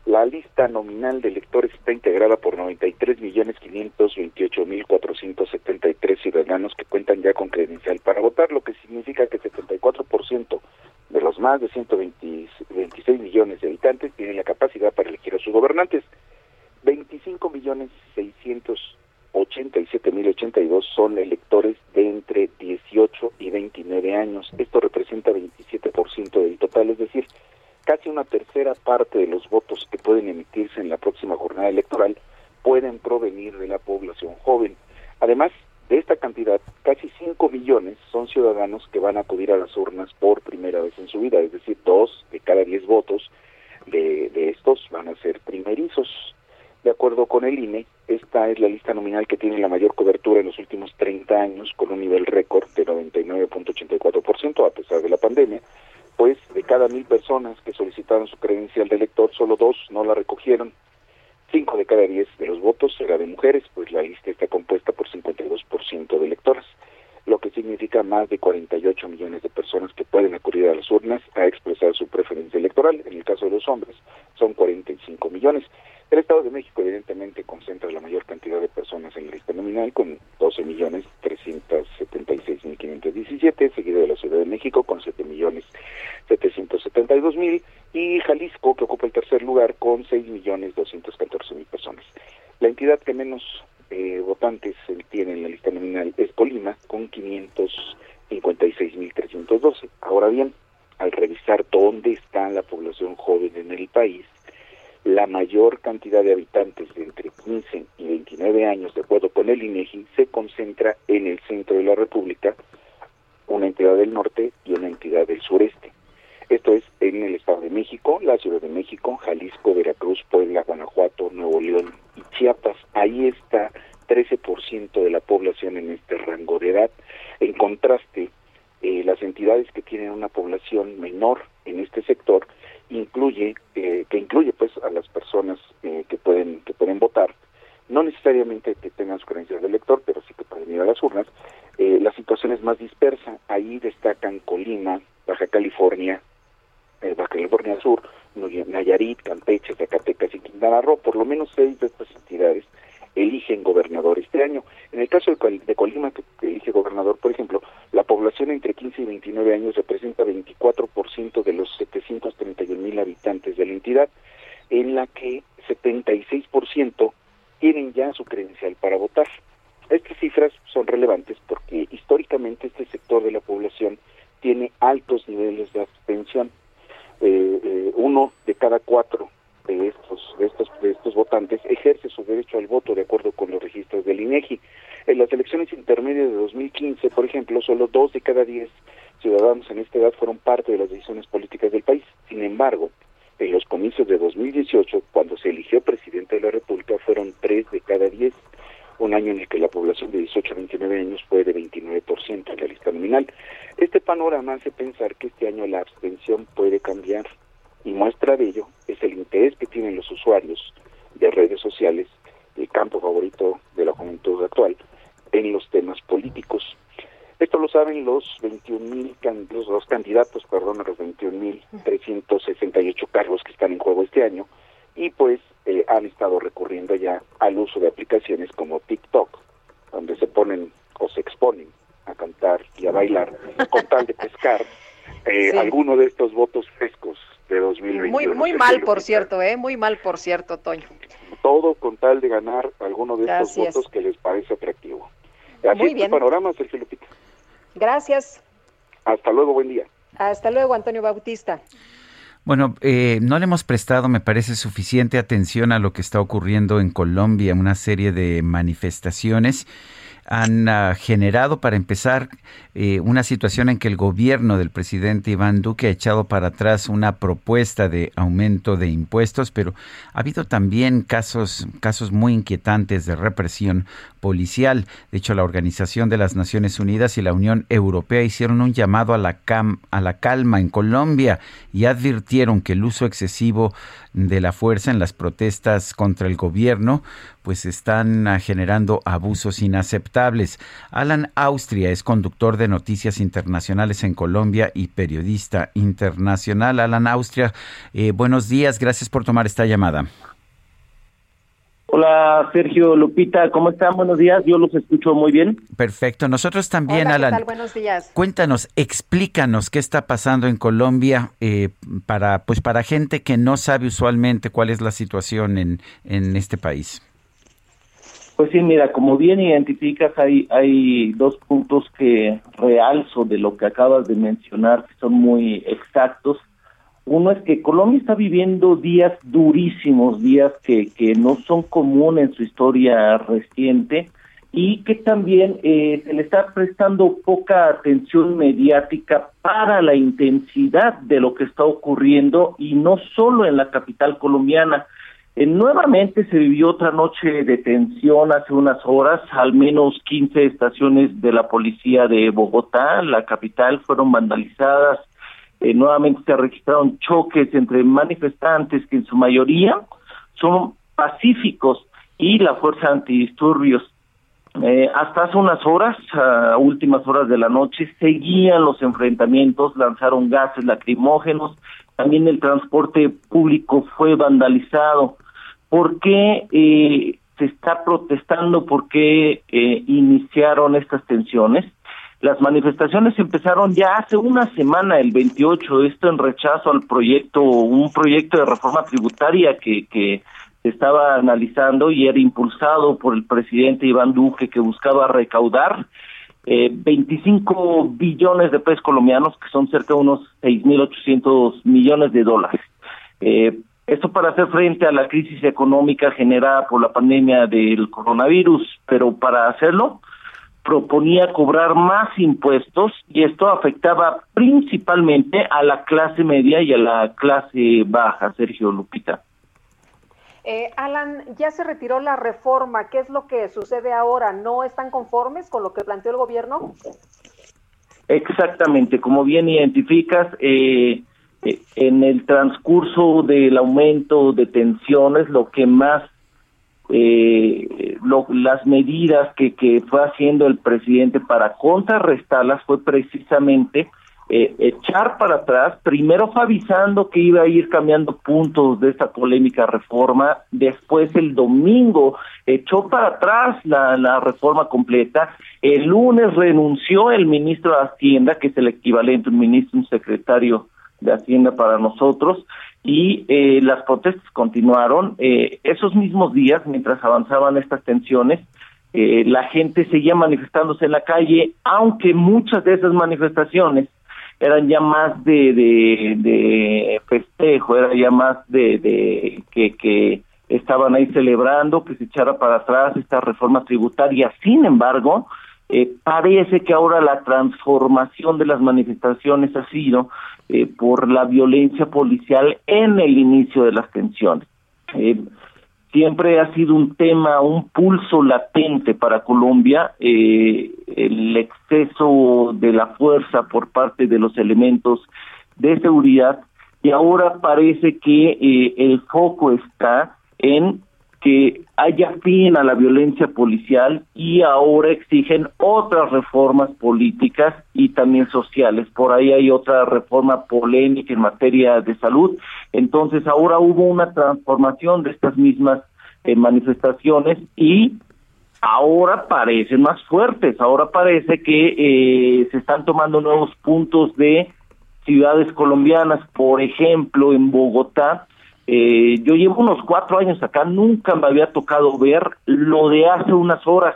La lista nominal de electores está integrada por 93.528.473 ciudadanos que cuentan ya con credencial para votar, lo que significa que 74% de los más de 126 millones de habitantes tienen la capacidad para elegir a sus gobernantes. 25.687.082 son electores de entre 18 y 29 años. Esto representa 27% del total, es decir, casi una tercera parte de los votos que pueden emitirse en la próxima jornada electoral pueden provenir de la población joven. Además de esta cantidad, casi 5 millones son ciudadanos que van a acudir a las urnas por primera vez en su vida, es decir, dos de cada 10 votos de, de estos van a ser primerizos. De acuerdo con el INE, esta es la lista nominal que tiene la mayor cobertura en los últimos 30 años, con un nivel récord de 99.84% a pesar de la pandemia pues de cada mil personas que solicitaron su credencial de elector, solo dos no la recogieron. Cinco de cada diez de los votos era de mujeres, pues la lista está compuesta por 52% de electoras, lo que significa más de 48 millones de personas que pueden acudir a las urnas a expresar su preferencia electoral. En el caso de los hombres, son 45 millones. El Estado de México evidentemente concentra la mayor cantidad de personas en la lista nominal con 12 millones 376 mil 517, seguido de la Ciudad de México con 7 millones 772 mil y Jalisco que ocupa el tercer lugar con 6 millones 214 mil personas. La entidad que menos eh, votantes tiene en la lista nominal es Colima con 556 mil 312. Ahora bien, al revisar dónde está la población joven en el país, la mayor cantidad de habitantes de entre 15 y 29 años, de acuerdo con el INEGI, se concentra en el centro de la República, una entidad del norte y una entidad del sureste. Esto es en el Estado de México, la Ciudad de México, Jalisco, Veracruz, Puebla, Guanajuato, Nuevo León y Chiapas. Ahí está 13% de la población en este rango de edad. En contraste, eh, las entidades que tienen una población menor en este sector incluye eh, que incluye pues a las personas eh, que pueden que pueden votar no necesariamente que tengan su creencia de elector pero sí que pueden ir a las urnas eh, la situación es más dispersa ahí destacan Colima Baja California Baja California Sur Nayarit Campeche Zacatecas y Quintana Roo por lo menos seis de estas entidades eligen gobernador este año. En el caso de, Col- de Colima, que elige gobernador, por ejemplo, la población entre 15 y 29 años representa 24% de los 731 mil habitantes de la entidad, en la que 76% tienen ya su credencial para votar. Estas cifras son relevantes porque históricamente este sector de la población tiene altos niveles de abstención. Eh, eh, uno de cada cuatro de estos, de estos, de estos votantes ejerce su derecho al voto de acuerdo con los registros del INEGI. En las elecciones intermedias de 2015, por ejemplo, solo dos de cada diez ciudadanos en esta edad fueron parte de las decisiones políticas del país. Sin embargo, en los comicios de 2018, cuando se eligió presidente de la República, fueron tres de cada diez, un año en el que la población de 18 a 29 años fue de 29% en la lista nominal. Este panorama hace pensar que este año la abstención puede cambiar y muestra de ello es el interés que tienen los usuarios de redes sociales, el campo favorito de la juventud actual, en los temas políticos. Esto lo saben los 21 los, los candidatos, perdón, los 21.368 cargos que están en juego este año y pues eh, han estado recurriendo ya al uso de aplicaciones como TikTok, donde se ponen o se exponen a cantar y a bailar con tal de pescar [LAUGHS] eh, Sí. alguno de estos votos frescos de 2021. Muy, muy mal, por cierto, ¿eh? Muy mal, por cierto, Toño. Todo con tal de ganar alguno de estos es. votos que les parece atractivo. Así Muy es bien. el panorama, Sergio Lupita. Gracias. Hasta luego, buen día. Hasta luego, Antonio Bautista. Bueno, eh, no le hemos prestado, me parece, suficiente atención a lo que está ocurriendo en Colombia, una serie de manifestaciones. Han ah, generado, para empezar, eh, una situación en que el gobierno del presidente Iván Duque ha echado para atrás una propuesta de aumento de impuestos, pero ha habido también casos, casos muy inquietantes de represión policial. De hecho, la Organización de las Naciones Unidas y la Unión Europea hicieron un llamado a la, a la calma en Colombia y advirtieron que el uso excesivo de la fuerza en las protestas contra el gobierno pues están ah, generando abusos inaceptables. Alan Austria es conductor de noticias internacionales en Colombia y periodista internacional. Alan Austria, eh, buenos días, gracias por tomar esta llamada. Hola Sergio Lupita, ¿cómo están? Buenos días, yo los escucho muy bien. Perfecto, nosotros también, Hola, ¿qué Alan. tal? Buenos días. Cuéntanos, explícanos qué está pasando en Colombia eh, para, pues para gente que no sabe usualmente cuál es la situación en, en este país. Pues sí, mira, como bien identificas, hay, dos puntos que realzo de lo que acabas de mencionar, que son muy exactos. Uno es que Colombia está viviendo días durísimos, días que, que no son comunes en su historia reciente y que también eh, se le está prestando poca atención mediática para la intensidad de lo que está ocurriendo y no solo en la capital colombiana. Eh, nuevamente se vivió otra noche de tensión hace unas horas, al menos 15 estaciones de la policía de Bogotá, la capital, fueron vandalizadas. Eh, nuevamente se registraron choques entre manifestantes que en su mayoría son pacíficos y la fuerza antidisturbios. Eh, hasta hace unas horas, a últimas horas de la noche, seguían los enfrentamientos, lanzaron gases lacrimógenos, también el transporte público fue vandalizado. ¿Por qué eh, se está protestando? ¿Por qué eh, iniciaron estas tensiones? Las manifestaciones empezaron ya hace una semana, el 28, esto en rechazo al proyecto, un proyecto de reforma tributaria que, que se estaba analizando y era impulsado por el presidente Iván Duque que buscaba recaudar eh, 25 billones de pesos colombianos, que son cerca de unos 6.800 millones de dólares. Eh, esto para hacer frente a la crisis económica generada por la pandemia del coronavirus, pero para hacerlo proponía cobrar más impuestos y esto afectaba principalmente a la clase media y a la clase baja, Sergio Lupita. Eh, Alan, ya se retiró la reforma. ¿Qué es lo que sucede ahora? ¿No están conformes con lo que planteó el gobierno? Exactamente, como bien identificas, eh, eh, en el transcurso del aumento de tensiones, lo que más, eh, lo- las medidas que, que fue haciendo el presidente para contrarrestarlas fue precisamente eh, echar para atrás, primero avisando que iba a ir cambiando puntos de esta polémica reforma, después el domingo echó para atrás la, la reforma completa, el lunes renunció el ministro de Hacienda, que es el equivalente, un ministro, un secretario de Hacienda para nosotros, y eh, las protestas continuaron. Eh, esos mismos días, mientras avanzaban estas tensiones, eh, la gente seguía manifestándose en la calle, aunque muchas de esas manifestaciones eran ya más de, de, festejo, era ya más de, de que, que estaban ahí celebrando que se echara para atrás esta reforma tributaria. Sin embargo, eh, parece que ahora la transformación de las manifestaciones ha sido eh, por la violencia policial en el inicio de las tensiones. Eh, siempre ha sido un tema, un pulso latente para Colombia, eh, el exceso de la fuerza por parte de los elementos de seguridad y ahora parece que eh, el foco está en que haya fin a la violencia policial y ahora exigen otras reformas políticas y también sociales. Por ahí hay otra reforma polémica en materia de salud. Entonces ahora hubo una transformación de estas mismas eh, manifestaciones y ahora parecen más fuertes. Ahora parece que eh, se están tomando nuevos puntos de ciudades colombianas, por ejemplo, en Bogotá. Eh, yo llevo unos cuatro años acá, nunca me había tocado ver lo de hace unas horas,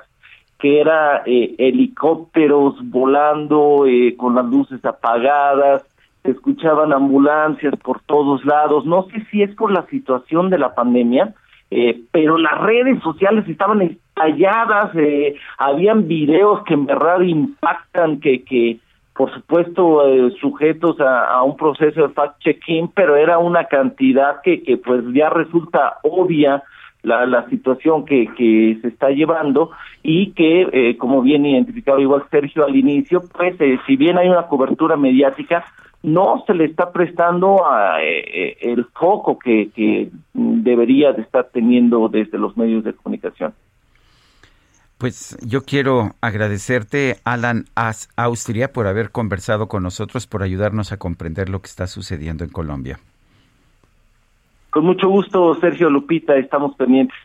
que era eh, helicópteros volando eh, con las luces apagadas, se escuchaban ambulancias por todos lados. No sé si es por la situación de la pandemia, eh, pero las redes sociales estaban detalladas, eh, habían videos que en verdad impactan, que, que por supuesto eh, sujetos a, un proceso de fact-checking, pero era una cantidad que, que pues ya resulta obvia la, la situación que, que se está llevando y que, eh, como bien identificado igual Sergio al inicio, pues eh, si bien hay una cobertura mediática, no se le está prestando a, eh, el foco que, que debería de estar teniendo desde los medios de comunicación. Pues yo quiero agradecerte, Alan Austria, por haber conversado con nosotros, por ayudarnos a comprender lo que está sucediendo en Colombia. Con mucho gusto, Sergio Lupita, estamos pendientes.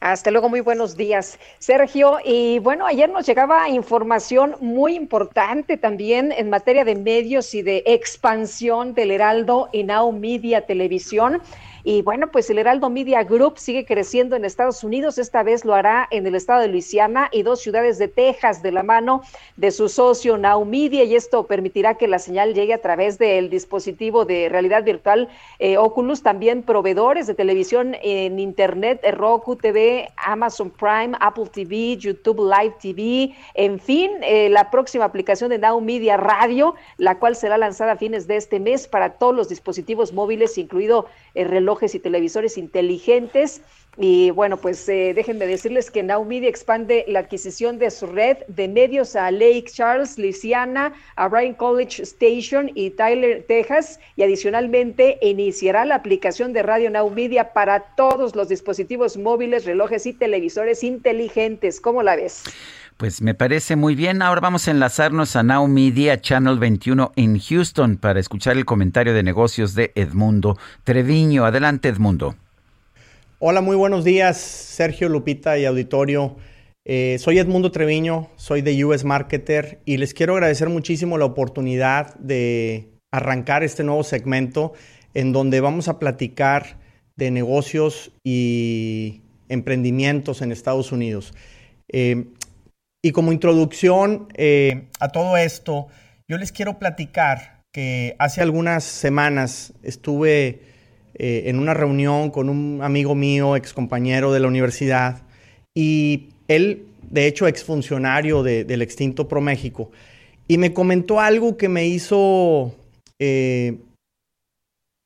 Hasta luego, muy buenos días, Sergio. Y bueno, ayer nos llegaba información muy importante también en materia de medios y de expansión del Heraldo y Now Media Televisión. Y bueno, pues el Heraldo Media Group sigue creciendo en Estados Unidos. Esta vez lo hará en el estado de Luisiana y dos ciudades de Texas de la mano de su socio Now Media. Y esto permitirá que la señal llegue a través del dispositivo de realidad virtual eh, Oculus. También proveedores de televisión en Internet, Roku TV, Amazon Prime, Apple TV, YouTube Live TV. En fin, eh, la próxima aplicación de Now Media Radio, la cual será lanzada a fines de este mes para todos los dispositivos móviles, incluido el reloj y televisores inteligentes. Y bueno, pues eh, déjenme decirles que Now Media expande la adquisición de su red de medios a Lake Charles, Louisiana, a Bryan College Station y Tyler, Texas. Y adicionalmente iniciará la aplicación de Radio Now Media para todos los dispositivos móviles, relojes y televisores inteligentes. ¿Cómo la ves? Pues me parece muy bien. Ahora vamos a enlazarnos a Now Media Channel 21 en Houston para escuchar el comentario de negocios de Edmundo Treviño. Adelante, Edmundo. Hola, muy buenos días, Sergio Lupita y auditorio. Eh, soy Edmundo Treviño, soy de US Marketer y les quiero agradecer muchísimo la oportunidad de arrancar este nuevo segmento en donde vamos a platicar de negocios y emprendimientos en Estados Unidos. Eh, y como introducción eh, a todo esto, yo les quiero platicar que hace algunas semanas estuve eh, en una reunión con un amigo mío, ex compañero de la universidad, y él, de hecho, exfuncionario de, del extinto ProMéxico, y me comentó algo que me hizo eh,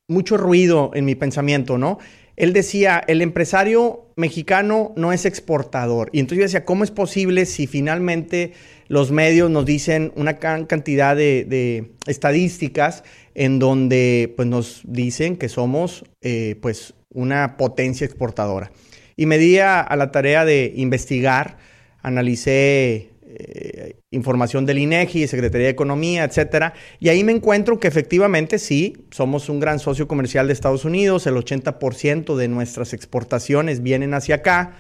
mucho ruido en mi pensamiento, ¿no? Él decía, el empresario mexicano no es exportador. Y entonces yo decía, ¿cómo es posible si finalmente los medios nos dicen una cantidad de, estadísticas en donde pues, nos dicen que somos eh, pues, una potencia exportadora? Y me di a la tarea de investigar, analicé eh, información del INEGI, Secretaría de Economía, etcétera. Y ahí me encuentro que efectivamente sí, somos un gran socio comercial de Estados Unidos, el 80% de nuestras exportaciones vienen hacia acá,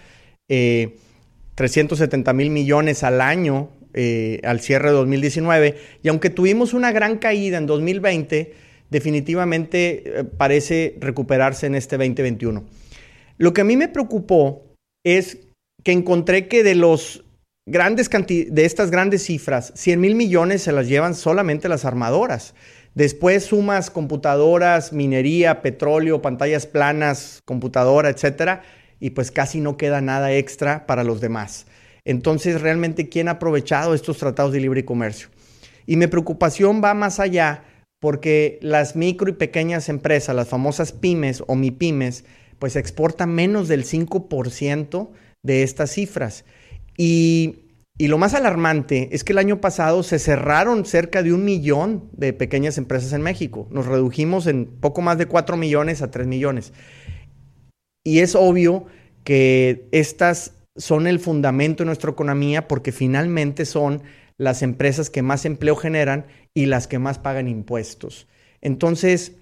370 eh, mil millones al año eh, al cierre de 2019. Y aunque tuvimos una gran caída en 2020, definitivamente parece recuperarse en este 2021. Lo que a mí me preocupó es que encontré que de los grandes de estas grandes cifras, 100 mil millones se las llevan solamente las armadoras. Después sumas computadoras, minería, petróleo, pantallas planas, computadora, etcétera, y pues casi no queda nada extra para los demás. Entonces, realmente, ¿quién ha aprovechado estos tratados de libre comercio? Y mi preocupación va más allá porque las micro y pequeñas empresas, las famosas pymes o MIPYMES, pues exportan menos del 5% de estas cifras. Y, lo más alarmante es que el año pasado se cerraron cerca de un millón de pequeñas empresas en México. Nos redujimos en poco más de 4 millones a 3 millones. Y es obvio que estas son el fundamento de nuestra economía porque finalmente son las empresas que más empleo generan y las que más pagan impuestos. Entonces,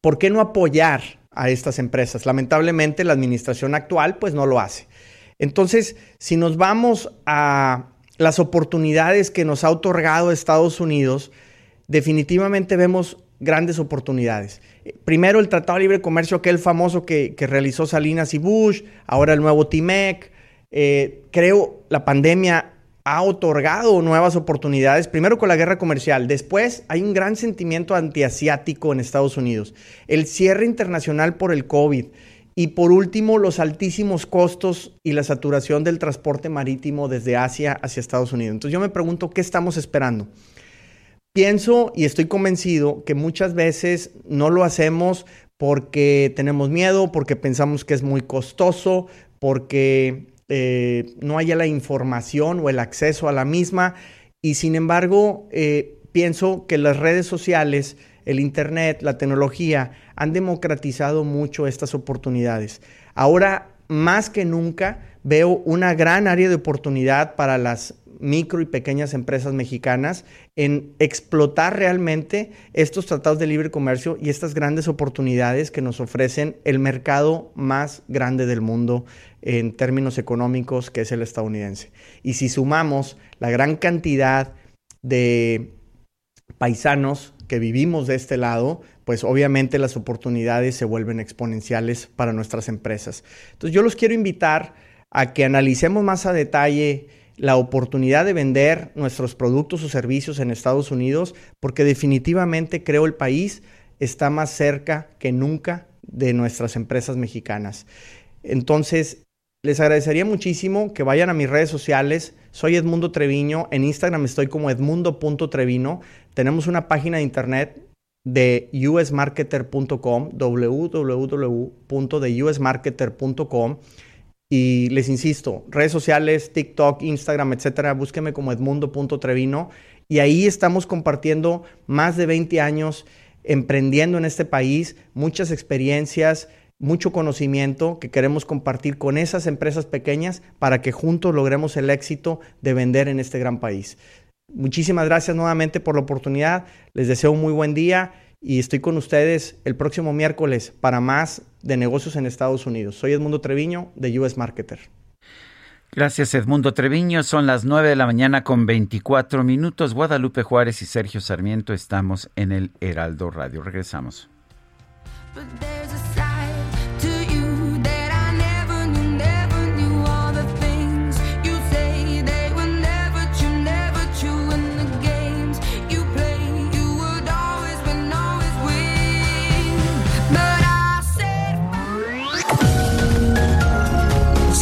¿por qué no apoyar a estas empresas? Lamentablemente la administración actual pues no lo hace. Entonces, si nos vamos a las oportunidades que nos ha otorgado Estados Unidos, definitivamente vemos grandes oportunidades. Primero el Tratado de Libre Comercio, aquel famoso que, realizó Salinas y Bush, ahora el nuevo TIMEC. Eh, creo la pandemia ha otorgado nuevas oportunidades, primero con la guerra comercial, después hay un gran sentimiento antiasiático en Estados Unidos, el cierre internacional por el COVID Y por último, los altísimos costos y la saturación del transporte marítimo desde Asia hacia Estados Unidos. Entonces yo me pregunto, ¿qué estamos esperando? Pienso y estoy convencido que muchas veces no lo hacemos porque tenemos miedo, porque pensamos que es muy costoso, porque eh, no haya la información o el acceso a la misma. Y sin embargo, eh, pienso que las redes sociales, el Internet, la tecnología han democratizado mucho estas oportunidades. Ahora, más que nunca, veo una gran área de oportunidad para las micro y pequeñas empresas mexicanas en explotar realmente estos tratados de libre comercio y estas grandes oportunidades que nos ofrecen el mercado más grande del mundo en términos económicos, que es el estadounidense. Y si sumamos la gran cantidad de paisanos que vivimos de este lado, pues obviamente las oportunidades se vuelven exponenciales para nuestras empresas. Entonces yo los quiero invitar a que analicemos más a detalle la oportunidad de vender nuestros productos o servicios en Estados Unidos, porque definitivamente creo el país está más cerca que nunca de nuestras empresas mexicanas. Entonces, les agradecería muchísimo que vayan a mis redes sociales. Soy Edmundo Treviño. En Instagram estoy como edmundo.trevino. Tenemos una página de internet de usmarketer.com, www.theusmarketer.com. Y les insisto, redes sociales, TikTok, Instagram, etcétera, búsqueme como edmundo.trevino. Y ahí estamos compartiendo más de 20 años emprendiendo en este país, muchas experiencias, mucho conocimiento que queremos compartir con esas empresas pequeñas para que juntos logremos el éxito de vender en este gran país. Muchísimas gracias nuevamente por la oportunidad. Les deseo un muy buen día y estoy con ustedes el próximo miércoles para más de negocios en Estados Unidos. Soy Edmundo Treviño de US Marketer. Gracias Edmundo Treviño. Son las 9 de la mañana con 24 minutos. Guadalupe Juárez y Sergio Sarmiento estamos en el Heraldo Radio. Regresamos.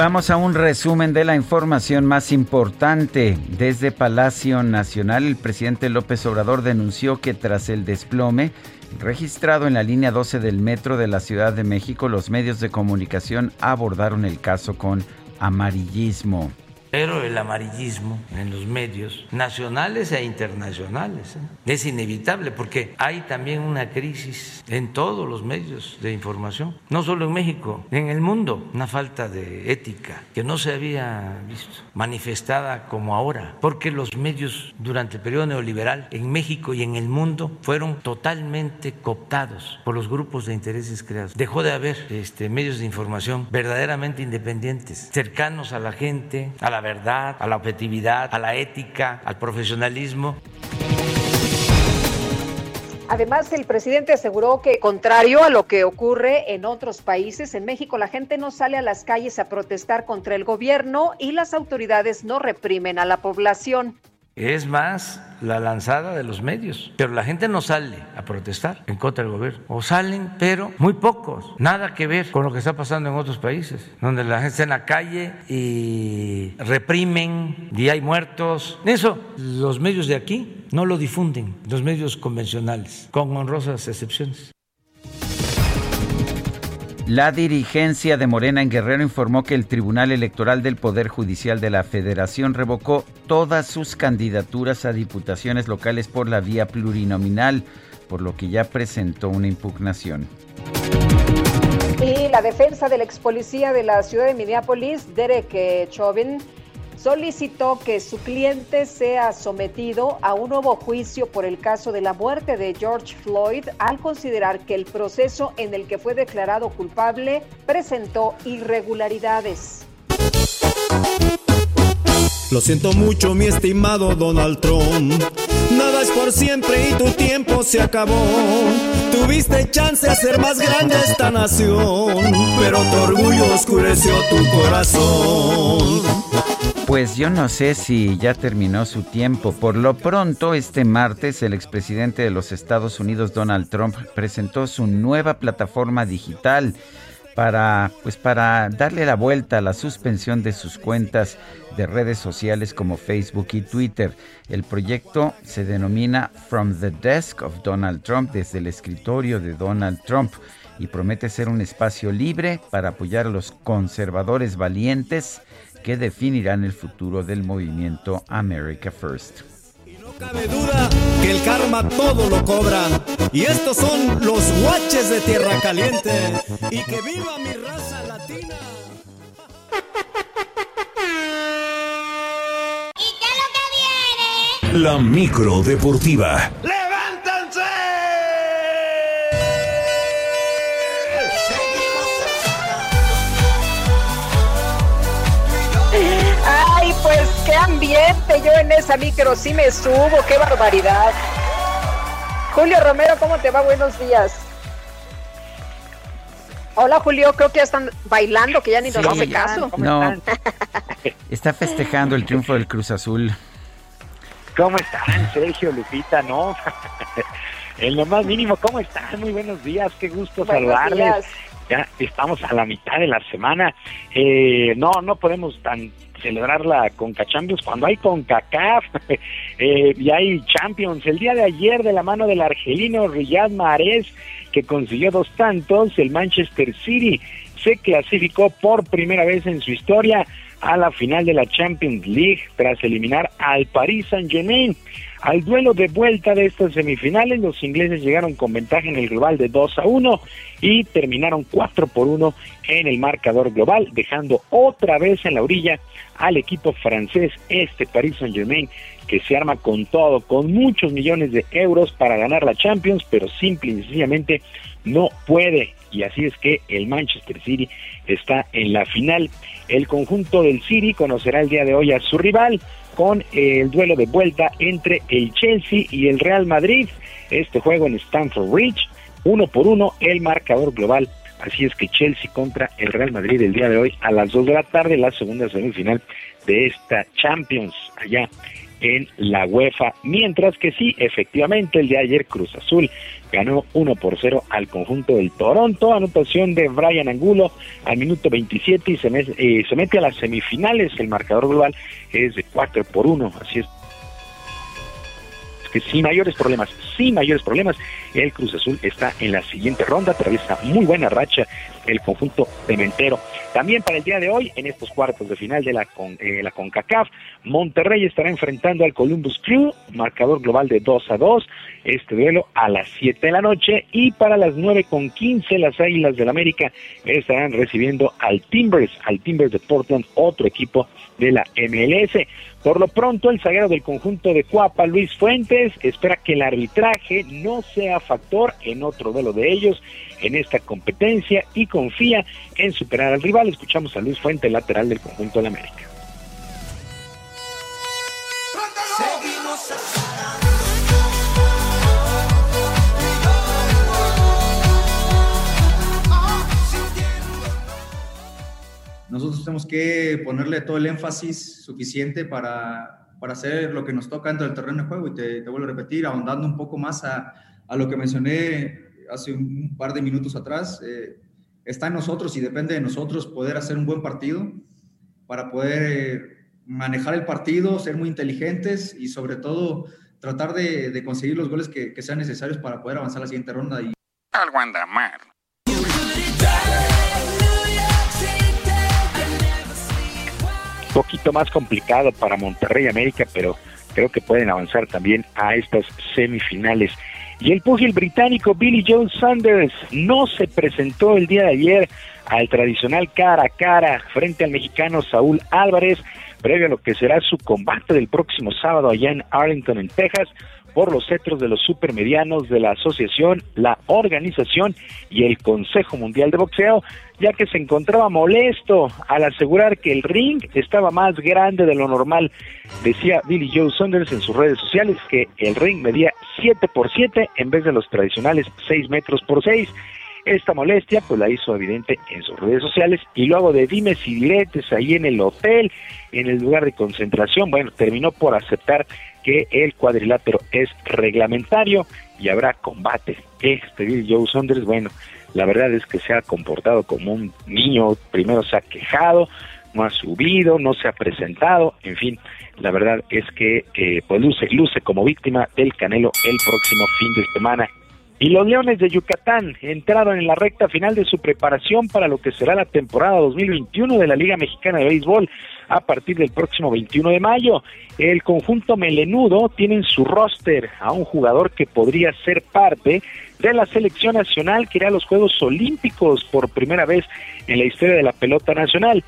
Vamos a un resumen de la información más importante. Desde Palacio Nacional, el presidente López Obrador denunció que tras el desplome registrado en la línea 12 del metro de la Ciudad de México, los medios de comunicación abordaron el caso con amarillismo. Pero el amarillismo en los medios nacionales e internacionales ¿eh? es inevitable porque hay también una crisis en todos los medios de información, no solo en México, en el mundo, una falta de ética que no se había visto manifestada como ahora, porque los medios durante el periodo neoliberal en México y en el mundo fueron totalmente cooptados por los grupos de intereses creados. Dejó de haber este, medios de información verdaderamente independientes, cercanos a la gente, a verdad, a la objetividad, a la ética, al profesionalismo. Además, el presidente aseguró que, contrario a lo que ocurre en otros países, en México la gente no sale a las calles a protestar contra el gobierno y las autoridades no reprimen a la población. Es más la lanzada de los medios, pero la gente no sale a protestar en contra del gobierno. O salen, pero muy pocos. Nada que ver con lo que está pasando en otros países, donde la gente está en la calle y reprimen y hay muertos. Eso los medios de aquí no lo difunden, los medios convencionales, con honrosas excepciones. La dirigencia de Morena en Guerrero informó que el Tribunal Electoral del Poder Judicial de la Federación revocó todas sus candidaturas a diputaciones locales por la vía plurinominal, por lo que ya presentó una impugnación. Y la defensa del ex policía de la ciudad de Minneapolis, Derek Chauvin, solicitó que su cliente sea sometido a un nuevo juicio por el caso de la muerte de George Floyd al considerar que el proceso en el que fue declarado culpable presentó irregularidades. Lo siento mucho, mi estimado Donald Trump. Nada es por siempre y tu tiempo se acabó. Tuviste chance de hacer más grande esta nación, pero tu orgullo oscureció tu corazón. Pues yo no sé si ya terminó su tiempo. Por lo pronto, este martes, el expresidente de los Estados Unidos, Donald Trump, presentó su nueva plataforma digital para, pues para darle la vuelta a la suspensión de sus cuentas de redes sociales como Facebook y Twitter. El proyecto se denomina From the Desk of Donald Trump, desde el escritorio de Donald Trump, y promete ser un espacio libre para apoyar a los conservadores valientes que definirán el futuro del movimiento America First. Cabe duda que el karma todo lo cobra. Y estos son los guaches de Tierra Caliente. Y que viva mi raza latina. La micro deportiva. ¡Levántense! Ay, pues qué ambiente. Yo en esa micro sí me subo. Qué barbaridad. Julio Romero, ¿cómo te va? Buenos días. Hola Julio, creo que ya están bailando, que ya ni nos Sí. hace caso. No, [LAUGHS] está festejando el triunfo del Cruz Azul. ¿Cómo están, Sergio, Lupita? No, [LAUGHS] en lo más mínimo, ¿cómo están? Muy buenos días, qué gusto Buenos saludarles. días. Ya estamos a la mitad de la semana. Eh, no, no podemos tan celebrarla con Champions cuando hay CONCACAF [LAUGHS] eh, y hay Champions. El día de ayer, de la mano del argelino Riyad Mahrez, que consiguió dos tantos, el Manchester City se clasificó por primera vez en su historia a la final de la Champions League tras eliminar al Paris Saint-Germain. Al duelo de vuelta de estas semifinales, los ingleses llegaron con ventaja en el global de 2 a 1 y terminaron 4 por 1 en el marcador global, dejando otra vez en la orilla al equipo francés, este Paris Saint-Germain, que se arma con todo, con muchos millones de euros para ganar la Champions, pero simple y sencillamente no puede. Y así es que el Manchester City está en la final. El conjunto del City conocerá el día de hoy a su rival con el duelo de vuelta entre el Chelsea y el Real Madrid. Este juego en Stamford Bridge, uno por uno, el marcador global. Así es que Chelsea contra el Real Madrid el día de hoy a las 2 de la tarde, la segunda semifinal de esta Champions allá en la UEFA. Mientras que sí, efectivamente, el de ayer Cruz Azul ganó 1 por 0 al conjunto del Toronto. Anotación de Brian Angulo al minuto 27 y eh, se mete a las semifinales. El marcador global es de 4 por 1. Así es que sin mayores problemas, sin mayores problemas, el Cruz Azul está en la siguiente ronda, atraviesa muy buena racha el conjunto cementero. También para el día de hoy, en estos cuartos de final de la, con, eh, la CONCACAF, Monterrey estará enfrentando al Columbus Crew, marcador global de 2 a 2, este duelo a las 7 de la noche, y para las 9 con 15, las Águilas del América estarán recibiendo al Timbers, al Timbers de Portland, otro equipo de la MLS. Por lo pronto, el zaguero del conjunto de Cuapa, Luis Fuentes, espera que el arbitraje no sea factor en otro duelo de ellos en esta competencia y confía en superar al rival. Escuchamos a Luis Fuentes, lateral del conjunto de la América. Nosotros tenemos que ponerle todo el énfasis suficiente para, para hacer lo que nos toca dentro del terreno de juego. Y te, vuelvo a repetir, ahondando un poco más a, lo que mencioné hace un par de minutos atrás. Eh, está en nosotros y depende de nosotros poder hacer un buen partido para poder eh, manejar el partido, ser muy inteligentes y sobre todo tratar de, de conseguir los goles que, que, sean necesarios para poder avanzar a la siguiente ronda. Y... Algo anda mal. Un poquito más complicado para Monterrey América, pero creo que pueden avanzar también a estas semifinales. Y el púgil británico Billy Joe Sanders no se presentó el día de ayer al tradicional cara a cara frente al mexicano Saúl Álvarez previo a lo que será su combate del próximo sábado allá en Arlington, en Texas, por los cetros de los supermedianos de la asociación, la organización y el Consejo Mundial de Boxeo, ya que se encontraba molesto al asegurar que el ring estaba más grande de lo normal. Decía Billy Joe Saunders en sus redes sociales que el ring medía 7 por 7 en vez de los tradicionales 6 metros por 6. Esta molestia pues la hizo evidente en sus redes sociales y luego de dimes y diretes ahí en el hotel, en el lugar de concentración, bueno, terminó por aceptar que el cuadrilátero es reglamentario y habrá combate. Este Joe Saunders, bueno, la verdad es que se ha comportado como un niño, primero se ha quejado, no ha subido, no se ha presentado, en fin, la verdad es que eh, pues luce, luce como víctima del Canelo el próximo fin de semana. Y los Leones de Yucatán entraron en la recta final de su preparación para lo que será la temporada 2021 de la Liga Mexicana de Béisbol a partir del próximo 21 de mayo. El conjunto melenudo tiene en su roster a un jugador que podría ser parte de la selección nacional que irá a los Juegos Olímpicos por primera vez en la historia de la pelota nacional.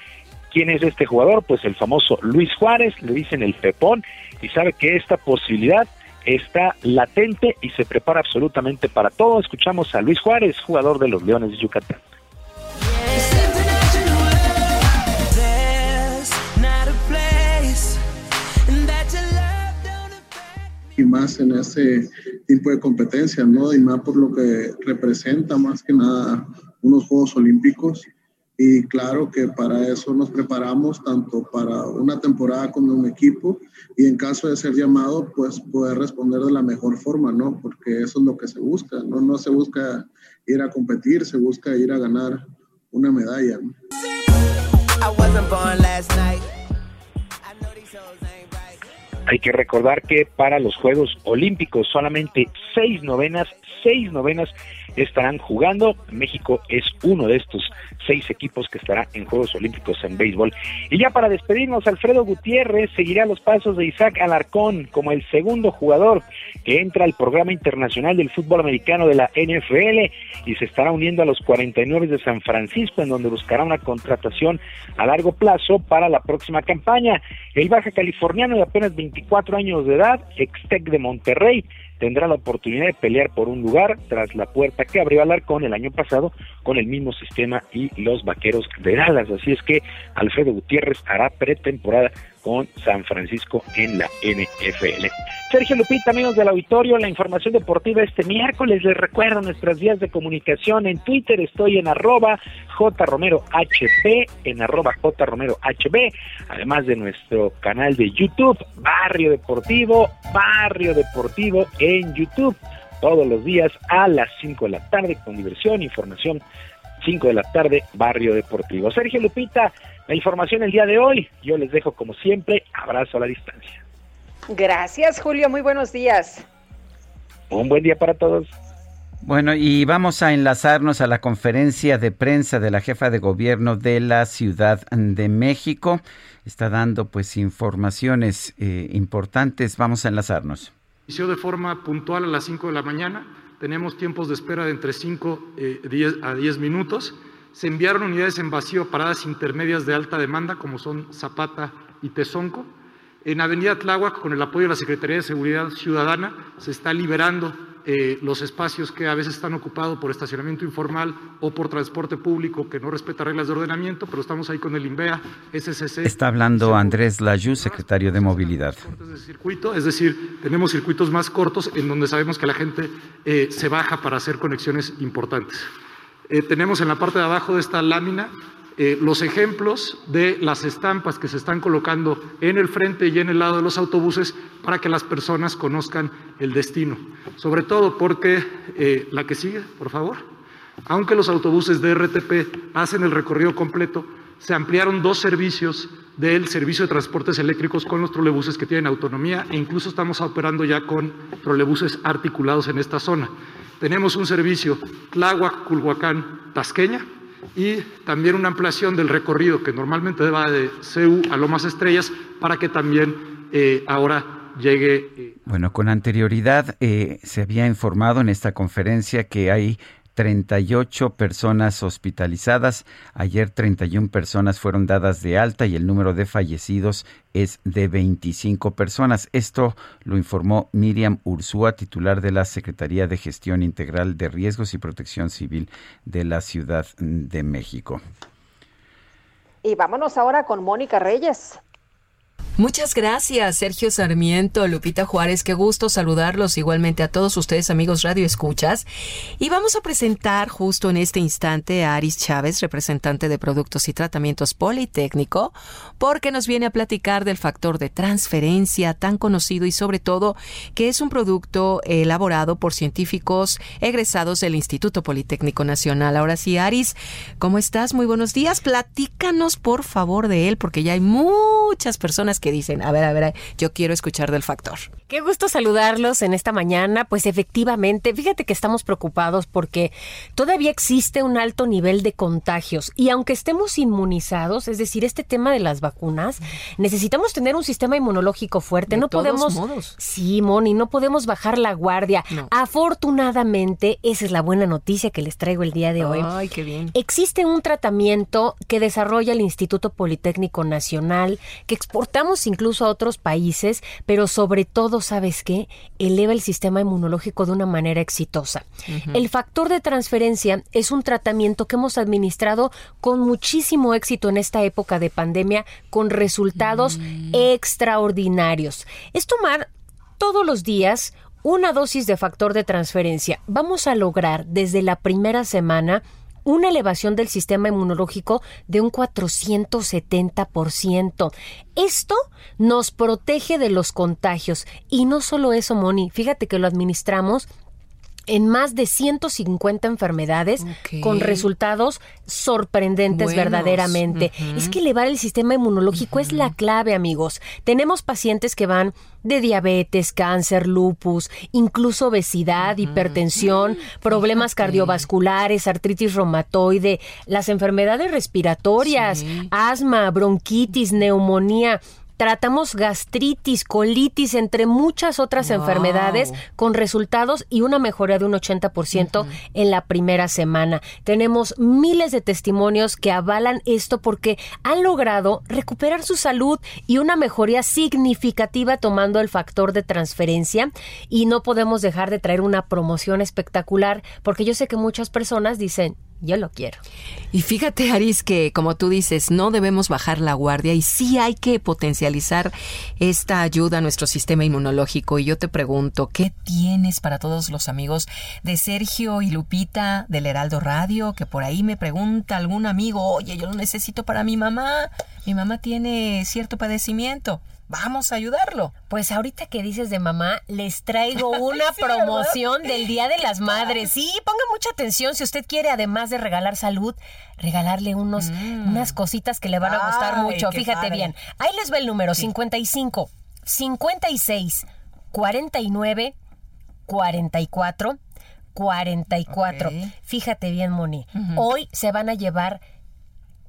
¿Quién es este jugador? Pues el famoso Luis Juárez, le dicen el Pepón, y sabe que esta posibilidad está latente y se prepara absolutamente para todo. Escuchamos a Luis Juárez, jugador de los Leones de Yucatán. y más en ese tipo de competencias, ¿no? Y más por lo que representa más que nada unos Juegos Olímpicos. Y claro que para eso nos preparamos tanto para una temporada con un equipo y en caso de ser llamado, pues poder responder de la mejor forma, ¿no? Porque eso es lo que se busca, ¿no? No se busca ir a competir, se busca ir a ganar una medalla. ¿no? Hay que recordar que para los Juegos Olímpicos solamente seis novenas, seis novenas estarán jugando. México es uno de estos seis equipos que estará en Juegos Olímpicos en béisbol. Y ya para despedirnos, Alfredo Gutiérrez seguirá los pasos de Isaac Alarcón como el segundo jugador que entra al programa internacional del fútbol americano de la NFL y se estará uniendo a los 49 de San Francisco en donde buscará una contratación a largo plazo para la próxima campaña. El baja californiano de apenas 24 años de edad, ex-tec de Monterrey, tendrá la oportunidad de pelear por un lugar tras la puerta que abrió Alarcón el año pasado con el mismo sistema y los vaqueros de Dallas. Así es que Alfredo Gutiérrez hará pretemporada con San Francisco en la NFL. Sergio Lupita, amigos del auditorio, la información deportiva este miércoles. Les recuerdo nuestras vías de comunicación. En Twitter estoy en arroba jromerohb, en arroba jromerohb, además de nuestro canal de YouTube, Barrio Deportivo, Barrio Deportivo en YouTube, todos los días a las 5 de la tarde con diversión, información 5 de la tarde, Barrio Deportivo. Sergio Lupita, la información el día de hoy. Yo les dejo como siempre, abrazo a la distancia. Gracias, Julio. Muy buenos días. Un buen día para todos. Bueno, y vamos a enlazarnos a la conferencia de prensa de la jefa de gobierno de la Ciudad de México. Está dando pues informaciones eh, importantes. Vamos a enlazarnos. Inició de forma puntual a las 5 de la mañana. Tenemos tiempos de espera de entre 5 eh, a 10 minutos. Se enviaron unidades en vacío paradas intermedias de alta demanda, como son Zapata y Tezonco. En Avenida Tláhuac, con el apoyo de la Secretaría de Seguridad Ciudadana, se está liberando eh, los espacios que a veces están ocupados por estacionamiento informal o por transporte público que no respeta reglas de ordenamiento, pero estamos ahí con el INVEA, SCC. Está hablando Andrés Layú, secretario de Movilidad. De circuito, es decir, tenemos circuitos más cortos en donde sabemos que la gente eh, se baja para hacer conexiones importantes. Eh, tenemos en la parte de abajo de esta lámina eh, los ejemplos de las estampas que se están colocando en el frente y en el lado de los autobuses para que las personas conozcan el destino. Sobre todo porque, eh, la que sigue, por favor, aunque los autobuses de RTP hacen el recorrido completo, se ampliaron dos servicios del servicio de transportes eléctricos con los trolebuses que tienen autonomía e incluso estamos operando ya con trolebuses articulados en esta zona. Tenemos un servicio Tláhuac, Culhuacán, Tasqueña, y también una ampliación del recorrido que normalmente va de CEU a Lomas Estrellas para que también eh, ahora llegue. Bueno, con anterioridad eh, se había informado en esta conferencia que hay 38 personas hospitalizadas. Ayer 31 personas fueron dadas de alta y el número de fallecidos es de 25 personas. Esto lo informó Miriam Ursúa, titular de la Secretaría de Gestión Integral de Riesgos y Protección Civil de la Ciudad de México. Y vámonos ahora con Mónica Reyes. Muchas gracias, Sergio Sarmiento, Lupita Juárez, qué gusto saludarlos igualmente a todos ustedes, amigos Radio Escuchas. Y vamos a presentar justo en este instante a Aris Chávez, representante de Productos y Tratamientos Politécnico, porque nos viene a platicar del factor de transferencia tan conocido y sobre todo que es un producto elaborado por científicos egresados del Instituto Politécnico Nacional. Ahora sí, Aris, ¿cómo estás? Muy buenos días. Platícanos por favor de él, porque ya hay muchas personas que dicen, a ver, a ver, yo quiero escuchar del factor. Qué gusto saludarlos en esta mañana. Pues efectivamente, fíjate que estamos preocupados porque todavía existe un alto nivel de contagios y aunque estemos inmunizados, es decir, este tema de las vacunas, necesitamos tener un sistema inmunológico fuerte. De no todos podemos, modos. sí, Moni, no podemos bajar la guardia. Afortunadamente, esa es la buena noticia que les traigo el día de hoy. Ay, qué bien. Existe un tratamiento que desarrolla el Instituto Politécnico Nacional, que exportamos incluso a otros países, pero sobre todo, ¿sabes qué? Eleva el sistema inmunológico de una manera exitosa. El factor de transferencia es un tratamiento que hemos administrado con muchísimo éxito en esta época de pandemia, con resultados extraordinarios. Es tomar todos los días una dosis de factor de transferencia. Vamos a lograr desde la primera semana una elevación del sistema inmunológico de un 470%. Esto nos protege de los contagios. Y no solo eso, Moni, fíjate que lo administramos en más de 150 enfermedades con resultados sorprendentes Buenos. verdaderamente. Es que elevar el sistema inmunológico es la clave, amigos. Tenemos pacientes que van de diabetes, cáncer, lupus, incluso obesidad, hipertensión, problemas cardiovasculares, artritis reumatoide, las enfermedades respiratorias, asma, bronquitis, neumonía. Tratamos gastritis, colitis, entre muchas otras Wow. enfermedades con resultados y una mejoría de un 80% en la primera semana. Tenemos miles de testimonios que avalan esto porque han logrado recuperar su salud y una mejoría significativa tomando el factor de transferencia y no podemos dejar de traer una promoción espectacular porque yo sé que muchas personas dicen, yo lo quiero. Y fíjate, Aris, que como tú dices, no debemos bajar la guardia y sí hay que potencializar esta ayuda a nuestro sistema inmunológico. Y yo te pregunto, ¿qué tienes para todos los amigos de Sergio y Lupita del Heraldo Radio? Que por ahí me pregunta algún amigo, oye, yo lo necesito para mi mamá. Mi mamá tiene cierto padecimiento. Vamos a ayudarlo. Pues ahorita que dices de mamá, les traigo [LAUGHS] una Sí, ¿verdad? promoción del Día de las Madres. Sí, ponga mucha atención si usted quiere, además de regalar salud, regalarle unos, unas cositas que le van a gustar Mm. Ay, mucho. Fíjate padre. bien. Ahí les va el número, 55, 56, 49, 44, 44. Fíjate bien, Moni. Hoy se van a llevar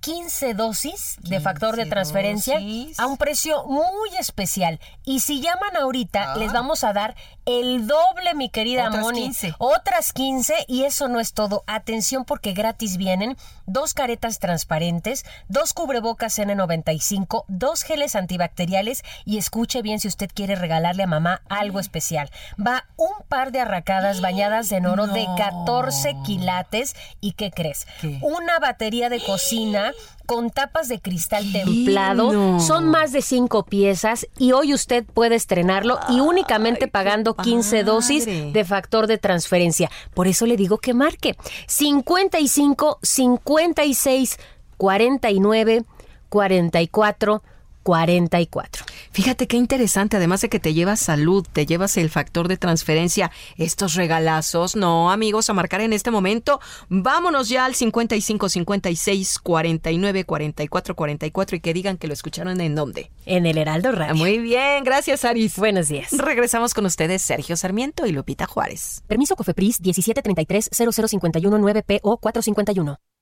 15 dosis de factor de 15 transferencia dosis. a un precio muy especial. Y si llaman ahorita, Ah. les vamos a dar el doble, mi querida Otras Moni. 15. Otras 15 y eso no es todo. Atención porque gratis vienen dos caretas transparentes, dos cubrebocas N95, dos geles antibacteriales y escuche bien si usted quiere regalarle a mamá algo especial. Va un par de arracadas [GASPS] bañadas en oro de 14 quilates y ¿qué crees? Una batería de cocina con tapas de cristal templado. No. Son más de cinco piezas y hoy usted puede estrenarlo y únicamente pagando 15 dosis de factor de transferencia. Por eso le digo que marque 55 56 49 44 44. Fíjate qué interesante, además de que te llevas salud, te llevas el factor de transferencia, estos regalazos, no amigos, a marcar en este momento, vámonos ya al 55 56 49 44 44 y que digan que lo escucharon en dónde. En el Heraldo Radio. Muy bien, gracias Aris. Buenos días. Regresamos con ustedes Sergio Sarmiento y Lupita Juárez. Permiso Cofepris 1733 0051 9PO 451.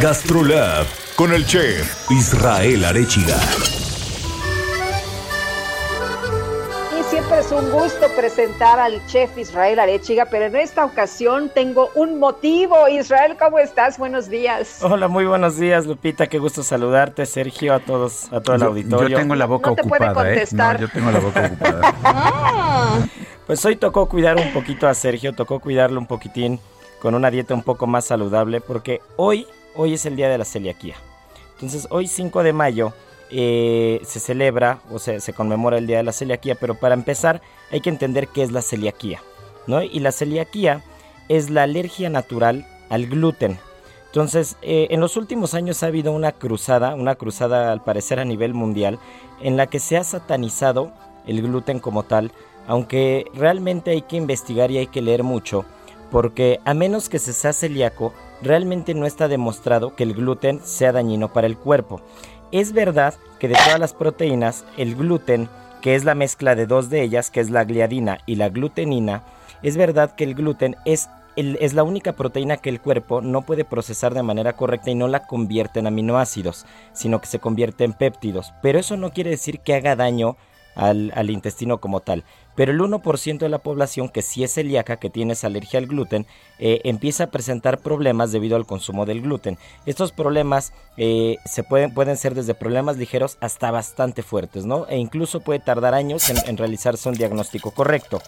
Gastrolab con el chef Israel Arechiga. siempre es un gusto presentar al chef Israel Arechiga, pero en esta ocasión tengo un motivo. Israel, ¿cómo estás? Buenos días. Hola, muy buenos días, Lupita. Qué gusto saludarte, Sergio, a todos, a todo el Yo- auditorio. yo tengo la boca No te puede ocupada, ¿eh? contestar. No, yo tengo la boca ocupada. [LAUGHS] Pues hoy tocó cuidar un poquito a Sergio, tocó cuidarlo un poquitín con una dieta un poco más saludable, porque hoy, hoy es el día de la celiaquía. Entonces, hoy 5 de mayo eh, se celebra o se, conmemora el día de la celiaquía, pero para empezar hay que entender qué es la celiaquía, ¿no? Y la celiaquía es la alergia natural al gluten. Entonces, eh, en los últimos años ha habido una cruzada, una cruzada al parecer a nivel mundial, en la que se ha satanizado el gluten como tal, aunque realmente hay que investigar y hay que leer mucho, porque a menos que se sea celíaco, realmente no está demostrado que el gluten sea dañino para el cuerpo. Es verdad que de todas las proteínas, el gluten, que es la mezcla de dos de ellas, que es la gliadina y la glutenina, es verdad que el gluten es, es la única proteína que el cuerpo no puede procesar de manera correcta y no la convierte en aminoácidos, sino que se convierte en péptidos. Pero eso no quiere decir que haga daño al, al intestino como tal. Pero el 1% de la población que sí es celíaca, que tiene esa alergia al gluten, eh, empieza a presentar problemas debido al consumo del gluten. Estos problemas eh, se pueden, pueden ser desde problemas ligeros hasta bastante fuertes, ¿no? E incluso puede tardar años en, en realizarse un diagnóstico correcto.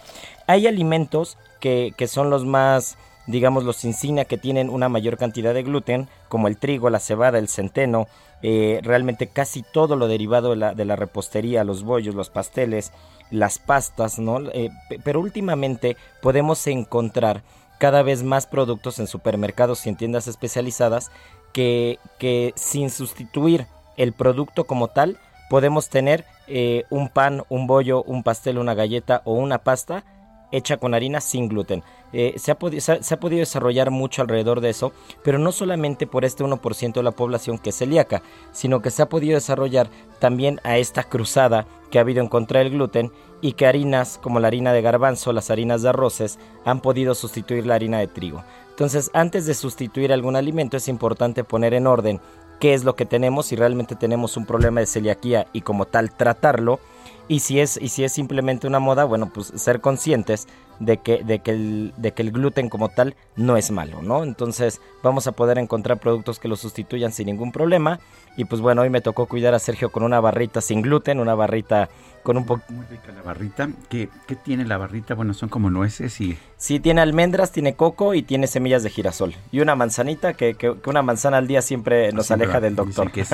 Hay alimentos que, que son los más digamos los insignia que tienen una mayor cantidad de gluten, como el trigo, la cebada, el centeno, eh, realmente casi todo lo derivado de la, repostería, los bollos, los pasteles, las pastas, ¿no? Eh, pe- pero últimamente podemos encontrar cada vez más productos en supermercados y en tiendas especializadas que, que sin sustituir el producto como tal, podemos tener eh, un pan, un bollo, un pastel, una galleta o una pasta hecha con harina sin gluten. Eh, se, ha se ha podido desarrollar mucho alrededor de eso, pero no solamente por este 1% de la población que es celíaca, sino que se ha podido desarrollar también a esta cruzada que ha habido en contra del gluten y que harinas como la harina de garbanzo, las harinas de arroces, han podido sustituir la harina de trigo. Entonces, antes de sustituir algún alimento es importante poner en orden qué es lo que tenemos, si realmente tenemos un problema de celiaquía y como tal tratarlo. Y si es, y si es simplemente una moda, bueno, pues ser conscientes de que, de, que el, de que el gluten como tal no es malo, ¿no? Entonces vamos a poder encontrar productos que lo sustituyan sin ningún problema. Y pues bueno, hoy me tocó cuidar a Sergio con una barrita sin gluten, una barrita con un poco... Muy rica la barrita. ¿Qué, ¿Qué tiene la barrita? Bueno, son como nueces y... Sí, tiene almendras, tiene coco y tiene semillas de girasol. Y una manzanita, que, que- que una manzana al día siempre nos Siempre aleja del doctor. dicen que es,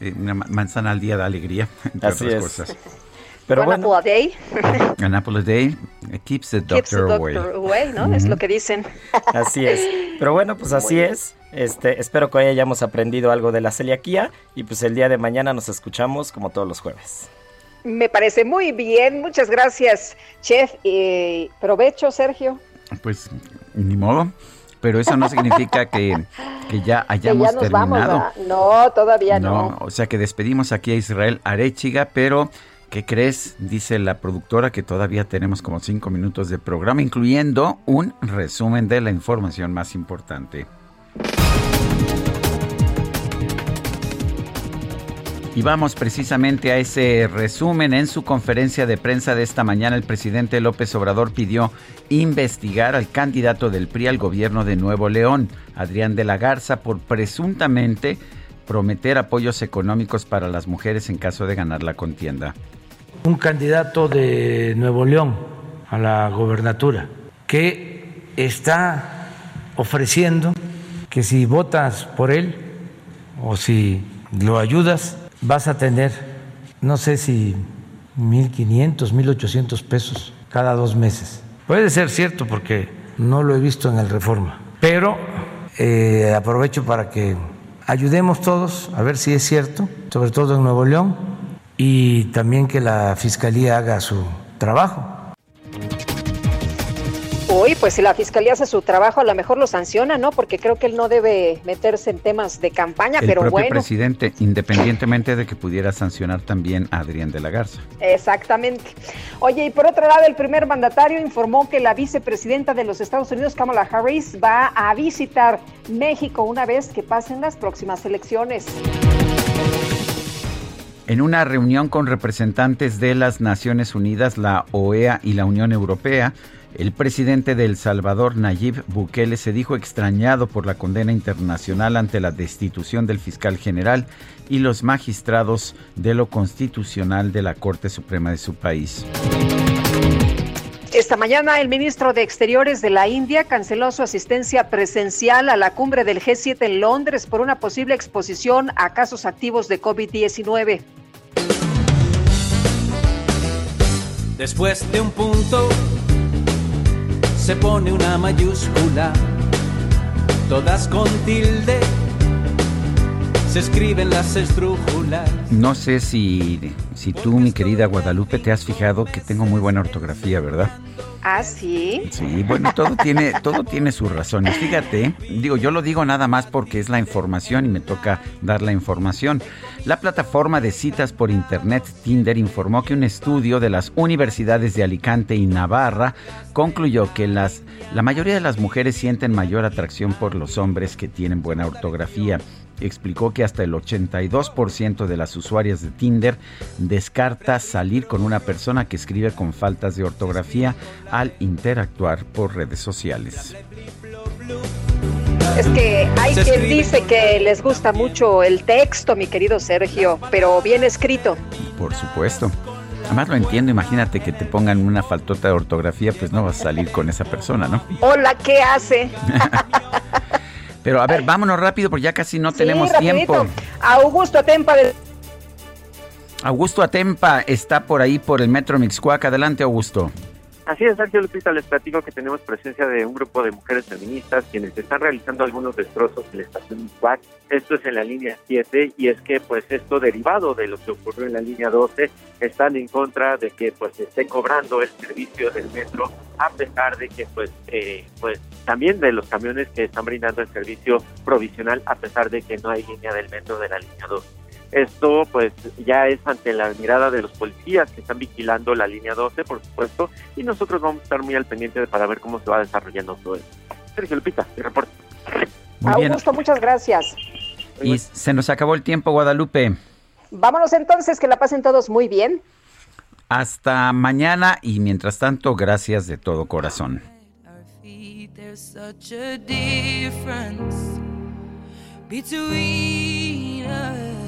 eh, una ma- manzana al día da alegría, entre Así otras es. cosas. Pero One bueno, [LAUGHS] apple a day. An apple a day keeps the Keeps the doctor away. doctor away, ¿no? Es Ujú. lo que dicen. Así es. Pero bueno, pues así es. Este, espero que hoy hayamos aprendido algo de la celiaquía y pues el día de mañana nos escuchamos como todos los jueves. Me parece muy bien. Muchas gracias, chef. Y provecho, Sergio. Pues ni modo. Pero eso no significa que, que ya [LAUGHS] Que hayamos ya nos vamos. terminado. ¿verdad? No, todavía no. No, o sea que despedimos aquí a Israel Arechiga, pero ¿qué crees? Dice la productora que todavía tenemos como cinco minutos de programa, incluyendo un resumen de la información más importante. Y vamos precisamente a ese resumen. En su conferencia de prensa de esta mañana, el presidente López Obrador pidió investigar al candidato del PRI al gobierno de Nuevo León, Adrián de la Garza, por presuntamente prometer apoyos económicos para las mujeres en caso de ganar la contienda. Un candidato de Nuevo León a la gobernatura que está ofreciendo que si votas por él o si lo ayudas vas a tener no sé si 1.500, 1.800 pesos cada dos meses. Puede ser cierto porque no lo he visto en el Reforma, pero eh, aprovecho para que ayudemos todos a ver si es cierto, sobre todo en Nuevo León, y también que la Fiscalía haga su trabajo. Uy, pues si la fiscalía hace su trabajo, a lo mejor lo sanciona, ¿no? Porque creo que él no debe meterse en temas de campaña, El pero propio bueno. presidente, independientemente de que pudiera sancionar también a Adrián de la Garza. Exactamente. Oye, y por otro lado, el primer mandatario informó que la vicepresidenta de los Estados Unidos, Kamala Harris, va a visitar México una vez que pasen las próximas elecciones. En una reunión con representantes de las Naciones Unidas, la OEA y la Unión Europea, el presidente de El Salvador, Nayib Bukele, se dijo extrañado por la condena internacional ante la destitución del fiscal general y los magistrados de lo constitucional de la Corte Suprema de su país. Esta mañana el ministro de Exteriores de la India canceló su asistencia presencial a la cumbre del G7 en Londres por una posible exposición a casos activos de COVID-19. Después de un punto se pone una mayúscula, todas con tilde se escriben las estrújulas. No sé si, si tú, mi querida Guadalupe, te has fijado que tengo muy buena ortografía, ¿verdad? Ah, sí. Sí, bueno, todo tiene, todo tiene sus razones. Fíjate, digo, yo lo digo nada más porque es la información y me toca dar la información. La plataforma de citas por internet Tinder informó que un estudio de las universidades de Alicante y Navarra concluyó que las, la mayoría de las mujeres sienten mayor atracción por los hombres que tienen buena ortografía explicó que hasta el 82% de las usuarias de Tinder descarta salir con una persona que escribe con faltas de ortografía al interactuar por redes sociales. Es que hay quien dice que les gusta mucho el texto, mi querido Sergio, pero bien escrito. Por supuesto. Además lo entiendo, imagínate que te pongan una faltota de ortografía, pues no vas a salir con esa persona, ¿no? Hola, ¿qué hace? [LAUGHS] Pero a ver, vámonos rápido porque ya casi no Sí, tenemos rapidito. tiempo. Augusto Atempa de Augusto Atempa está por ahí por el Metro Mixcuac. Adelante, Augusto. Así es, Sergio Lupita, les platico que tenemos presencia de un grupo de mujeres feministas quienes están realizando algunos destrozos en la estación Miscuac. Esto es en la línea 7 y es que pues esto derivado de lo que ocurrió en la línea 12 están en contra de que pues se esté cobrando el servicio del metro a pesar de que pues eh, pues también de los camiones que están brindando el servicio provisional a pesar de que no hay línea del metro de la línea 2. Esto pues ya es ante la mirada de los policías que están vigilando la línea 12, por supuesto, y nosotros vamos a estar muy al pendiente para ver cómo se va desarrollando todo esto. Sergio Lupita, mi reporte. Muy bien. Augusto, muchas gracias. Y se nos acabó el tiempo, Guadalupe. Vámonos entonces, que la pasen todos muy bien. Hasta mañana y mientras tanto, gracias de todo corazón. Between us